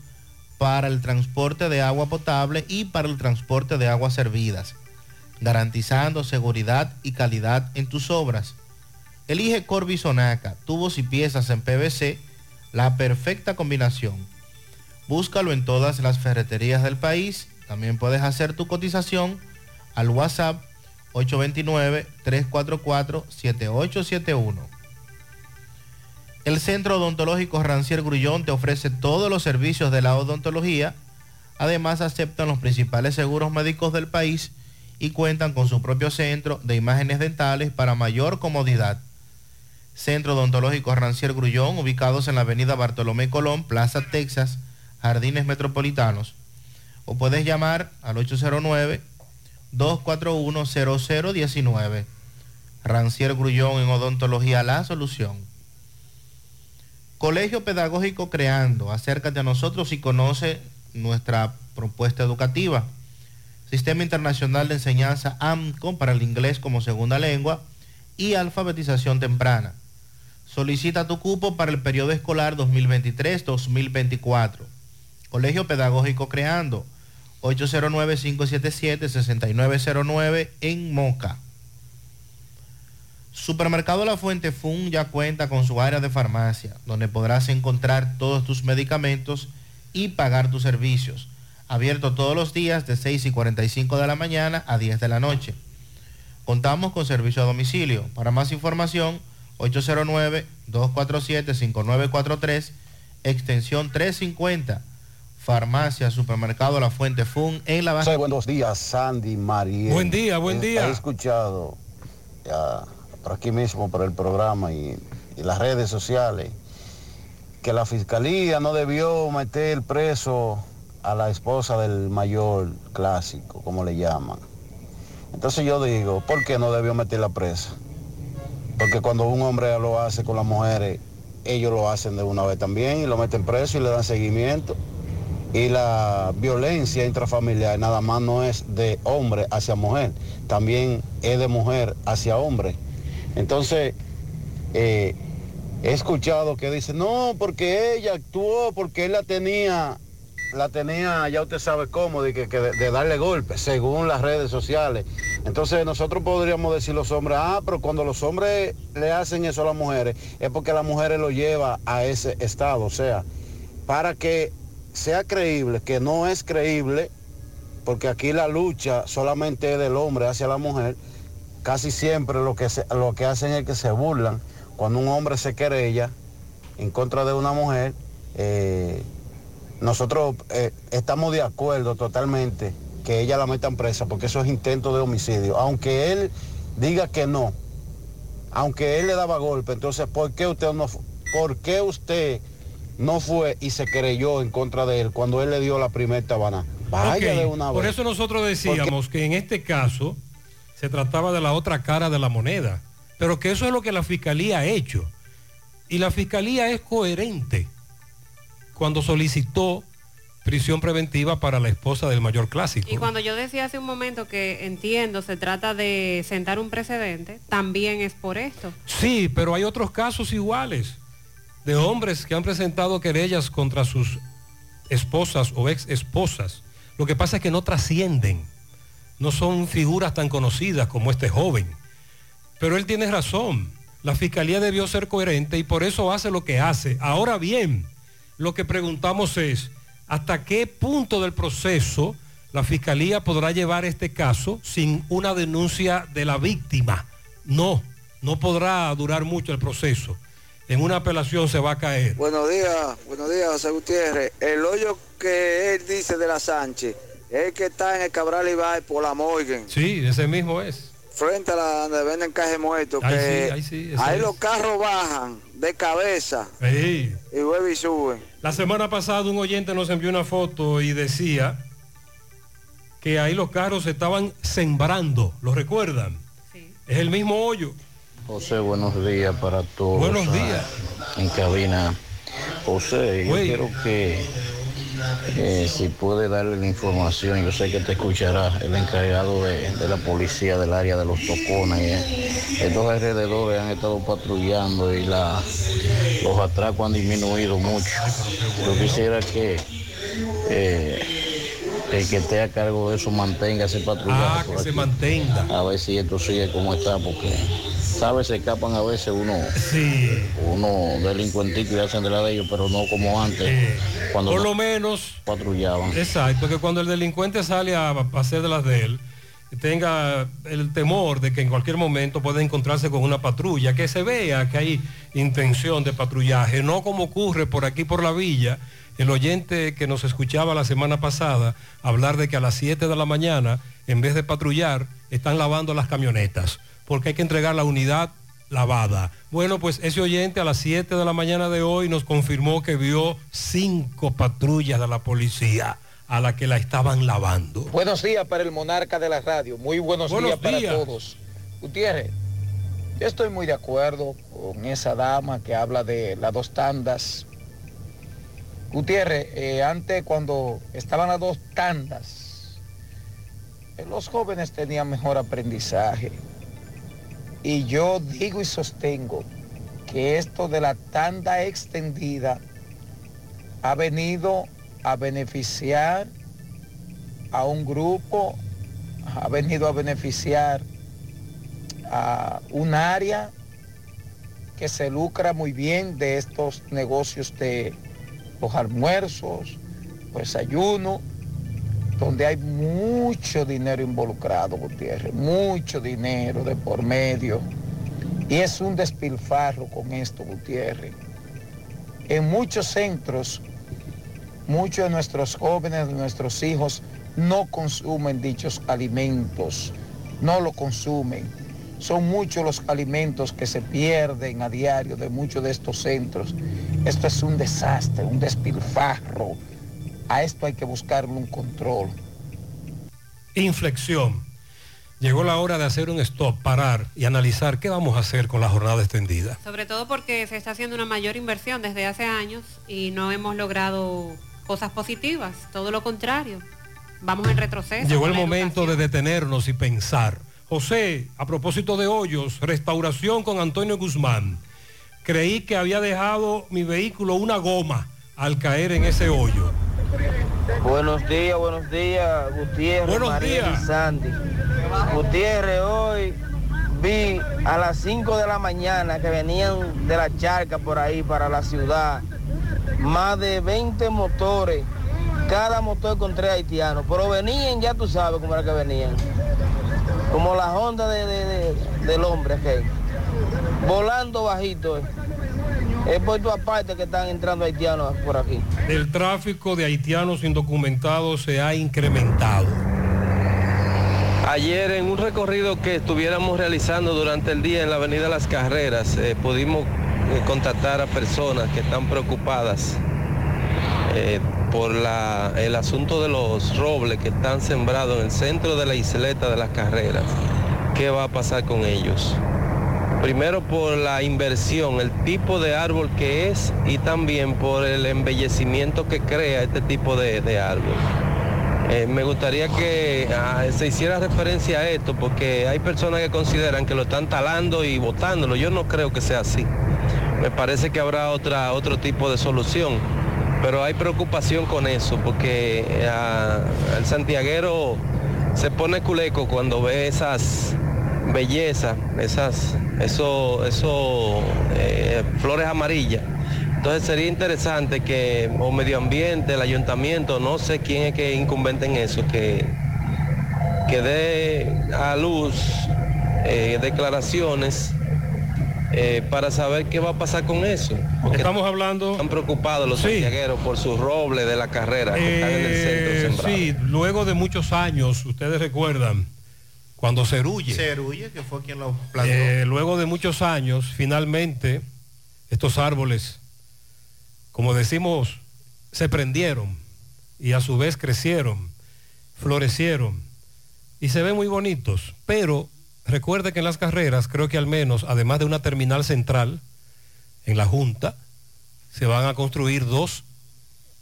para el transporte de agua potable y para el transporte de aguas servidas, garantizando seguridad y calidad en tus obras. Elige Corby Sonaca, tubos y piezas en PVC, la perfecta combinación. Búscalo en todas las ferreterías del país. También puedes hacer tu cotización al WhatsApp 829-344-7871. El Centro Odontológico Rancier Grullón te ofrece todos los servicios de la odontología. Además aceptan los principales seguros médicos del país y cuentan con su propio centro de imágenes dentales para mayor comodidad. Centro Odontológico Rancier Grullón, ubicados en la avenida Bartolomé Colón, Plaza Texas, Jardines Metropolitanos. O puedes llamar al 809-241-0019. Rancier Grullón en Odontología La Solución. Colegio Pedagógico Creando. Acércate a nosotros y conoce nuestra propuesta educativa. Sistema Internacional de Enseñanza AMCO para el inglés como segunda lengua y alfabetización temprana. Solicita tu cupo para el periodo escolar 2023-2024. Colegio Pedagógico Creando, 809-577-6909 en Moca. Supermercado La Fuente Fun ya cuenta con su área de farmacia, donde podrás encontrar todos tus medicamentos y pagar tus servicios. Abierto todos los días de 6 y 45 de la mañana a 10 de la noche. Contamos con servicio a domicilio. Para más información, 809-247-5943, extensión 350. Farmacia, supermercado La Fuente Fun en la base. buenos días, Sandy María. Buen día, buen día. He escuchado ya por aquí mismo, por el programa y, y las redes sociales, que la fiscalía no debió meter preso a la esposa del mayor clásico, como le llaman. Entonces yo digo, ¿por qué no debió meterla presa? Porque cuando un hombre lo hace con las mujeres, ellos lo hacen de una vez también y lo meten preso y le dan seguimiento. Y la violencia intrafamiliar nada más no es de hombre hacia mujer, también es de mujer hacia hombre. Entonces, eh, he escuchado que dice, no, porque ella actuó, porque él la tenía, la tenía, ya usted sabe cómo, de, que, de darle golpes, según las redes sociales. Entonces nosotros podríamos decir los hombres, ah, pero cuando los hombres le hacen eso a las mujeres, es porque las mujeres lo lleva a ese estado. O sea, para que sea creíble, que no es creíble, porque aquí la lucha solamente es del hombre hacia la mujer, casi siempre lo que, lo que hacen es que se burlan. Cuando un hombre se querella en contra de una mujer, eh, nosotros eh, estamos de acuerdo totalmente que ella la metan presa, porque eso es intento de homicidio. Aunque él diga que no, aunque él le daba golpe, entonces, ¿por qué usted no, por qué usted no fue y se creyó en contra de él cuando él le dio la primera tabana? Vaya de una Por vez. eso nosotros decíamos que en este caso se trataba de la otra cara de la moneda, pero que eso es lo que la fiscalía ha hecho. Y la fiscalía es coherente cuando solicitó prisión preventiva para la esposa del mayor clásico. Y cuando yo decía hace un momento que entiendo se trata de sentar un precedente, también es por esto. Sí, pero hay otros casos iguales de hombres que han presentado querellas contra sus esposas o ex esposas. Lo que pasa es que no trascienden, no son figuras tan conocidas como este joven. Pero él tiene razón, la fiscalía debió ser coherente y por eso hace lo que hace. Ahora bien, lo que preguntamos es, ¿hasta qué punto del proceso la fiscalía podrá llevar este caso sin una denuncia de la víctima? No, no podrá durar mucho el proceso. En una apelación se va a caer. Buenos días, buenos días, José Gutiérrez. El hoyo que él dice de la Sánchez es el que está en el Cabral Ibai por la Morgan, Sí, ese mismo es. frente a la donde venden caje muerto. Ahí que sí, ahí sí, ahí los carros bajan de cabeza Sí. y vuelven y suben. La semana pasada un oyente nos envió una foto y decía que ahí los carros se estaban sembrando, ¿lo recuerdan? Es el mismo hoyo. José, buenos días para todos. Buenos ah, días. En cabina. José, yo quiero que eh, si puede darle la información, yo sé que te escuchará el encargado de, de la policía del área de los tocones. eh. Estos alrededores han estado patrullando y la, los atracos han disminuido mucho. Yo quisiera que eh, el que esté a cargo de eso mantenga ese patrullaje. Ah, que se mantenga. A ver si esto sigue como está, porque, ¿sabes? Se escapan a veces uno, uno delincuentitos y hacen de la de ellos, pero no como antes, cuando Por lo menos, patrullaban. exacto, que cuando el delincuente sale a, a hacer de las de él, tenga el temor de que en cualquier momento pueda encontrarse con una patrulla, que se vea que hay intención de patrullaje, no como ocurre por aquí por la villa, el oyente que nos escuchaba la semana pasada hablar de que a las 7 de la mañana, en vez de patrullar, están lavando las camionetas, porque hay que entregar la unidad lavada. Bueno, pues ese oyente a las 7 de la mañana de hoy nos confirmó que vio cinco patrullas de la policía a la que la estaban lavando. Buenos días para el monarca de la radio. Muy buenos, Buenos días para todos. Gutiérrez, yo estoy muy de acuerdo con esa dama que habla de las dos tandas. Gutiérrez, eh, antes cuando estaban las dos tandas, eh, los jóvenes tenían mejor aprendizaje. Y yo digo y sostengo que esto de la tanda extendida ha venido a beneficiar a un grupo, ha venido a beneficiar a un área que se lucra muy bien de estos negocios de los almuerzos, los desayunos, donde hay mucho dinero involucrado, Gutiérrez, mucho dinero de por medio. Y es un despilfarro con esto, Gutiérrez. En muchos centros, muchos de nuestros jóvenes, de nuestros hijos, no consumen dichos alimentos, no lo consumen. Son muchos los alimentos que se pierden a diario de muchos de estos centros. Esto es un desastre, un despilfarro. A esto hay que buscarle un control. Inflexión. Llegó la hora de hacer un stop, parar y analizar qué vamos a hacer con la jornada extendida. Sobre todo porque se está haciendo una mayor inversión desde hace años y no hemos logrado cosas positivas, todo lo contrario. Vamos en retroceso. Llegó el momento de detenernos y pensar. José, a propósito de hoyos, restauración con Antonio Guzmán. Creí que había dejado mi vehículo una goma al caer en ese hoyo. Buenos días, buenos días, Gutiérrez, Buenos María días. y Sandy. Gutiérrez, hoy vi a las 5 de la mañana que venían de la charca por ahí para la ciudad, más de 20 motores, cada motor con tres haitianos, pero venían, ya tú sabes cómo era que venían, como la Honda de, de- de- del hombre aquel, volando bajito. eh. Es por tu aparte que están entrando haitianos por aquí. El tráfico de haitianos indocumentados se ha incrementado. Ayer en un recorrido que estuviéramos realizando durante el día en la Avenida Las Carreras, eh, pudimos eh, contactar a personas que están preocupadas eh, por la- el asunto de los robles que están sembrados en el centro de la isleta de Las Carreras. ¿Qué va a pasar con ellos? Primero por la inversión, el tipo de árbol que es y también por el embellecimiento que crea este tipo de, árbol. Eh, me gustaría que ah, se hiciera referencia a esto porque hay personas que consideran que lo están talando y botándolo. Yo no creo que sea así. Me parece que habrá otra, otro tipo de solución. Pero hay preocupación con eso porque ah, el santiaguero se pone culeco cuando ve esas bellezas, esas eso, eso, eh, flores amarillas. Entonces sería interesante que o medio ambiente, el ayuntamiento, no sé quién es que incumbente en eso, que, que dé a luz eh, declaraciones eh, para saber qué va a pasar con eso. Porque Estamos hablando... Están preocupados los santiagueros por sus robles de la carrera que están en el centro Eh, sembrados. sí, luego de muchos años, ustedes recuerdan, cuando Cerulle, Cerulle, que fue quien lo plantó. eh, luego de muchos años, finalmente, estos árboles, como decimos, se prendieron y a su vez crecieron, florecieron y se ven muy bonitos. Pero recuerde que en las carreras, creo que al menos, además de una terminal central, en la Junta, se van a construir dos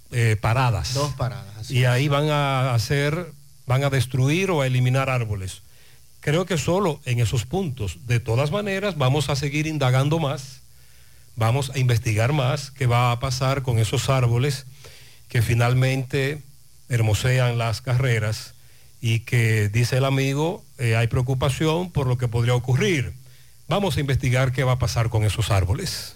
eh, paradas. Dos paradas. así Y ahí van a hacer, van a destruir o a eliminar árboles. Creo que solo en esos puntos. De todas maneras, vamos a seguir indagando más, vamos a investigar más qué va a pasar con esos árboles que finalmente hermosean las carreras y que, dice el amigo, eh, hay preocupación por lo que podría ocurrir. Vamos a investigar qué va a pasar con esos árboles.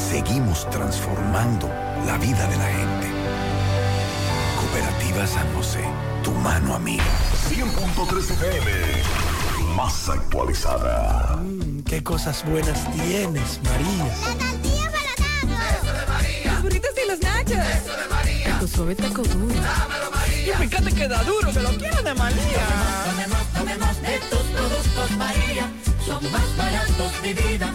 seguimos transformando la vida de la gente. Cooperativa San José, tu mano amiga. 100.3 FM, más actualizada. Mm, qué cosas buenas tienes, María. La tortilla para Eso de María. Los burritos y los nachos. Eso de María. Tu suave taco duro. Dámelo, María. Y fíjate que da duro, que lo quiero de María. Tomemos, tomemos de tus productos, María. Son más baratos, de vida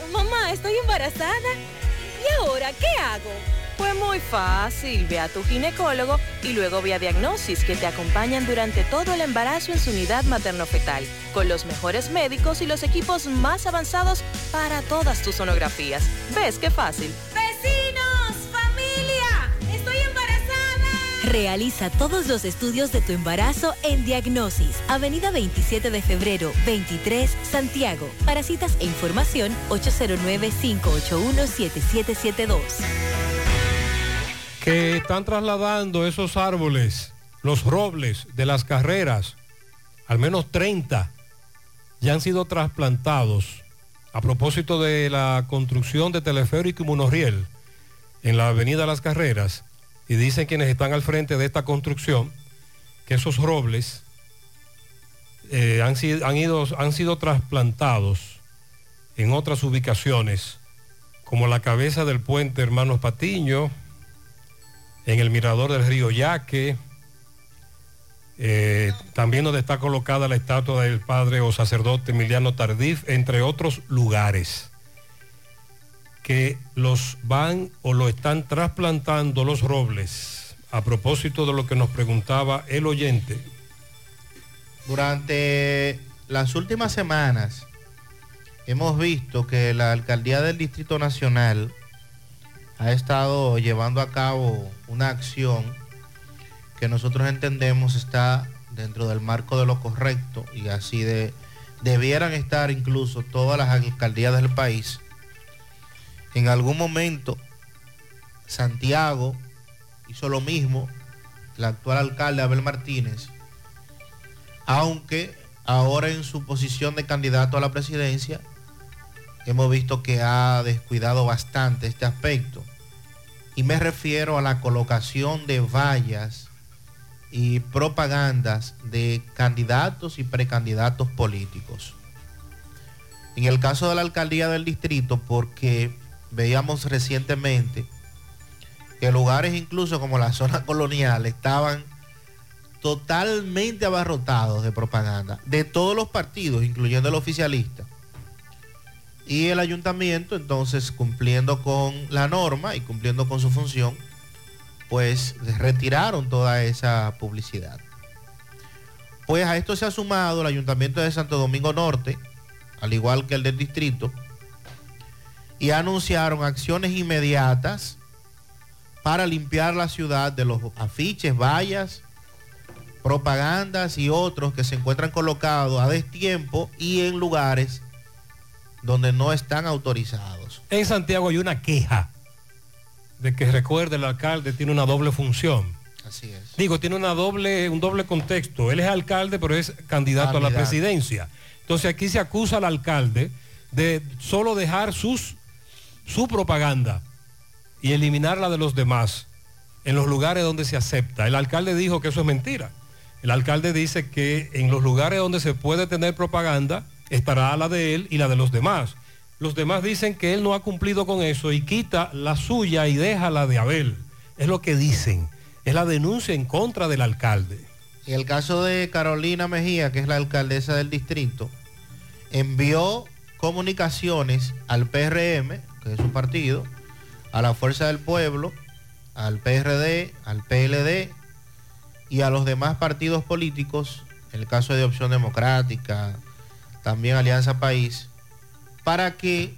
mamá, estoy embarazada. ¿Y ahora qué hago? Pues muy fácil, ve a tu ginecólogo y luego ve a Diagnosis que te acompañan durante todo el embarazo en su unidad materno-fetal, con los mejores médicos y los equipos más avanzados para todas tus sonografías. ¿Ves qué fácil? Realiza todos los estudios de tu embarazo en Diagnosis, Avenida 27 de febrero, 23, Santiago. Para citas e información, 809-581-7772. que están trasladando esos árboles, los robles de las carreras, al menos 30, ya han sido trasplantados a propósito de la construcción de teleférico y monorriel en la avenida Las Carreras. Y dicen quienes están al frente de esta construcción que esos robles eh, han, sido, han, ido, han sido trasplantados en otras ubicaciones, como la cabeza del puente Hermanos Patiño, en el mirador del río Yaque, eh, también donde está colocada la estatua del padre o sacerdote Emiliano Tardif, entre otros lugares que los van o lo están trasplantando los robles. A propósito de lo que nos preguntaba el oyente. Durante las últimas semanas hemos visto que la alcaldía del Distrito Nacional ha estado llevando a cabo una acción que nosotros entendemos está dentro del marco de lo correcto y así de debieran estar incluso todas las alcaldías del país. En algún momento Santiago hizo lo mismo, el actual alcalde Abel Martínez, aunque ahora en su posición de candidato a la presidencia hemos visto que ha descuidado bastante este aspecto. Y me refiero a la colocación de vallas y propagandas de candidatos y precandidatos políticos. En el caso de la alcaldía del distrito, porque veíamos recientemente que lugares incluso como la zona colonial estaban totalmente abarrotados de propaganda de todos los partidos, incluyendo el oficialista. Y el ayuntamiento, entonces, cumpliendo con la norma y cumpliendo con su función, pues retiraron toda esa publicidad. Pues a esto se ha sumado el ayuntamiento de Santo Domingo Norte, al igual que el del distrito, y anunciaron acciones inmediatas para limpiar la ciudad de los afiches, vallas, propagandas y otros que se encuentran colocados a destiempo y en lugares donde no están autorizados. En Santiago hay una queja de que recuerde el alcalde tiene una doble función. Así es. Digo, tiene una doble, un doble contexto. Él es alcalde, pero es candidato, a la presidencia. Entonces aquí se acusa al alcalde de solo dejar sus, su propaganda y eliminar la de los demás en los lugares donde se acepta. El alcalde dijo que eso es mentira. El alcalde dice que en los lugares donde se puede tener propaganda estará la de él y la de los demás. Los demás dicen que él no ha cumplido con eso y quita la suya y deja la de Abel. Es lo que dicen. Es la denuncia en contra del alcalde. En el caso de Carolina Mejía, que es la alcaldesa del distrito, envió comunicaciones al PRM, que es su partido, a la Fuerza del Pueblo, al PRD, al PLD y a los demás partidos políticos, en el caso de Opción Democrática, también Alianza País, para que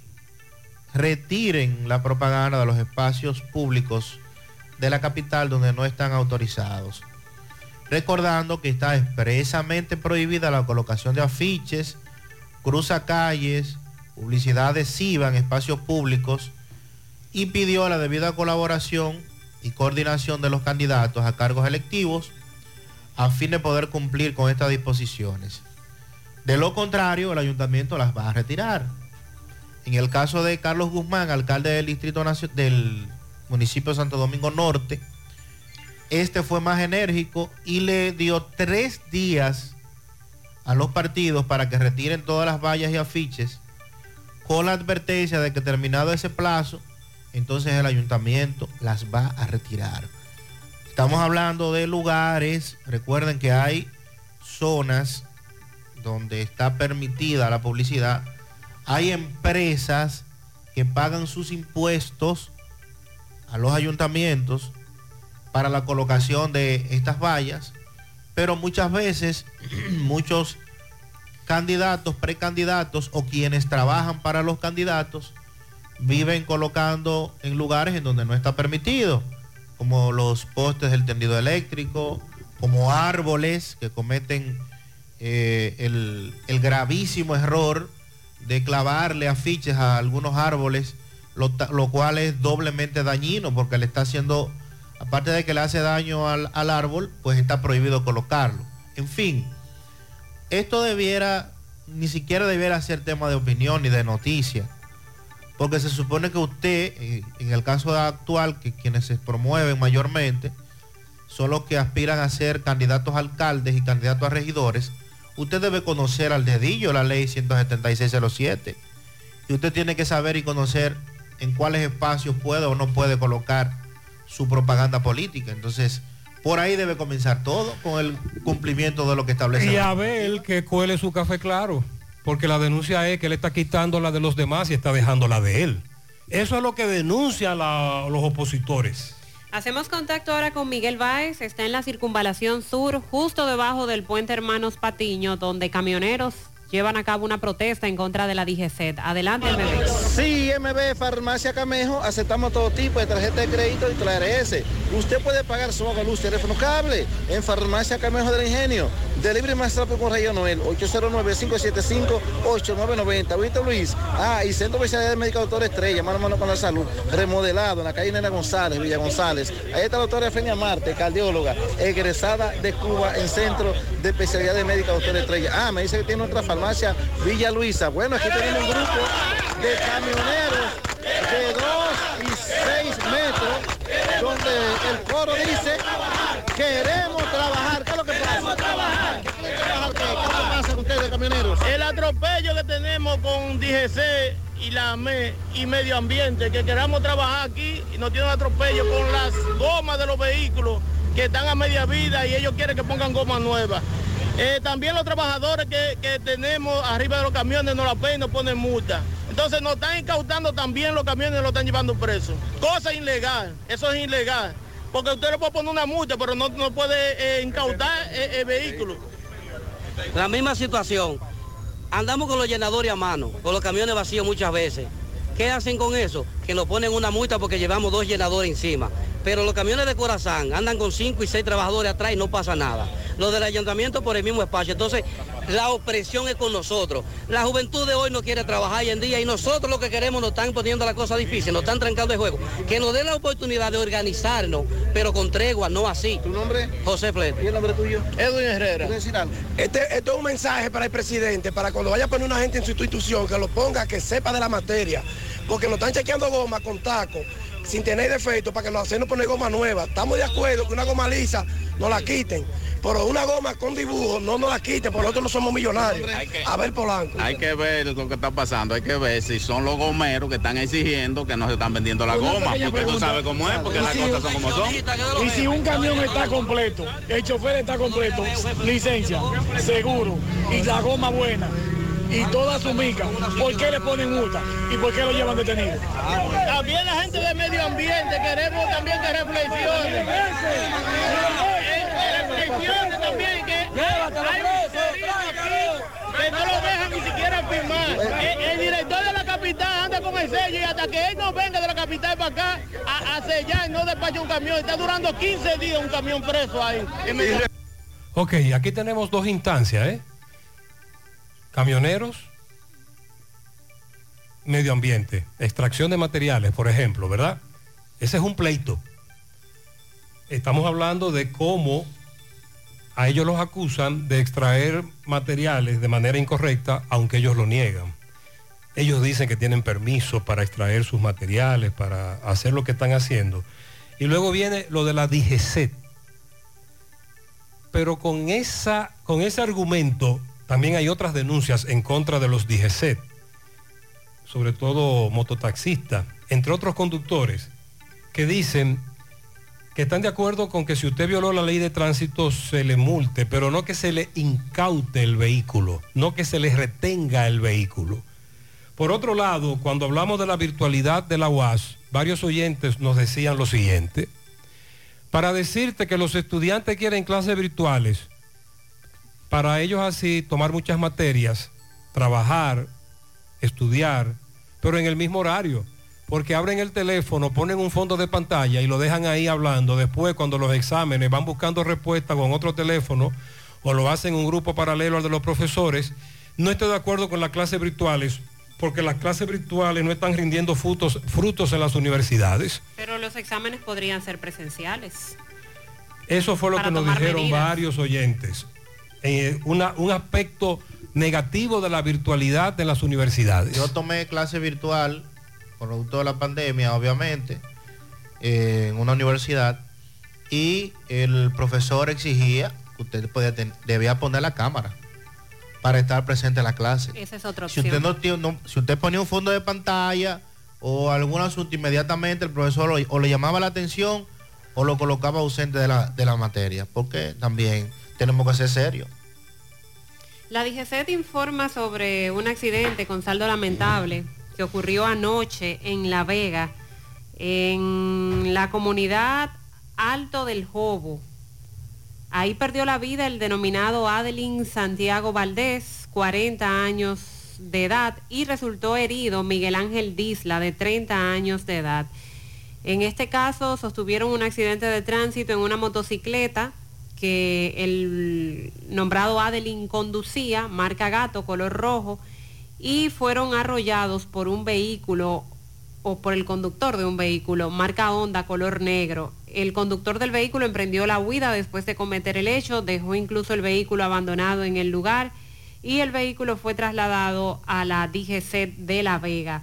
retiren la propaganda de los espacios públicos de la capital donde no están autorizados. Recordando que está expresamente prohibida la colocación de afiches, cruzacalles, publicidad adhesiva en espacios públicos y pidió la debida colaboración y coordinación de los candidatos a cargos electivos a fin de poder cumplir con estas disposiciones. De lo contrario, el ayuntamiento las va a retirar. En el caso de Carlos Guzmán, alcalde del distrito del municipio de Santo Domingo Norte, este fue más enérgico y le dio tres días a los partidos para que retiren todas las vallas y afiches con la advertencia de que terminado ese plazo, entonces el ayuntamiento las va a retirar. Estamos hablando de lugares, recuerden que hay zonas donde está permitida la publicidad, hay empresas que pagan sus impuestos a los ayuntamientos para la colocación de estas vallas, pero muchas veces muchos candidatos, precandidatos o quienes trabajan para los candidatos viven colocando en lugares en donde no está permitido, como los postes del tendido eléctrico, como árboles que cometen eh, el, gravísimo error de clavarle afiches a algunos árboles, lo, lo cual es doblemente dañino porque le está haciendo, aparte de que le hace daño al, al árbol, pues está prohibido colocarlo. En fin, esto debiera, ni siquiera debiera ser tema de opinión ni de noticia, porque se supone que usted, en el caso actual, que quienes se promueven mayormente, son los que aspiran a ser candidatos a alcaldes y candidatos a regidores, usted debe conocer al dedillo la ley 17607 y usted tiene que saber y conocer en cuáles espacios puede o no puede colocar su propaganda política. Entonces, por ahí debe comenzar todo con el cumplimiento de lo que establece. Y la- a ver que cuele su café claro, porque la denuncia es que él está quitando la de los demás y está dejando la de él. Eso es lo que denuncian la- los opositores. Hacemos contacto ahora con Miguel Báez, está en la circunvalación sur, justo debajo del puente Hermanos Patiño, donde camioneros llevan a cabo una protesta en contra de la DGCET. Adelante, MB. Sí, MB Farmacia Camejo, aceptamos todo tipo de tarjeta de crédito y TRS. Usted puede pagar su agua, luz, teléfono, cable en Farmacia Camejo del Ingenio. Delivery más rápido con Rayo Noel, 809-575-8990. ¿Viste, Luis? Ah, y Centro Especialidad de Médica Doctor Estrella, mano mano con la salud, remodelado en la calle Nena González, Villa González. Ahí está la doctora Efenia Marte, cardióloga, egresada de Cuba en Centro de Especialidad de Médica Doctor Estrella. Ah, me dice que tiene otra farmacia, Villa Luisa. Bueno, aquí tenemos un grupo de camioneros de 2 y 6 metros, donde el coro dice, queremos trabajar. ¿Qué es lo que pasa? Queremos trabajar. ¿Qué es lo que pasa con ustedes, camioneros? El atropello que tenemos con DGC y la AME y medio ambiente, que queramos trabajar aquí y nos tienen atropello con las gomas de los vehículos que están a media vida y ellos quieren que pongan gomas nuevas. Eh, también los trabajadores que, que tenemos arriba de los camiones nos la ven y nos ponen multa. Entonces nos están incautando también los camiones y los están llevando presos. Cosa ilegal, eso es ilegal. Porque usted le puede poner una multa, pero no, no puede eh, incautar eh, el vehículo. La misma situación. Andamos con los llenadores a mano, con los camiones vacíos muchas veces. ¿Qué hacen con eso? Que nos ponen una multa porque llevamos dos llenadores encima. Pero los camiones de Corazán andan con cinco y seis trabajadores atrás y no pasa nada. Los del ayuntamiento por el mismo espacio. Entonces, la opresión es con nosotros. La juventud de hoy no quiere trabajar hoy en día y nosotros lo que queremos nos están poniendo la cosa difícil, nos están trancando el juego. Que nos den la oportunidad de organizarnos, pero con tregua, no así. ¿Tu nombre? José Flete. ¿Y el nombre tuyo? Edwin Herrera. ¿Quieres decir algo? Este, esto es un mensaje para el presidente, para cuando vaya a poner una gente en su institución, que lo ponga, que sepa de la materia, porque nos están chequeando goma con taco, sin tener defecto, para que nos hacen poner goma nueva. Estamos de acuerdo que una goma lisa nos la quiten, pero una goma con dibujo no nos la quiten, porque nosotros no somos millonarios. A ver Polanco. Hay que ver lo que está pasando, hay que ver si son los gomeros que están exigiendo que no se están vendiendo la goma, porque tú sabes cómo es, porque las si- cosas son como son. Y si un camión está completo, el chofer está completo, licencia, seguro y la goma buena y toda su mica, ¿por qué le ponen multa y por qué lo llevan detenido? También la gente de medio ambiente queremos también que reflexione. Reflexione también que hay que no lo dejan ni siquiera firmar. El, el director de la capital anda con el sello y hasta que él no venga de la capital para acá a, a sellar y no despacha un camión. Está durando 15 días un camión preso ahí. Ok, aquí tenemos dos instancias, ¿eh? Camioneros, medio ambiente, extracción de materiales, por ejemplo, ¿verdad? Ese es un pleito. Estamos hablando de cómo a ellos los acusan de extraer materiales de manera incorrecta, aunque ellos lo niegan. Ellos dicen que tienen permiso para extraer sus materiales, para hacer lo que están haciendo. Y luego viene lo de la DGCET. Pero con, esa, con ese argumento también hay otras denuncias en contra de los DGCET, sobre todo mototaxistas, entre otros conductores, que dicen que están de acuerdo con que si usted violó la ley de tránsito se le multe, pero no que se le incaute el vehículo, no que se le retenga el vehículo. Por otro lado, cuando hablamos de la virtualidad de la UAS, varios oyentes nos decían lo siguiente. Para decirte que los estudiantes quieren clases virtuales, para ellos así tomar muchas materias, trabajar, estudiar, pero en el mismo horario, porque abren el teléfono, ponen un fondo de pantalla y lo dejan ahí hablando. Después, cuando los exámenes van buscando respuesta con otro teléfono o lo hacen en un grupo paralelo al de los profesores, no estoy de acuerdo con las clases virtuales, porque las clases virtuales no están rindiendo frutos, frutos en las universidades. Pero los exámenes podrían ser presenciales. Eso fue lo que nos dijeron medidas. varios oyentes. Eh, una- un aspecto negativo de la virtualidad en las universidades. Yo tomé clase virtual, producto de la pandemia, obviamente, eh, en una universidad, y el profesor exigía que usted podía ten- debía poner la cámara para estar presente en la clase. Esa es otra Si opción. usted, no, si usted ponía un fondo de pantalla o algún asunto, inmediatamente el profesor o, o le llamaba la atención o lo colocaba ausente de la, de la materia, porque también tenemos que ser serios. La DGCET informa sobre un accidente con saldo lamentable que ocurrió anoche en La Vega, en la comunidad Alto del Jobo. Ahí perdió la vida el denominado Adelín Santiago Valdés, 40 años de edad, y resultó herido Miguel Ángel Disla, de 30 años de edad. En este caso sostuvieron un accidente de tránsito en una motocicleta que el nombrado Adelín conducía, marca gato, color rojo, y fueron arrollados por un vehículo o por el conductor de un vehículo, marca Honda, color negro. El conductor del vehículo emprendió la huida después de cometer el hecho, dejó incluso el vehículo abandonado en el lugar y el vehículo fue trasladado a la DGC de La Vega.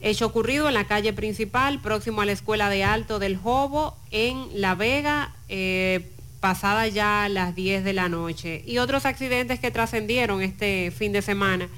Hecho ocurrido en la calle principal, próximo a la Escuela de Alto del Jobo, en La Vega, eh, pasada ya las 10 de la noche. Y otros accidentes que trascendieron este fin de semana.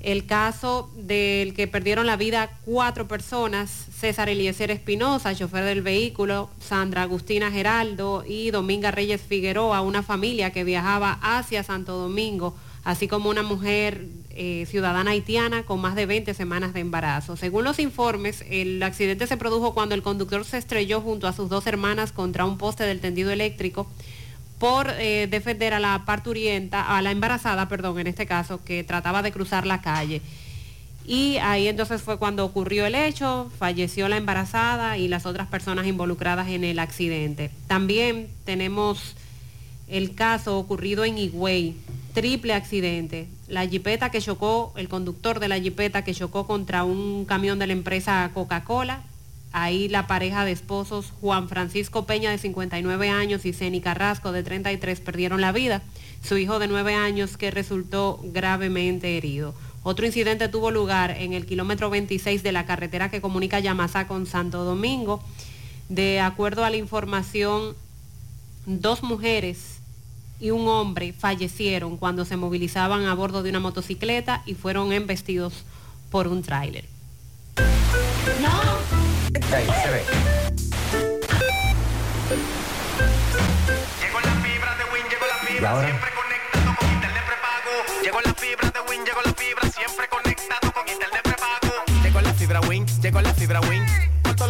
El caso del que perdieron la vida cuatro personas, César Eliezer Espinosa, chofer del vehículo, Sandra Agustina Geraldo y Dominga Reyes Figueroa, una familia que viajaba hacia Santo Domingo, así como una mujer eh, ciudadana haitiana con más de 20 semanas de embarazo. Según los informes, el accidente se produjo cuando el conductor se estrelló junto a sus dos hermanas contra un poste del tendido eléctrico por eh, defender a la parturienta, a la embarazada, perdón, en este caso, que trataba de cruzar la calle. Y ahí entonces fue cuando ocurrió el hecho, falleció la embarazada y las otras personas involucradas en el accidente. También tenemos el caso ocurrido en Higüey, triple accidente. La jipeta que chocó, el conductor de la jipeta que chocó contra un camión de la empresa Coca-Cola, Ahí la pareja de esposos Juan Francisco Peña de 59 años y Ceni Carrasco de 33 perdieron la vida. Su hijo de 9 años que resultó gravemente herido. Otro incidente tuvo lugar en el kilómetro 26 de la carretera que comunica Yamasá con Santo Domingo. De acuerdo a la información, dos mujeres y un hombre fallecieron cuando se movilizaban a bordo de una motocicleta y fueron embestidos por un tráiler. Ahí se ve. Llegó la fibra de Win, llegó la ¿Y fibra, ahora? siempre conectado con internet prepago. Llegó la fibra de Win, llegó la fibra, siempre conectado con internet prepago. Llegó la fibra Win, llegó la fibra Win.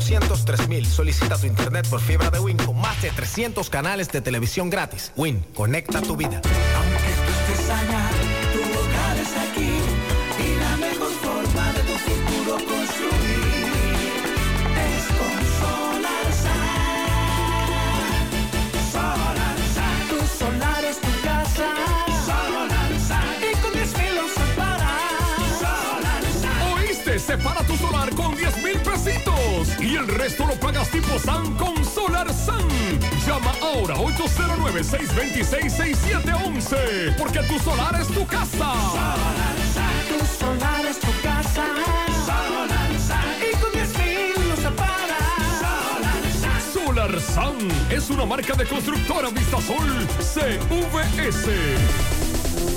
809-200-3000. Solicita tu internet por fibra de Win con más de 300 canales de televisión gratis. Win, conecta tu vida. Estés allá, tu hogar es aquí y la mejor forma de tu futuro construir es con Solarsan. Solarsan. Tu solar es tu casa. Y con 10 mil lo separas. Solarsan. ¿Oíste? Separa tu solar y el resto lo pagas tipo SAN con Solar SAN. Llama ahora 809-626-6711 porque tu solar es tu casa. Tu solar es tu casa. Solarsan. Y con 10 mil separas. Solarsan. Solar SAN es una marca de constructora Vistasol CVS.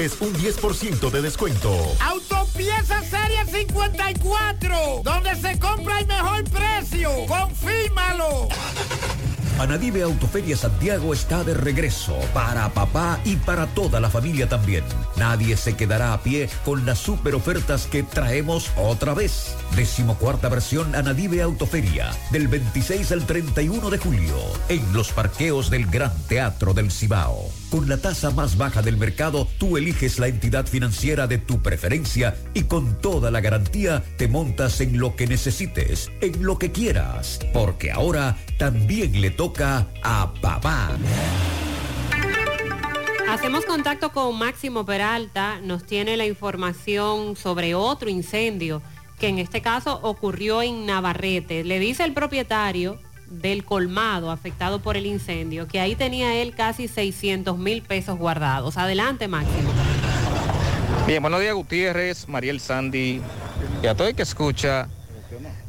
recibes un 10% de descuento. Autopieza Serie 54, donde se compra el mejor precio. Confírmalo. Anadive Autoferia Santiago está de regreso para papá y para toda la familia también. Nadie se quedará a pie con las super ofertas que traemos otra vez. Decimocuarta versión Anadive Autoferia, del 26 al 31 de julio, en los parqueos del Gran Teatro del Cibao. Con la tasa más baja del mercado, tú eliges la entidad financiera de tu preferencia y con toda la garantía te montas en lo que necesites, en lo que quieras, porque ahora también le toca a papá. Hacemos contacto con Máximo Peralta, nos tiene la información sobre otro incendio que en este caso ocurrió en Navarrete. Le dice el propietario del colmado afectado por el incendio que ahí tenía él casi 600 mil pesos guardados. Adelante, Máximo. Bien, buenos días Gutiérrez, Mariel Sandy y a todo el que escucha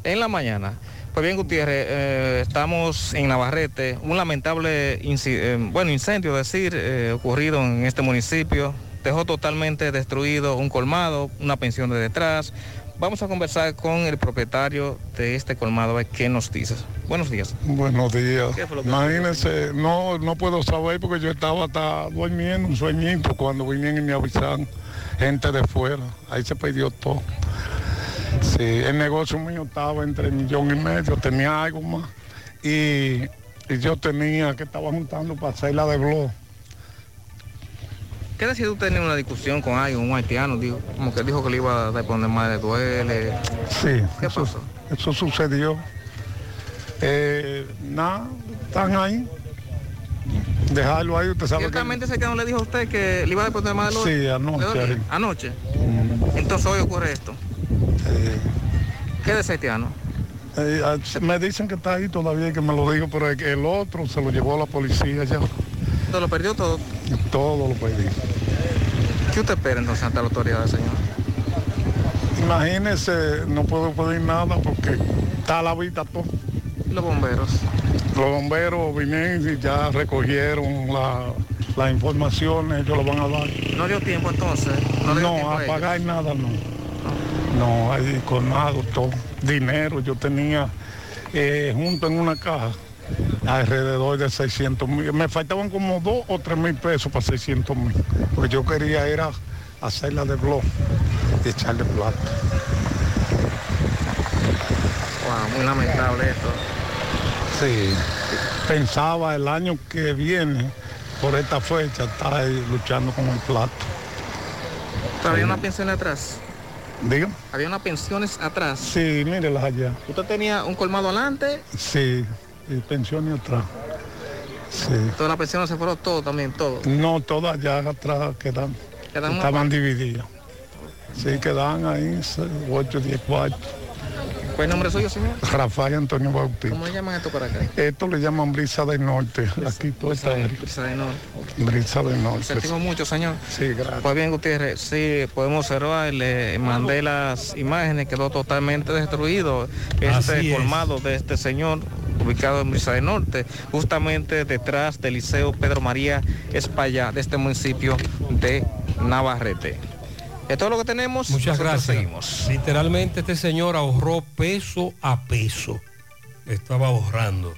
en la mañana. Pues bien, Gutiérrez, eh, estamos en Navarrete, un lamentable eh, bueno, incendio, decir, eh, ocurrido en este municipio. Dejó totalmente destruido un colmado, una pensión de detrás. Vamos a conversar con el propietario de este colmado, a ver qué nos dices. Buenos días. Buenos días. ¿Qué fue lo que Imagínense, no, no puedo saber porque yo estaba hasta durmiendo, un sueñito, cuando vinieron y me avisaron, gente de fuera, ahí se perdió todo. Sí, el negocio mío estaba entre millón y medio, tenía algo más. Y, y yo tenía que estaba juntando para hacer la de blog. ¿Qué decidió usted tener una discusión con alguien, un haitiano? Dijo, como que dijo que le iba a poner más de duele. Sí, ¿Qué eso, pasó? eso sucedió. Eh, nada, están ahí. Dejarlo ahí, usted sabe que... Ciertamente ese que no le dijo a usted que le iba a deponer más de lo Sí, anoche. Anoche. Entonces hoy ocurre esto. ¿Qué de ese haitiano? Eh, ah, me dicen que está ahí todavía, que me lo dijo, pero el, otro se lo llevó la policía ya. ¿Todo lo perdió todo? Todo lo perdí. ¿Qué usted espera entonces ante la autoridad, señor? Imagínese, no puedo pedir nada porque está a la vista todo. Los bomberos. Los bomberos vinieron y ya recogieron la- las informaciones, ellos lo van a dar. ¿No dio tiempo entonces? No, dio tiempo a pagar nada no. No, hay colmado, todo. Dinero, yo tenía eh, junto en una caja alrededor de 600 mil. Me faltaban como dos o tres mil pesos para 600 mil. Porque yo quería era hacerla de blog y echarle plata. Wow, muy lamentable esto. Sí. Pensaba el año que viene, por esta fecha, estar ahí luchando con el plato. ¿Pero había una pensión atrás? Diga. ¿Había unas pensiones atrás? Sí, mírelas allá. ¿Usted tenía un colmado adelante? Sí, y pensiones atrás. Sí. Todas las pensiones se fueron todo también, todo. No, todas allá atrás quedan. Quedan estaban divididas. Sí, quedan ahí 8, 10 cuartos. ¿Cuál es el nombre suyo, señor? Rafael Antonio Bautista. ¿Cómo le llaman esto para acá? Esto le llaman brisa del norte. Aquí todo está área. Brisa de Norte. Brisa del norte. Sentimos mucho, señor. Sí, gracias. Pues bien, Gutiérrez, sí, podemos observar, le mandé las imágenes, quedó totalmente destruido este Así es. colmado de este señor ubicado en Brisa del Norte, justamente detrás del Liceo Pedro María España de este municipio de Navarrete. Es todo lo que tenemos. Muchas Nosotros gracias. seguimos. Literalmente este señor ahorró peso a peso. Estaba ahorrando.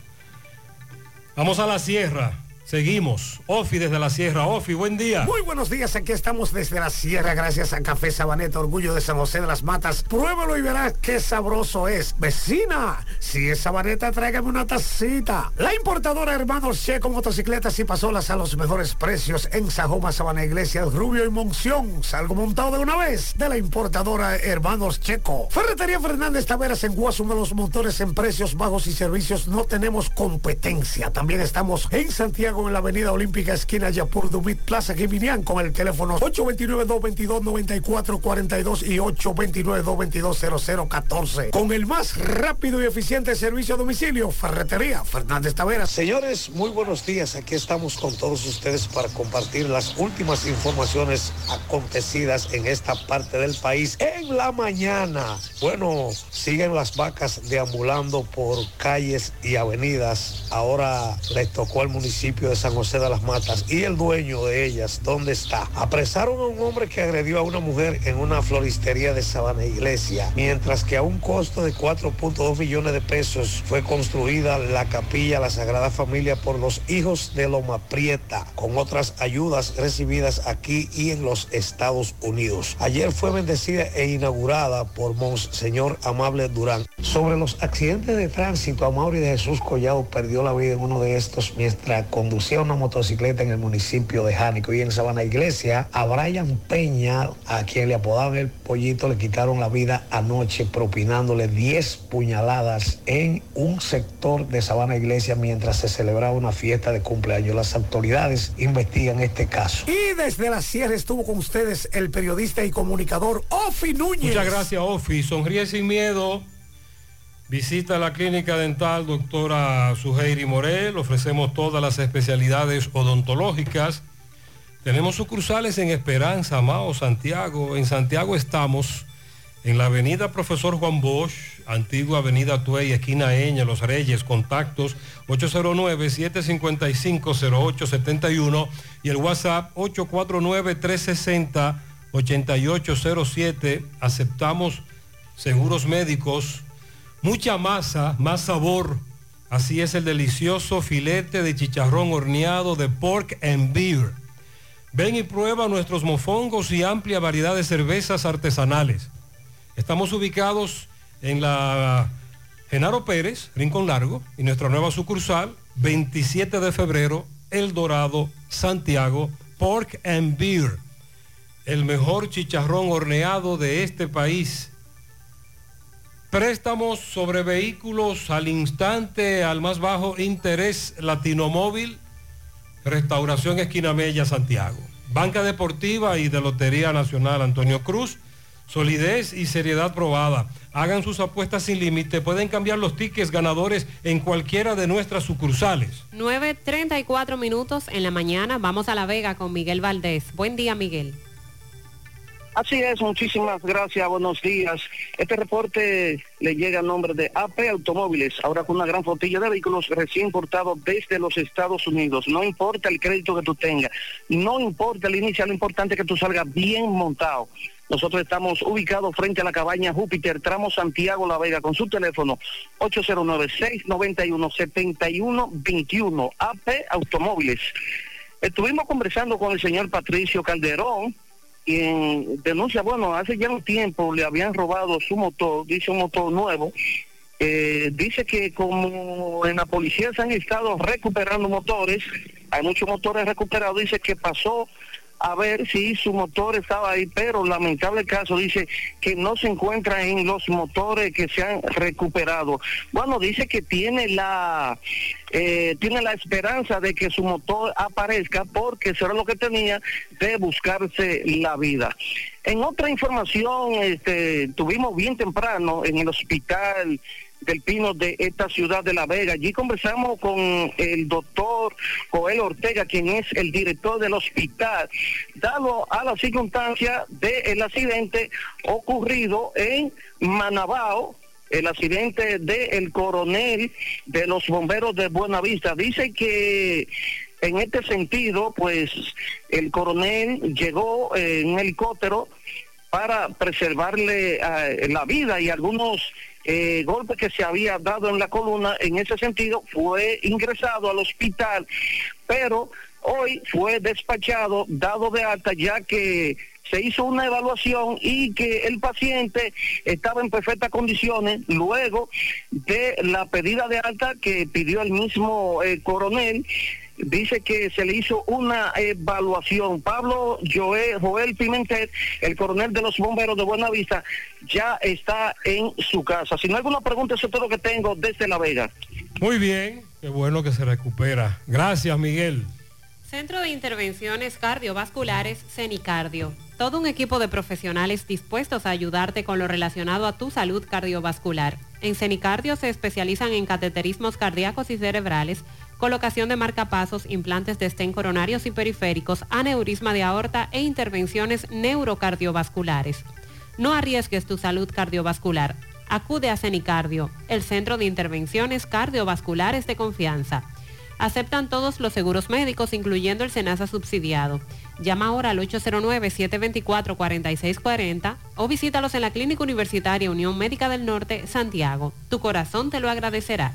Vamos a la sierra. Seguimos. Ofi desde la Sierra. Ofi, buen día. Muy buenos días, aquí estamos desde la Sierra, gracias a Café Sabaneta, Orgullo de San José de las Matas. Pruébalo y verás qué sabroso es. Vecina, si es Sabaneta, tráigame una tacita. La importadora Hermanos Checo Motocicletas y Pasolas a los mejores precios en Sajoma, Sabana Iglesia, Rubio y Monción. Salgo montado de una vez de la importadora Hermanos Checo. Ferretería Fernández Taveras en Guasuma, los motores en precios bajos y servicios no tenemos competencia. También estamos en Santiago en la Avenida Olímpica, esquina Yapur Dumit, Plaza Giminián, con el teléfono 829-222-9442 y 829-222-0014. Con el más rápido y eficiente servicio a domicilio, Ferretería Fernández Taveras. Señores, muy buenos días. Aquí estamos con todos ustedes para compartir las últimas informaciones acontecidas en esta parte del país en la mañana. Bueno, siguen las vacas deambulando por calles y avenidas. Ahora les tocó al municipio de San José de las Matas y el dueño de ellas, ¿dónde está? Apresaron a un hombre que agredió a una mujer en una floristería de Sabana Iglesia, mientras que a un costo de 4.2 millones de pesos fue construida la capilla La Sagrada Familia por los hijos de Loma Prieta, con otras ayudas recibidas aquí y en los Estados Unidos. Ayer fue bendecida e inaugurada por Monseñor Amable Durán. Sobre los accidentes de tránsito, Amaury de Jesús Collado perdió la vida en uno de estos mientras conducía una motocicleta en el municipio de Jánico y en Sabana Iglesia. A Brian Peña, a quien le apodaban el pollito, le quitaron la vida anoche propinándole 10 puñaladas en un sector de Sabana Iglesia mientras se celebraba una fiesta de cumpleaños. Las autoridades investigan este caso. Y desde la Sierra estuvo con ustedes el periodista y comunicador Ofi Núñez. Muchas gracias, Ofi. Sonríe sin miedo. Visita la clínica dental doctora Suheiri Morel. Ofrecemos todas las especialidades odontológicas. Tenemos sucursales en Esperanza, Mao, Santiago. En Santiago estamos en la avenida Profesor Juan Bosch, antigua avenida Tuey, esquina Eña, Los Reyes, contactos 809-755-0871 y el WhatsApp 849-360-8807. Aceptamos seguros médicos mucha masa, más sabor. Así es el delicioso filete de chicharrón horneado de pork and beer. Ven y prueba nuestros mofongos y amplia variedad de cervezas artesanales. Estamos ubicados en la Genaro Pérez, Rincón Largo, y nuestra nueva sucursal, 27 de febrero, El Dorado, Santiago, Pork and Beer. El mejor chicharrón horneado de este país. Préstamos sobre vehículos al instante, al más bajo interés Latinomóvil, Restauración Esquina Mella, Santiago. Banca Deportiva y de Lotería Nacional Antonio Cruz, solidez y seriedad probada. Hagan sus apuestas sin límite, pueden cambiar los tickets ganadores en cualquiera de nuestras sucursales. 9.34 minutos en la mañana, vamos a La Vega con Miguel Valdés. Buen día, Miguel. Así es, muchísimas gracias, buenos días. Este reporte le llega a nombre de AP Automóviles, ahora con una gran flotilla de vehículos recién importados desde los Estados Unidos. No importa el crédito que tú tengas, no importa el inicial, lo importante es que tú salgas bien montado. Nosotros estamos ubicados frente a la cabaña Júpiter, tramo Santiago La Vega, con su teléfono 809-691-7121, AP Automóviles. Estuvimos conversando con el señor Patricio Calderón, quien denuncia, bueno, hace ya un tiempo le habían robado su motor, dice un motor nuevo, eh, dice que como en la policía se han estado recuperando motores, hay muchos motores recuperados, dice que pasó a ver si su motor estaba ahí, pero lamentable caso dice que no se encuentra en los motores que se han recuperado. Bueno, dice que tiene la eh, tiene la esperanza de que su motor aparezca porque será lo que tenía de buscarse la vida. En otra información, este, tuvimos bien temprano en el hospital del Pino de esta ciudad de La Vega. Allí conversamos con el doctor Joel Ortega, quien es el director del hospital, dado a la circunstancia del accidente ocurrido en Manabao, el accidente del coronel de los bomberos de Buenavista. Dice que en este sentido, pues el coronel llegó en un helicóptero para preservarle eh, la vida y algunos eh, golpe que se había dado en la columna. En ese sentido, fue ingresado al hospital, pero hoy fue despachado, dado de alta, ya que se hizo una evaluación y que el paciente estaba en perfectas condiciones luego de la pedida de alta que pidió el mismo eh, coronel dice que se le hizo una evaluación. Pablo Joel, Joel Pimentel, el coronel de los bomberos de Buenavista, ya está en su casa. Si no hay alguna pregunta, eso es todo lo que tengo desde La Vega. Muy bien, qué bueno que se recupera. Gracias, Miguel. Centro de Intervenciones Cardiovasculares, CENICARDIO. Todo un equipo de profesionales dispuestos a ayudarte con lo relacionado a tu salud cardiovascular. En CENICARDIO se especializan en cateterismos cardíacos y cerebrales, colocación de marcapasos, implantes de estén coronarios y periféricos, aneurisma de aorta e intervenciones neurocardiovasculares. No arriesgues tu salud cardiovascular. Acude a CENICARDIO, el centro de intervenciones cardiovasculares de confianza. Aceptan todos los seguros médicos, incluyendo el SENASA subsidiado. Llama ahora al 809-724-4640 o visítalos en la Clínica Universitaria Unión Médica del Norte, Santiago. Tu corazón te lo agradecerá.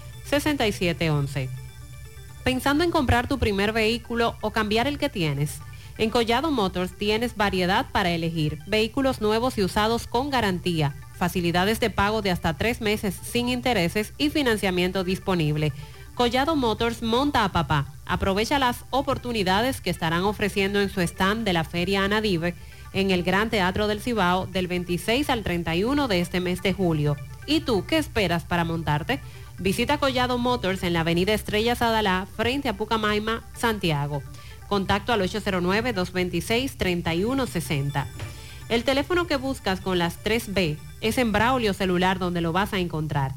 809-626-6711. Pensando en comprar tu primer vehículo o cambiar el que tienes. En Collado Motors tienes variedad para elegir, vehículos nuevos y usados con garantía, facilidades de pago de hasta tres meses sin intereses y financiamiento disponible. Collado Motors monta a papá. Aprovecha las oportunidades que estarán ofreciendo en su stand de la Feria Anadive en el Gran Teatro del Cibao del 26 al 31 de este mes de julio. ¿Y tú qué esperas para montarte? Visita Collado Motors en la avenida Estrellas Adalá frente a Pucamaima, Santiago. Contacto al 809-226-3160. El teléfono que buscas con las 3B es en Braulio Celular donde lo vas a encontrar.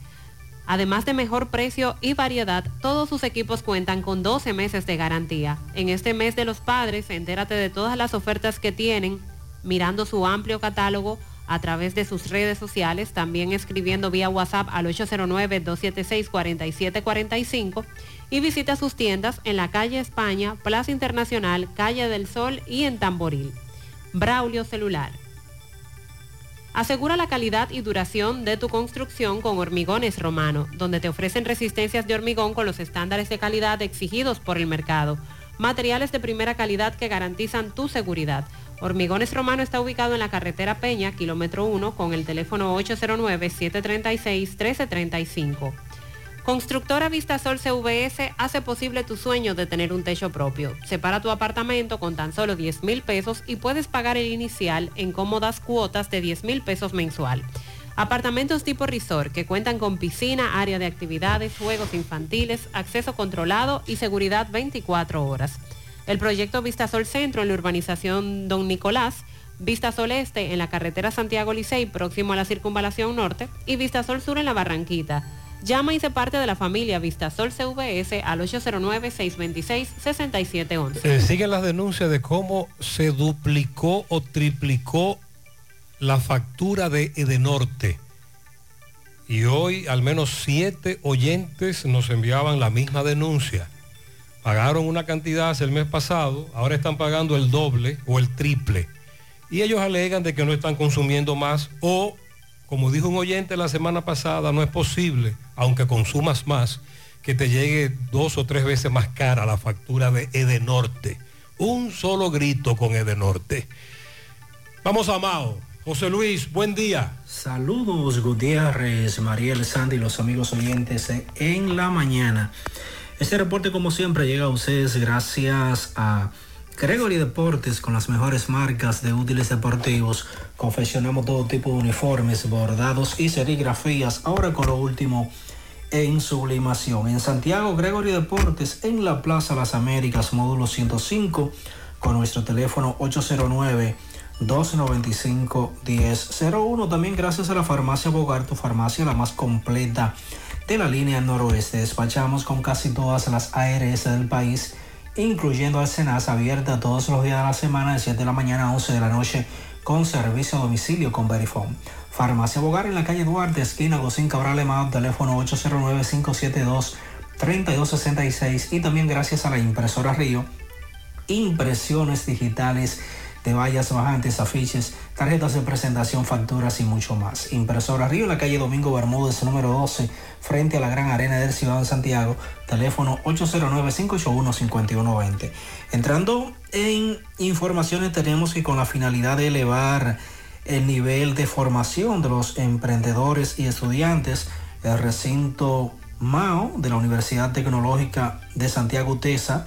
Además de mejor precio y variedad, todos sus equipos cuentan con 12 meses de garantía. En este mes de los padres, entérate de todas las ofertas que tienen, mirando su amplio catálogo a través de sus redes sociales, también escribiendo vía WhatsApp al 809-276-4745 y visita sus tiendas en la calle España, Plaza Internacional, Calle del Sol y en Tamboril. Braulio Celular. Asegura la calidad y duración de tu construcción con Hormigones Romano, donde te ofrecen resistencias de hormigón con los estándares de calidad exigidos por el mercado. Materiales de primera calidad que garantizan tu seguridad. Hormigones Romano está ubicado en la carretera Peña, kilómetro 1, con el teléfono 809-736-1335. Constructora Vistasol CVS hace posible tu sueño de tener un techo propio. Separa tu apartamento con tan solo 10 mil pesos y puedes pagar el inicial en cómodas cuotas de 10 mil pesos mensual. Apartamentos tipo resort que cuentan con piscina, área de actividades, juegos infantiles, acceso controlado y seguridad 24 horas. El proyecto Vistasol Centro en la urbanización Don Nicolás, Vistasol Este en la carretera Santiago Licey próximo a la circunvalación norte y Vistasol Sur en la Barranquita. Llama y se parte de la familia Vistasol CVS al 809-626-6711. Se siguen las denuncias de cómo se duplicó o triplicó la factura de Edenorte. Y hoy al menos siete oyentes nos enviaban la misma denuncia. Pagaron una cantidad el mes pasado, ahora están pagando el doble o el triple. Y ellos alegan de que no están consumiendo más o, como dijo un oyente la semana pasada, no es posible, aunque consumas más, que te llegue dos o tres veces más cara la factura de Edenorte. Un solo grito con Edenorte. Vamos a Mao. José Luis, buen día. Saludos Gutiérrez, Mariel Sandy y los amigos oyentes en la mañana. Este reporte como siempre llega a ustedes gracias a Gregory Deportes con las mejores marcas de útiles deportivos. Confeccionamos todo tipo de uniformes, bordados y serigrafías. Ahora con lo último en sublimación. En Santiago, Gregory Deportes en la Plaza Las Américas, módulo 105, con nuestro teléfono 809 295-1001. También gracias a la farmacia Bogar, tu farmacia la más completa de la línea noroeste. Despachamos con casi todas las ARS del país, incluyendo Alcenas, abierta todos los días de la semana de 7 de la mañana a 11 de la noche con servicio a domicilio con Verifone. Farmacia Bogar en la calle Duarte, esquina Gocín Cabral Emao, teléfono 809-572-3266 y también gracias a la impresora Río, impresiones digitales de vallas bajantes, afiches, tarjetas de presentación, facturas y mucho más. Impresora Río, la calle Domingo Bermúdez, número 12, frente a la Gran Arena del Ciudad de Santiago, teléfono 809-581-5120. Entrando en informaciones, tenemos que con la finalidad de elevar el nivel de formación de los emprendedores y estudiantes, el recinto MAO de la Universidad Tecnológica de Santiago TESA,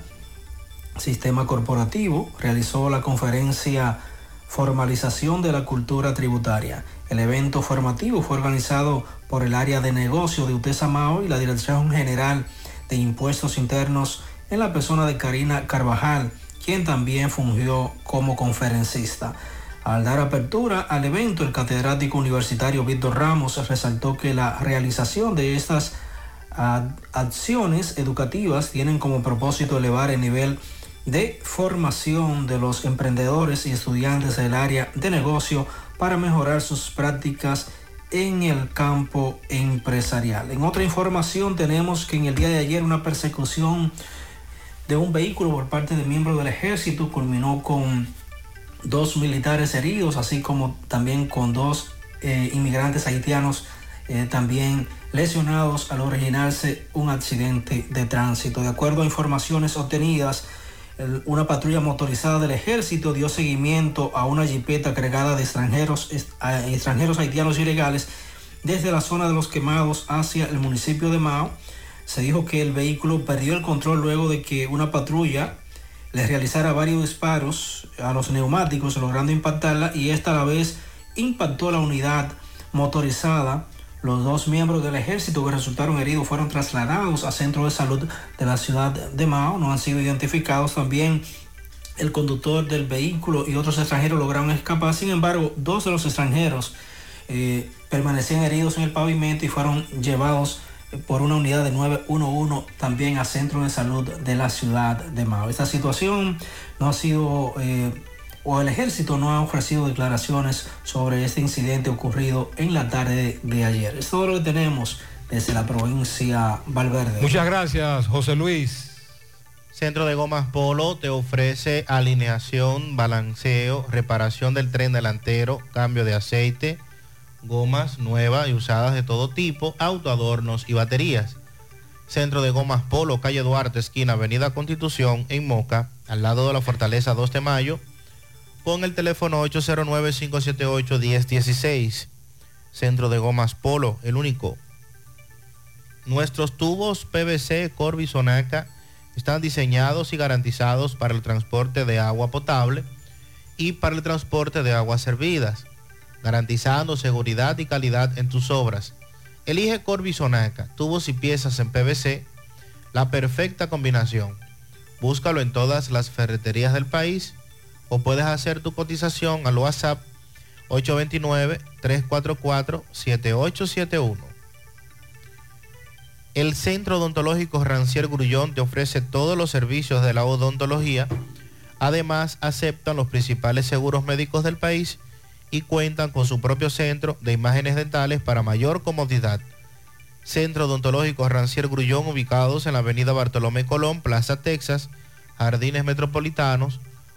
Sistema Corporativo, realizó la conferencia Formalización de la Cultura Tributaria. El evento formativo fue organizado por el área de negocio de UTESA MAO y la Dirección General de Impuestos Internos en la persona de Karina Carvajal, quien también fungió como conferencista. Al dar apertura al evento, el catedrático universitario Víctor Ramos resaltó que la realización de estas acciones educativas tienen como propósito elevar el nivel de formación de los emprendedores y estudiantes del área de negocio para mejorar sus prácticas en el campo empresarial. En otra información tenemos que en el día de ayer una persecución de un vehículo por parte de miembros del ejército culminó con dos militares heridos, así como también con dos eh, inmigrantes haitianos eh, también lesionados al originarse un accidente de tránsito. De acuerdo a informaciones obtenidas, una patrulla motorizada del ejército dio seguimiento a una jipeta cargada de extranjeros, extranjeros haitianos ilegales desde la zona de los quemados hacia el municipio de Mao. Se dijo que el vehículo perdió el control luego de que una patrulla le realizara varios disparos a los neumáticos, logrando impactarla y esta a la vez impactó la unidad motorizada. Los dos miembros del ejército que resultaron heridos fueron trasladados a centro de salud de la ciudad de Mao. No han sido identificados también. El conductor del vehículo y otros extranjeros lograron escapar. Sin embargo, dos de los extranjeros eh, permanecían heridos en el pavimento y fueron llevados eh, por una unidad de 911 también a centro de salud de la ciudad de Mao. Esta situación no ha sido, eh, o el ejército no ha ofrecido declaraciones sobre este incidente ocurrido en la tarde de ayer. Es todo lo que tenemos desde la provincia Valverde. Muchas gracias, José Luis. Centro de Gomas Polo te ofrece alineación, balanceo, reparación del tren delantero, cambio de aceite, gomas nuevas y usadas de todo tipo, autoadornos y baterías. Centro de Gomas Polo, calle Duarte, esquina Avenida Constitución, en Moca, al lado de la Fortaleza 2 de Mayo, con el teléfono 809-578-1016. Centro de Gomas Polo, el único. Nuestros tubos PVC Corby Sonaca están diseñados y garantizados para el transporte de agua potable y para el transporte de aguas servidas, garantizando seguridad y calidad en tus obras. Elige Corby Sonaca, tubos y piezas en PVC, la perfecta combinación. Búscalo en todas las ferreterías del país o puedes hacer tu cotización al WhatsApp 829-344-7871. El Centro Odontológico Rancier Grullón te ofrece todos los servicios de la odontología. Además, aceptan los principales seguros médicos del país y cuentan con su propio centro de imágenes dentales para mayor comodidad. Centro Odontológico Rancier Grullón, ubicados en la avenida Bartolomé Colón, Plaza Texas, Jardines Metropolitanos,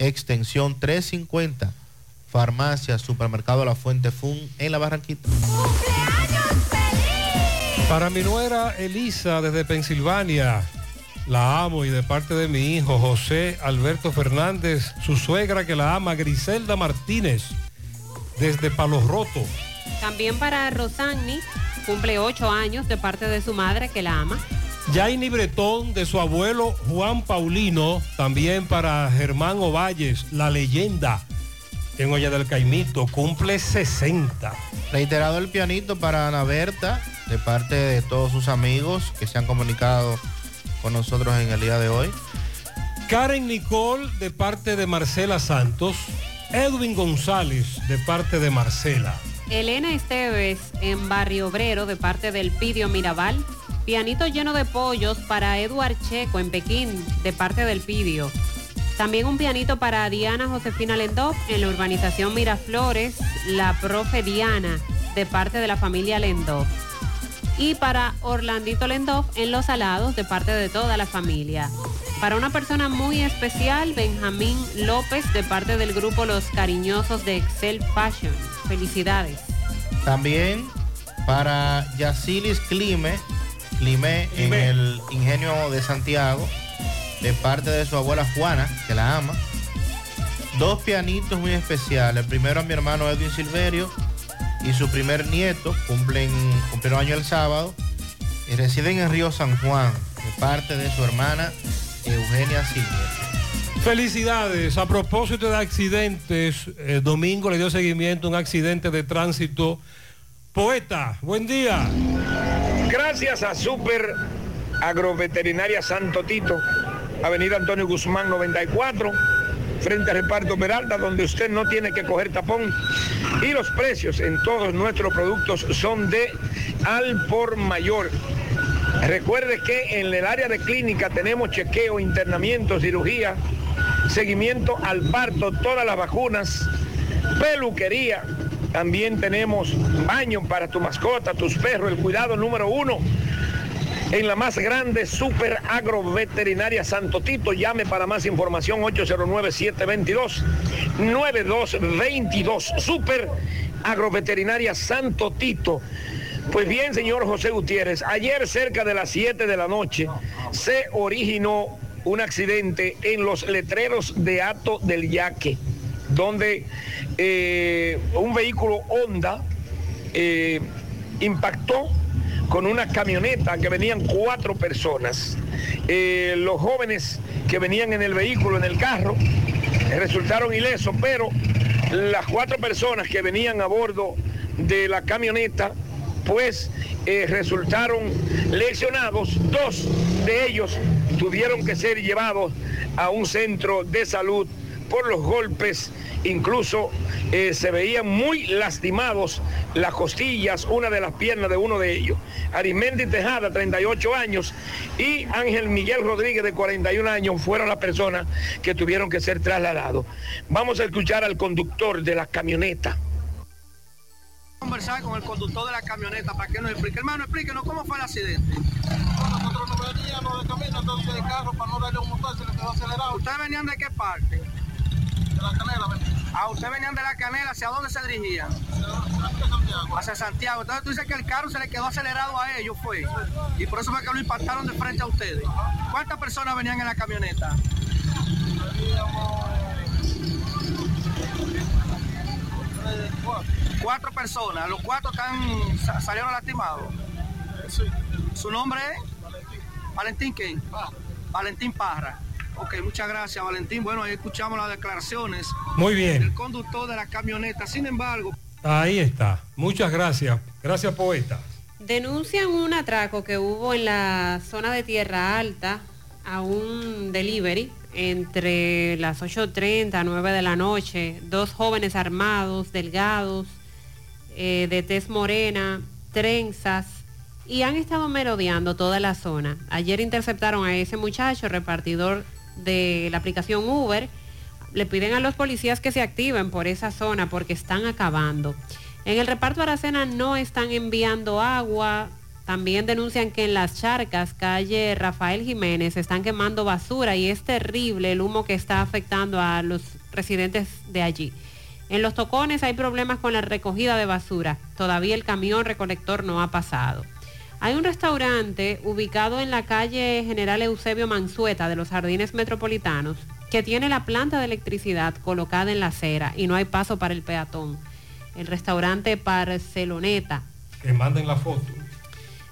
extensión 350, Farmacia Supermercado La Fuente Fun en La Barranquita. Para mi nuera Elisa desde Pensilvania, la amo y de parte de mi hijo José Alberto Fernández, su suegra que la ama, Griselda Martínez, desde Palos Roto. También para Rosanni, cumple ocho años de parte de su madre que la ama. Jaini Bretón de su abuelo Juan Paulino, también para Germán Ovalles, la leyenda en Olla del Caimito, cumple 60. Reiterado el pianito para Ana Berta, de parte de todos sus amigos que se han comunicado con nosotros en el día de hoy. Karen Nicole de parte de Marcela Santos, Edwin González de parte de Marcela. Elena Esteves en Barrio Obrero de parte del Pidio Mirabal. Pianito lleno de pollos para Eduard Checo en Pekín de parte del Pidio. También un pianito para Diana Josefina Lendov en la urbanización Miraflores, la profe Diana de parte de la familia Lendov. Y para Orlandito Lendov en Los Alados de parte de toda la familia. Para una persona muy especial, Benjamín López de parte del grupo Los Cariñosos de Excel Fashion. Felicidades. También para Yacilis Clime, Clime en el Ingenio de Santiago, de parte de su abuela Juana, que la ama. Dos pianitos muy especiales. El primero a mi hermano Edwin Silverio y su primer nieto, cumplen, cumplieron año el sábado, y residen en Río San Juan, de parte de su hermana Eugenia Silverio. Felicidades. A propósito de accidentes, el domingo le dio seguimiento a un accidente de tránsito. Poeta, buen día. Gracias a Super Agroveterinaria Santo Tito, Avenida Antonio Guzmán 94, frente al reparto Peralta, donde usted no tiene que coger tapón. Y los precios en todos nuestros productos son de al por mayor. Recuerde que en el área de clínica tenemos chequeo, internamiento, cirugía, seguimiento al parto, todas las vacunas, peluquería. También tenemos baño para tu mascota, tus perros, el cuidado número uno. En la más grande super agroveterinaria Santo Tito, llame para más información 809-722-9222. Super agroveterinaria Santo Tito. Pues bien, señor José Gutiérrez, ayer cerca de las 7 de la noche se originó un accidente en los letreros de Ato del Yaque, donde eh, un vehículo Honda eh, impactó con una camioneta que venían cuatro personas. Eh, los jóvenes que venían en el vehículo, en el carro, resultaron ilesos, pero las cuatro personas que venían a bordo de la camioneta, pues resultaron lesionados. Dos de ellos tuvieron que ser llevados a un centro de salud por los golpes, incluso eh, se veían muy lastimados las costillas, una de las piernas de uno de ellos. Arismendi Tejada, 38 años, y Ángel Miguel Rodríguez, de 41 años, fueron las personas que tuvieron que ser trasladados. Vamos a escuchar al conductor de la camioneta. conversar con el conductor de la camioneta para que nos explique. Hermano, explíquenos cómo fue el accidente. Nosotros no veníamos de camino, entonces de carro para no darle un motor, se le quedó acelerado. ¿Ustedes venían de qué parte? De la canela venía. Ah, ustedes venían de la canela, ¿hacia dónde se dirigían? Hacia Santiago. Hacia Santiago. Entonces tú dices que el carro se le quedó acelerado a ellos, fue. Y por eso fue que lo impactaron de frente a ustedes. ¿Cuántas personas venían en la camioneta? Cuatro personas. Los cuatro están, sa- salieron lastimados. ¿Su nombre es? Valentín qué? Valentín Parra. Ok, muchas gracias, Valentín. Bueno, ahí escuchamos las declaraciones Muy bien. del conductor de la camioneta. Sin embargo, Ahí está. Muchas gracias. Gracias, poeta. Denuncian un atraco que hubo en la zona de Tierra Alta a un delivery entre las 8.30 a 9 de la noche. Dos jóvenes armados, delgados, eh, de tez morena, trenzas, y han estado merodeando toda la zona. Ayer interceptaron a ese muchacho, repartidor de la aplicación Uber. Le piden a los policías que se activen por esa zona porque están acabando. En el reparto Aracena no están enviando agua. También denuncian que en las charcas, calle Rafael Jiménez, están quemando basura y es terrible el humo que está afectando a los residentes de allí. En los tocones hay problemas con la recogida de basura. Todavía el camión recolector no ha pasado. Hay un restaurante ubicado en la calle General Eusebio Mansueta de los Jardines Metropolitanos que tiene la planta de electricidad colocada en la acera y no hay paso para el peatón. El restaurante Barceloneta. Que manden la foto.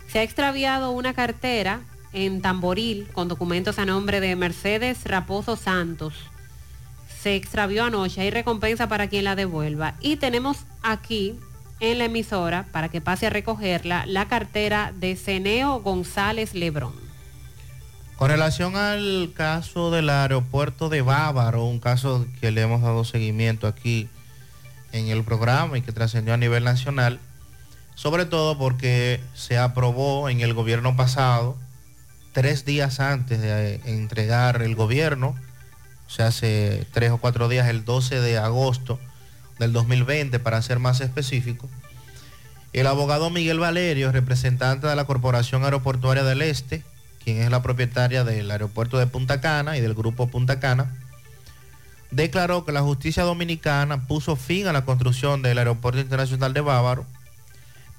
Se ha extraviado una cartera en Tamboril con documentos a nombre de Mercedes Raposo Santos. Se extravió anoche, hay recompensa para quien la devuelva. Y tenemos aquí en la emisora, para que pase a recogerla, la cartera de Ceneo González Lebrón. Con relación al caso del aeropuerto de Bávaro, un caso que le hemos dado seguimiento aquí en el programa y que trascendió a nivel nacional, sobre todo porque se aprobó en el gobierno pasado, tres días antes de entregar el gobierno, o sea, hace tres o cuatro días, el 12 de agosto del 2020, para ser más específico, el abogado Miguel Valerio, representante de la Corporación Aeroportuaria del Este, quien es la propietaria del aeropuerto de Punta Cana y del grupo Punta Cana, declaró que la justicia dominicana puso fin a la construcción del aeropuerto internacional de Bávaro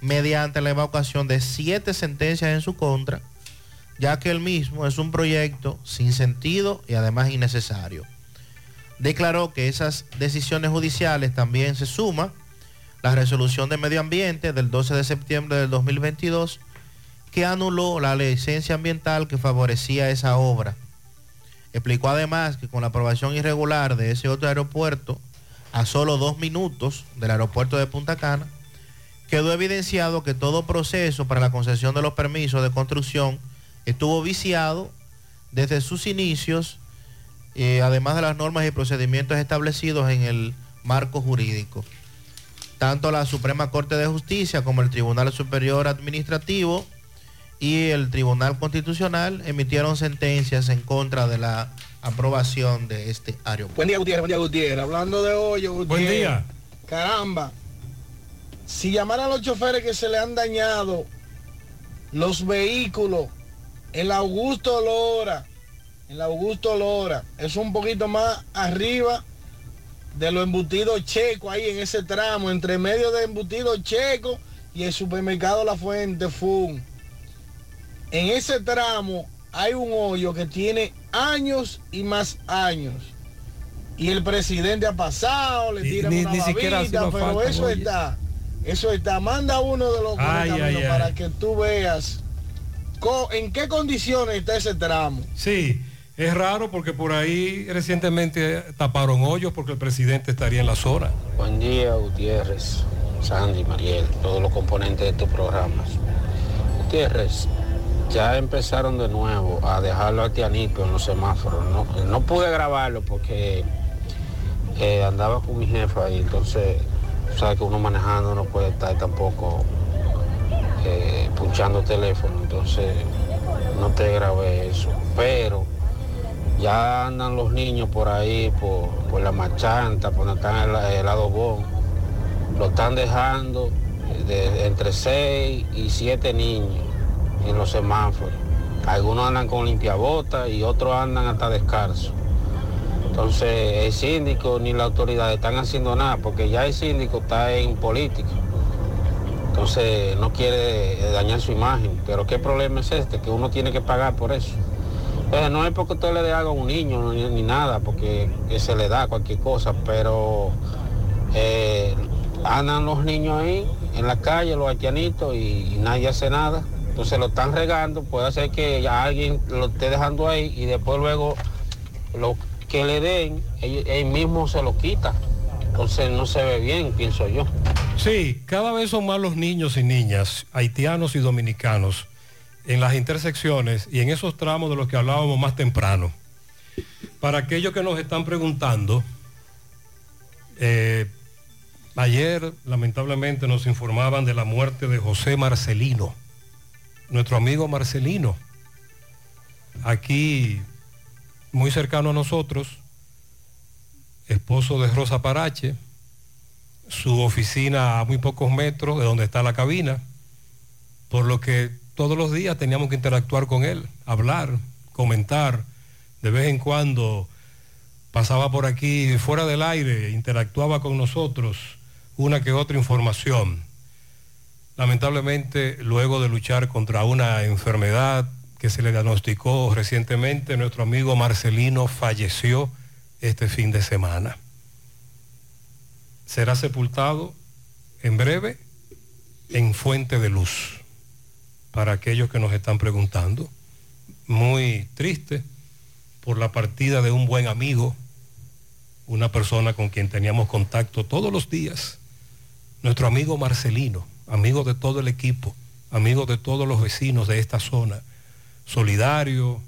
mediante la evacuación de siete sentencias en su contra, ya que el mismo es un proyecto sin sentido y además innecesario. Declaró que esas decisiones judiciales también se suma la resolución de medio ambiente del 12 de septiembre del 2022 que anuló la licencia ambiental que favorecía esa obra. Explicó además que con la aprobación irregular de ese otro aeropuerto, a solo dos minutos del aeropuerto de Punta Cana, quedó evidenciado que todo proceso para la concesión de los permisos de construcción estuvo viciado desde sus inicios, eh, además de las normas y procedimientos establecidos en el marco jurídico. Tanto la Suprema Corte de Justicia como el Tribunal Superior Administrativo y el Tribunal Constitucional emitieron sentencias en contra de la aprobación de este aeropuerto. Buen día, Gutiérrez. Buen día, Gutiérrez. Hablando de hoyo, Gutiérrez. Buen día. Caramba. Si llamaran a los choferes que se le han dañado los vehículos en la Augusto Lora, en la Augusto Lora, es un poquito más arriba de los embutidos checos ahí en ese tramo, entre medio de embutidos checos y el supermercado La Fuente Fun. En ese tramo hay un hoyo que tiene años y más años. Y el presidente ha pasado, le tira ni- una ni babita, pero falta, eso oye. está. Eso está. Manda uno de los Ay, ay. para que tú veas en qué condiciones está ese tramo. Sí, es raro porque por ahí recientemente taparon hoyos porque el presidente estaría en la zona. Buen día, Gutiérrez, Sandy, Mariel, todos los componentes de estos programas. Gutiérrez, ya empezaron de nuevo a dejarlo a Tianito en los semáforos. No, no pude grabarlo porque eh, andaba con mi jefa y entonces, sabes que uno manejando no puede estar tampoco eh, punchando teléfono, entonces no te grabé eso. Pero ya andan los niños por ahí, por, por la machanta, por donde está el, el lado bon. Lo están dejando de, entre 6 y 7 niños en los semáforos. Algunos andan con limpiabotas y otros andan hasta descalzos. Entonces el síndico ni la autoridad están haciendo nada porque ya el síndico está en política. Entonces no quiere dañar su imagen. Pero ¿qué problema es este? Que uno tiene que pagar por eso. No es porque usted le dé algo a un niño ni, nada, porque se le da cualquier cosa, pero eh, andan los niños ahí en la calle, los haitianitos, y, y nadie hace nada. Entonces lo están regando, puede ser que ya alguien lo esté dejando ahí y después luego lo que le den, él mismo se lo quita. Entonces no se ve bien, pienso yo. Sí, cada vez son más los niños y niñas, haitianos y dominicanos, en las intersecciones y en esos tramos de los que hablábamos más temprano. Para aquellos que nos están preguntando, eh, ayer lamentablemente nos informaban de la muerte de José Marcelino, nuestro amigo Marcelino, aquí muy cercano a nosotros, esposo de Rosa Parache, su oficina a muy pocos metros de donde está la cabina, por lo que todos los días teníamos que interactuar con él, hablar, comentar, de vez en cuando pasaba por aquí fuera del aire, interactuaba con nosotros, una que otra información. Lamentablemente, luego de luchar contra una enfermedad que se le diagnosticó recientemente, nuestro amigo Marcelino falleció este fin de semana. Será sepultado en breve en Fuente de Luz, para aquellos que nos están preguntando. Muy triste por la partida de un buen amigo, una persona con quien teníamos contacto todos los días, nuestro amigo Marcelino, amigo de todo el equipo, amigo de todos los vecinos de esta zona, solidario,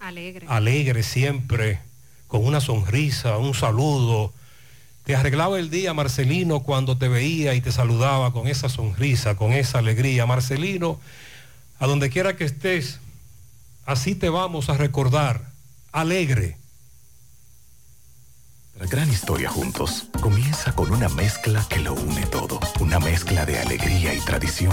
Alegre. alegre siempre, con una sonrisa, un saludo. Te arreglaba el día, Marcelino, cuando te veía y te saludaba con esa sonrisa, con esa alegría. Marcelino, a donde quiera que estés, así te vamos a recordar, alegre. La gran historia juntos comienza con una mezcla que lo une todo, una mezcla de alegría y tradición,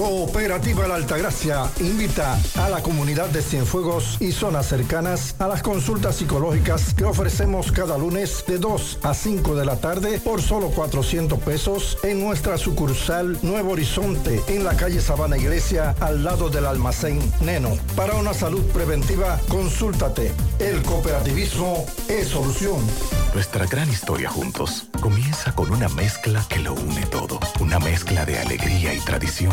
Cooperativa La Altagracia invita a la comunidad de Cienfuegos y zonas cercanas a las consultas psicológicas que ofrecemos cada lunes de 2 a 5 de la tarde por solo 400 pesos en nuestra sucursal Nuevo Horizonte en la calle Sabana Iglesia al lado del almacén Neno. Para una salud preventiva, consúltate. El cooperativismo es solución. Nuestra gran historia juntos comienza con una mezcla que lo une todo, una mezcla de alegría y tradición,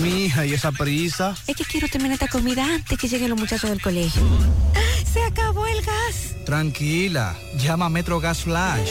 Mi hija, ¿y esa prisa? Es que quiero terminar esta comida antes que lleguen los muchachos del colegio. ¡Se acabó el gas! Tranquila, llama a Metro Gas Flash.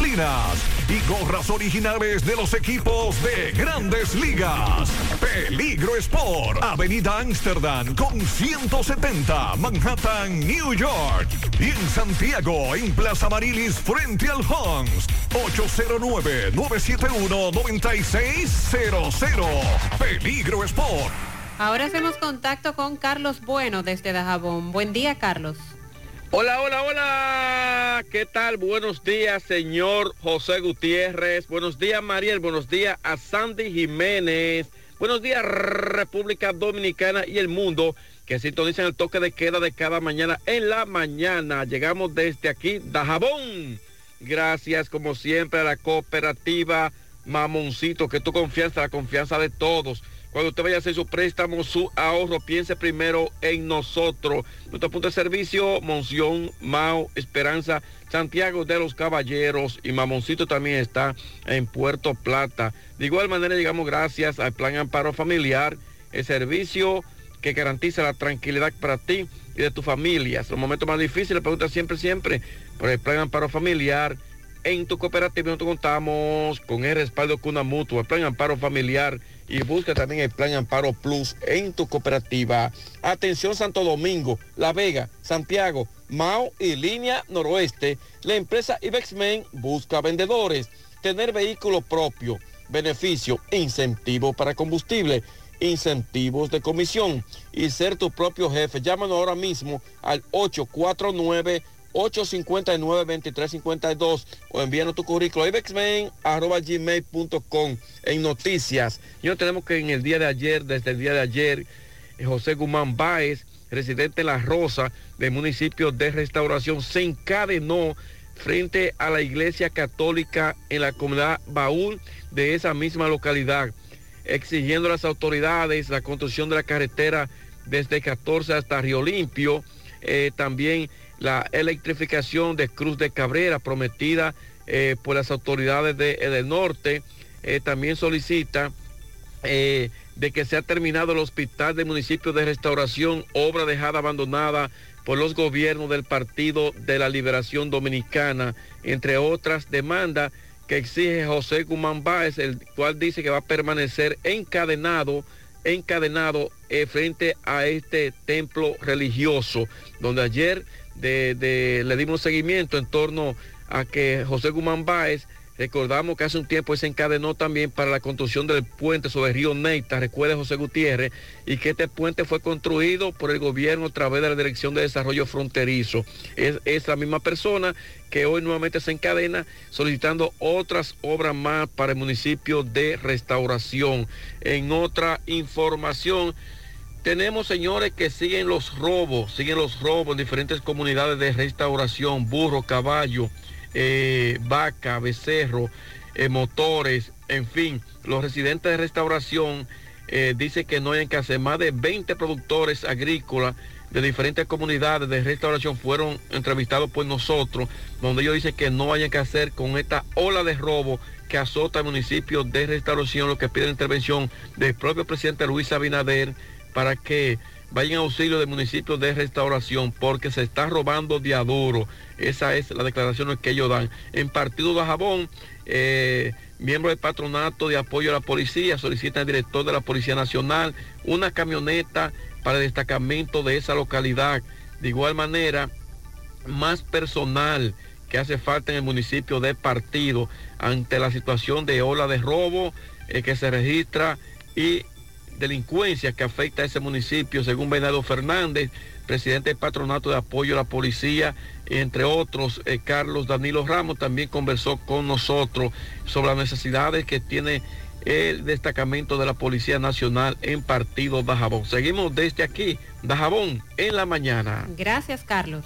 y gorras originales de los equipos de grandes ligas. Peligro Sport, Avenida Amsterdam con 170, Manhattan, New York. Y en Santiago, en Plaza Marilis, frente al Hans, 809-971-9600. Peligro Sport. Ahora hacemos contacto con Carlos Bueno desde Dajabón. Buen día, Carlos. Hola, hola, hola. ¿Qué tal? Buenos días, señor José Gutiérrez. Buenos días, Mariel. Buenos días a Sandy Jiménez. Buenos días, República Dominicana y el mundo que sintonizan el toque de queda de cada mañana en la mañana. Llegamos desde aquí, Dajabón. Gracias, como siempre, a la cooperativa Mamoncito, que tu confianza, la confianza de todos. Cuando usted vaya a hacer su préstamo, su ahorro, piense primero en nosotros. Nuestro punto de servicio, Monción, Mao, Esperanza, Santiago de los Caballeros y Mamoncito también está en Puerto Plata. De igual manera, llegamos gracias al Plan Amparo Familiar, el servicio que garantiza la tranquilidad para ti y de tu familia. Los momentos más difíciles, pregunta siempre, siempre por el Plan Amparo Familiar. En tu cooperativa nosotros contamos con el respaldo Cuna Mutua, el Plan Amparo Familiar y busca también el plan Amparo Plus en tu cooperativa. Atención Santo Domingo, La Vega, Santiago, Mao y Línea Noroeste. La empresa Ibexmen busca vendedores, tener vehículo propio, beneficio, incentivo para combustible, incentivos de comisión y ser tu propio jefe. Llámanos ahora mismo al 849 859-2352 o envíanos tu currículo ibexmen.gmail.com en noticias. Yo tenemos que en el día de ayer, desde el día de ayer, José Guzmán Báez, residente de La Rosa del municipio de Restauración, se encadenó frente a la iglesia católica en la comunidad Baúl de esa misma localidad, exigiendo a las autoridades la construcción de la carretera desde 14 hasta Río Limpio, eh, también la electrificación de Cruz de Cabrera prometida eh, por las autoridades de, eh, del norte. Eh, también solicita de que sea terminado el hospital del municipio de restauración, obra dejada abandonada por los gobiernos del Partido de la Liberación Dominicana, entre otras demandas que exige José Guzmán Báez, el cual dice que va a permanecer encadenado encadenado frente a este templo religioso, donde ayer le dimos seguimiento en torno a que José Guzmán Báez, recordamos que hace un tiempo se encadenó también para la construcción del puente sobre el río Neita, recuerde José Gutiérrez, y que este puente fue construido por el gobierno a través de la Dirección de Desarrollo Fronterizo. Es, es la misma persona que hoy nuevamente se encadena solicitando otras obras más para el municipio de restauración. En otra información, tenemos, señores, que siguen los robos, siguen los robos en diferentes comunidades de restauración, burro, caballo, eh, vaca, becerro, eh, motores, en fin. Los residentes de restauración eh, dicen que no hay que hacer. Más de 20 productores agrícolas de diferentes comunidades de restauración fueron entrevistados por nosotros, donde ellos dicen que no hay que hacer con esta ola de robo que azota el municipio de restauración, lo que pide intervención del propio presidente Luis Abinader para que vayan a auxilio del municipio de restauración porque se está robando de adoro. Esa es la declaración que ellos dan. En Partido de Jabón, eh, miembros del patronato de apoyo a la policía solicitan al director de la Policía Nacional una camioneta para el destacamento de esa localidad. De igual manera, más personal que hace falta en el municipio de Partido ante la situación de ola de robo eh, que se registra y delincuencia que afecta a ese municipio, según Bernardo Fernández, presidente del patronato de apoyo a la policía, entre otros, eh, Carlos Danilo Ramos también conversó con nosotros sobre las necesidades que tiene el destacamento de la Policía Nacional en Partido Dajabón. Seguimos desde aquí, Dajabón, en la mañana. Gracias, Carlos.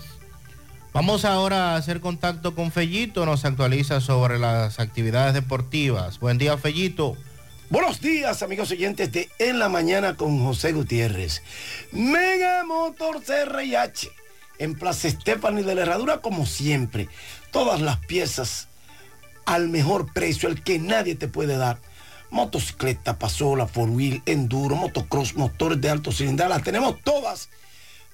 Vamos ahora a hacer contacto con Fellito, nos actualiza sobre las actividades deportivas. Buen día, Fellito. Buenos días, amigos oyentes de En la Mañana con José Gutiérrez. Mega Motor CRH. En Plaza Estefani de la Herradura, como siempre. Todas las piezas al mejor precio, el que nadie te puede dar. Motocicleta, pasola, four wheel, enduro, motocross, motores de alto cilindrada, las tenemos todas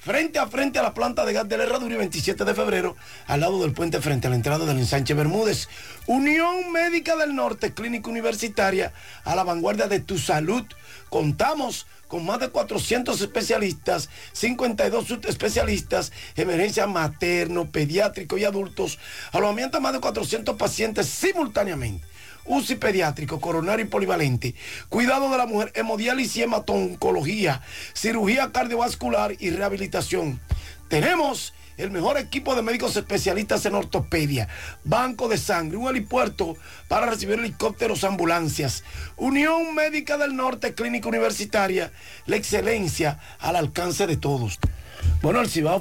frente a frente a la planta de gas de la Herradura y 27 de febrero, al lado del puente frente a la entrada del ensanche Bermúdez. Unión Médica del Norte, Clínica Universitaria, a la vanguardia de tu salud. Contamos con más de 400 especialistas, 52 especialistas, emergencia materno, pediátrico y adultos, alojamiento a más de 400 pacientes simultáneamente. UCI pediátrico, coronario y polivalente, cuidado de la mujer, hemodiálisis y hematoncología, cirugía cardiovascular y rehabilitación. Tenemos el mejor equipo de médicos especialistas en ortopedia, banco de sangre, un helipuerto para recibir helicópteros, ambulancias, Unión Médica del Norte, Clínica Universitaria, la excelencia al alcance de todos. Bueno, el Cibao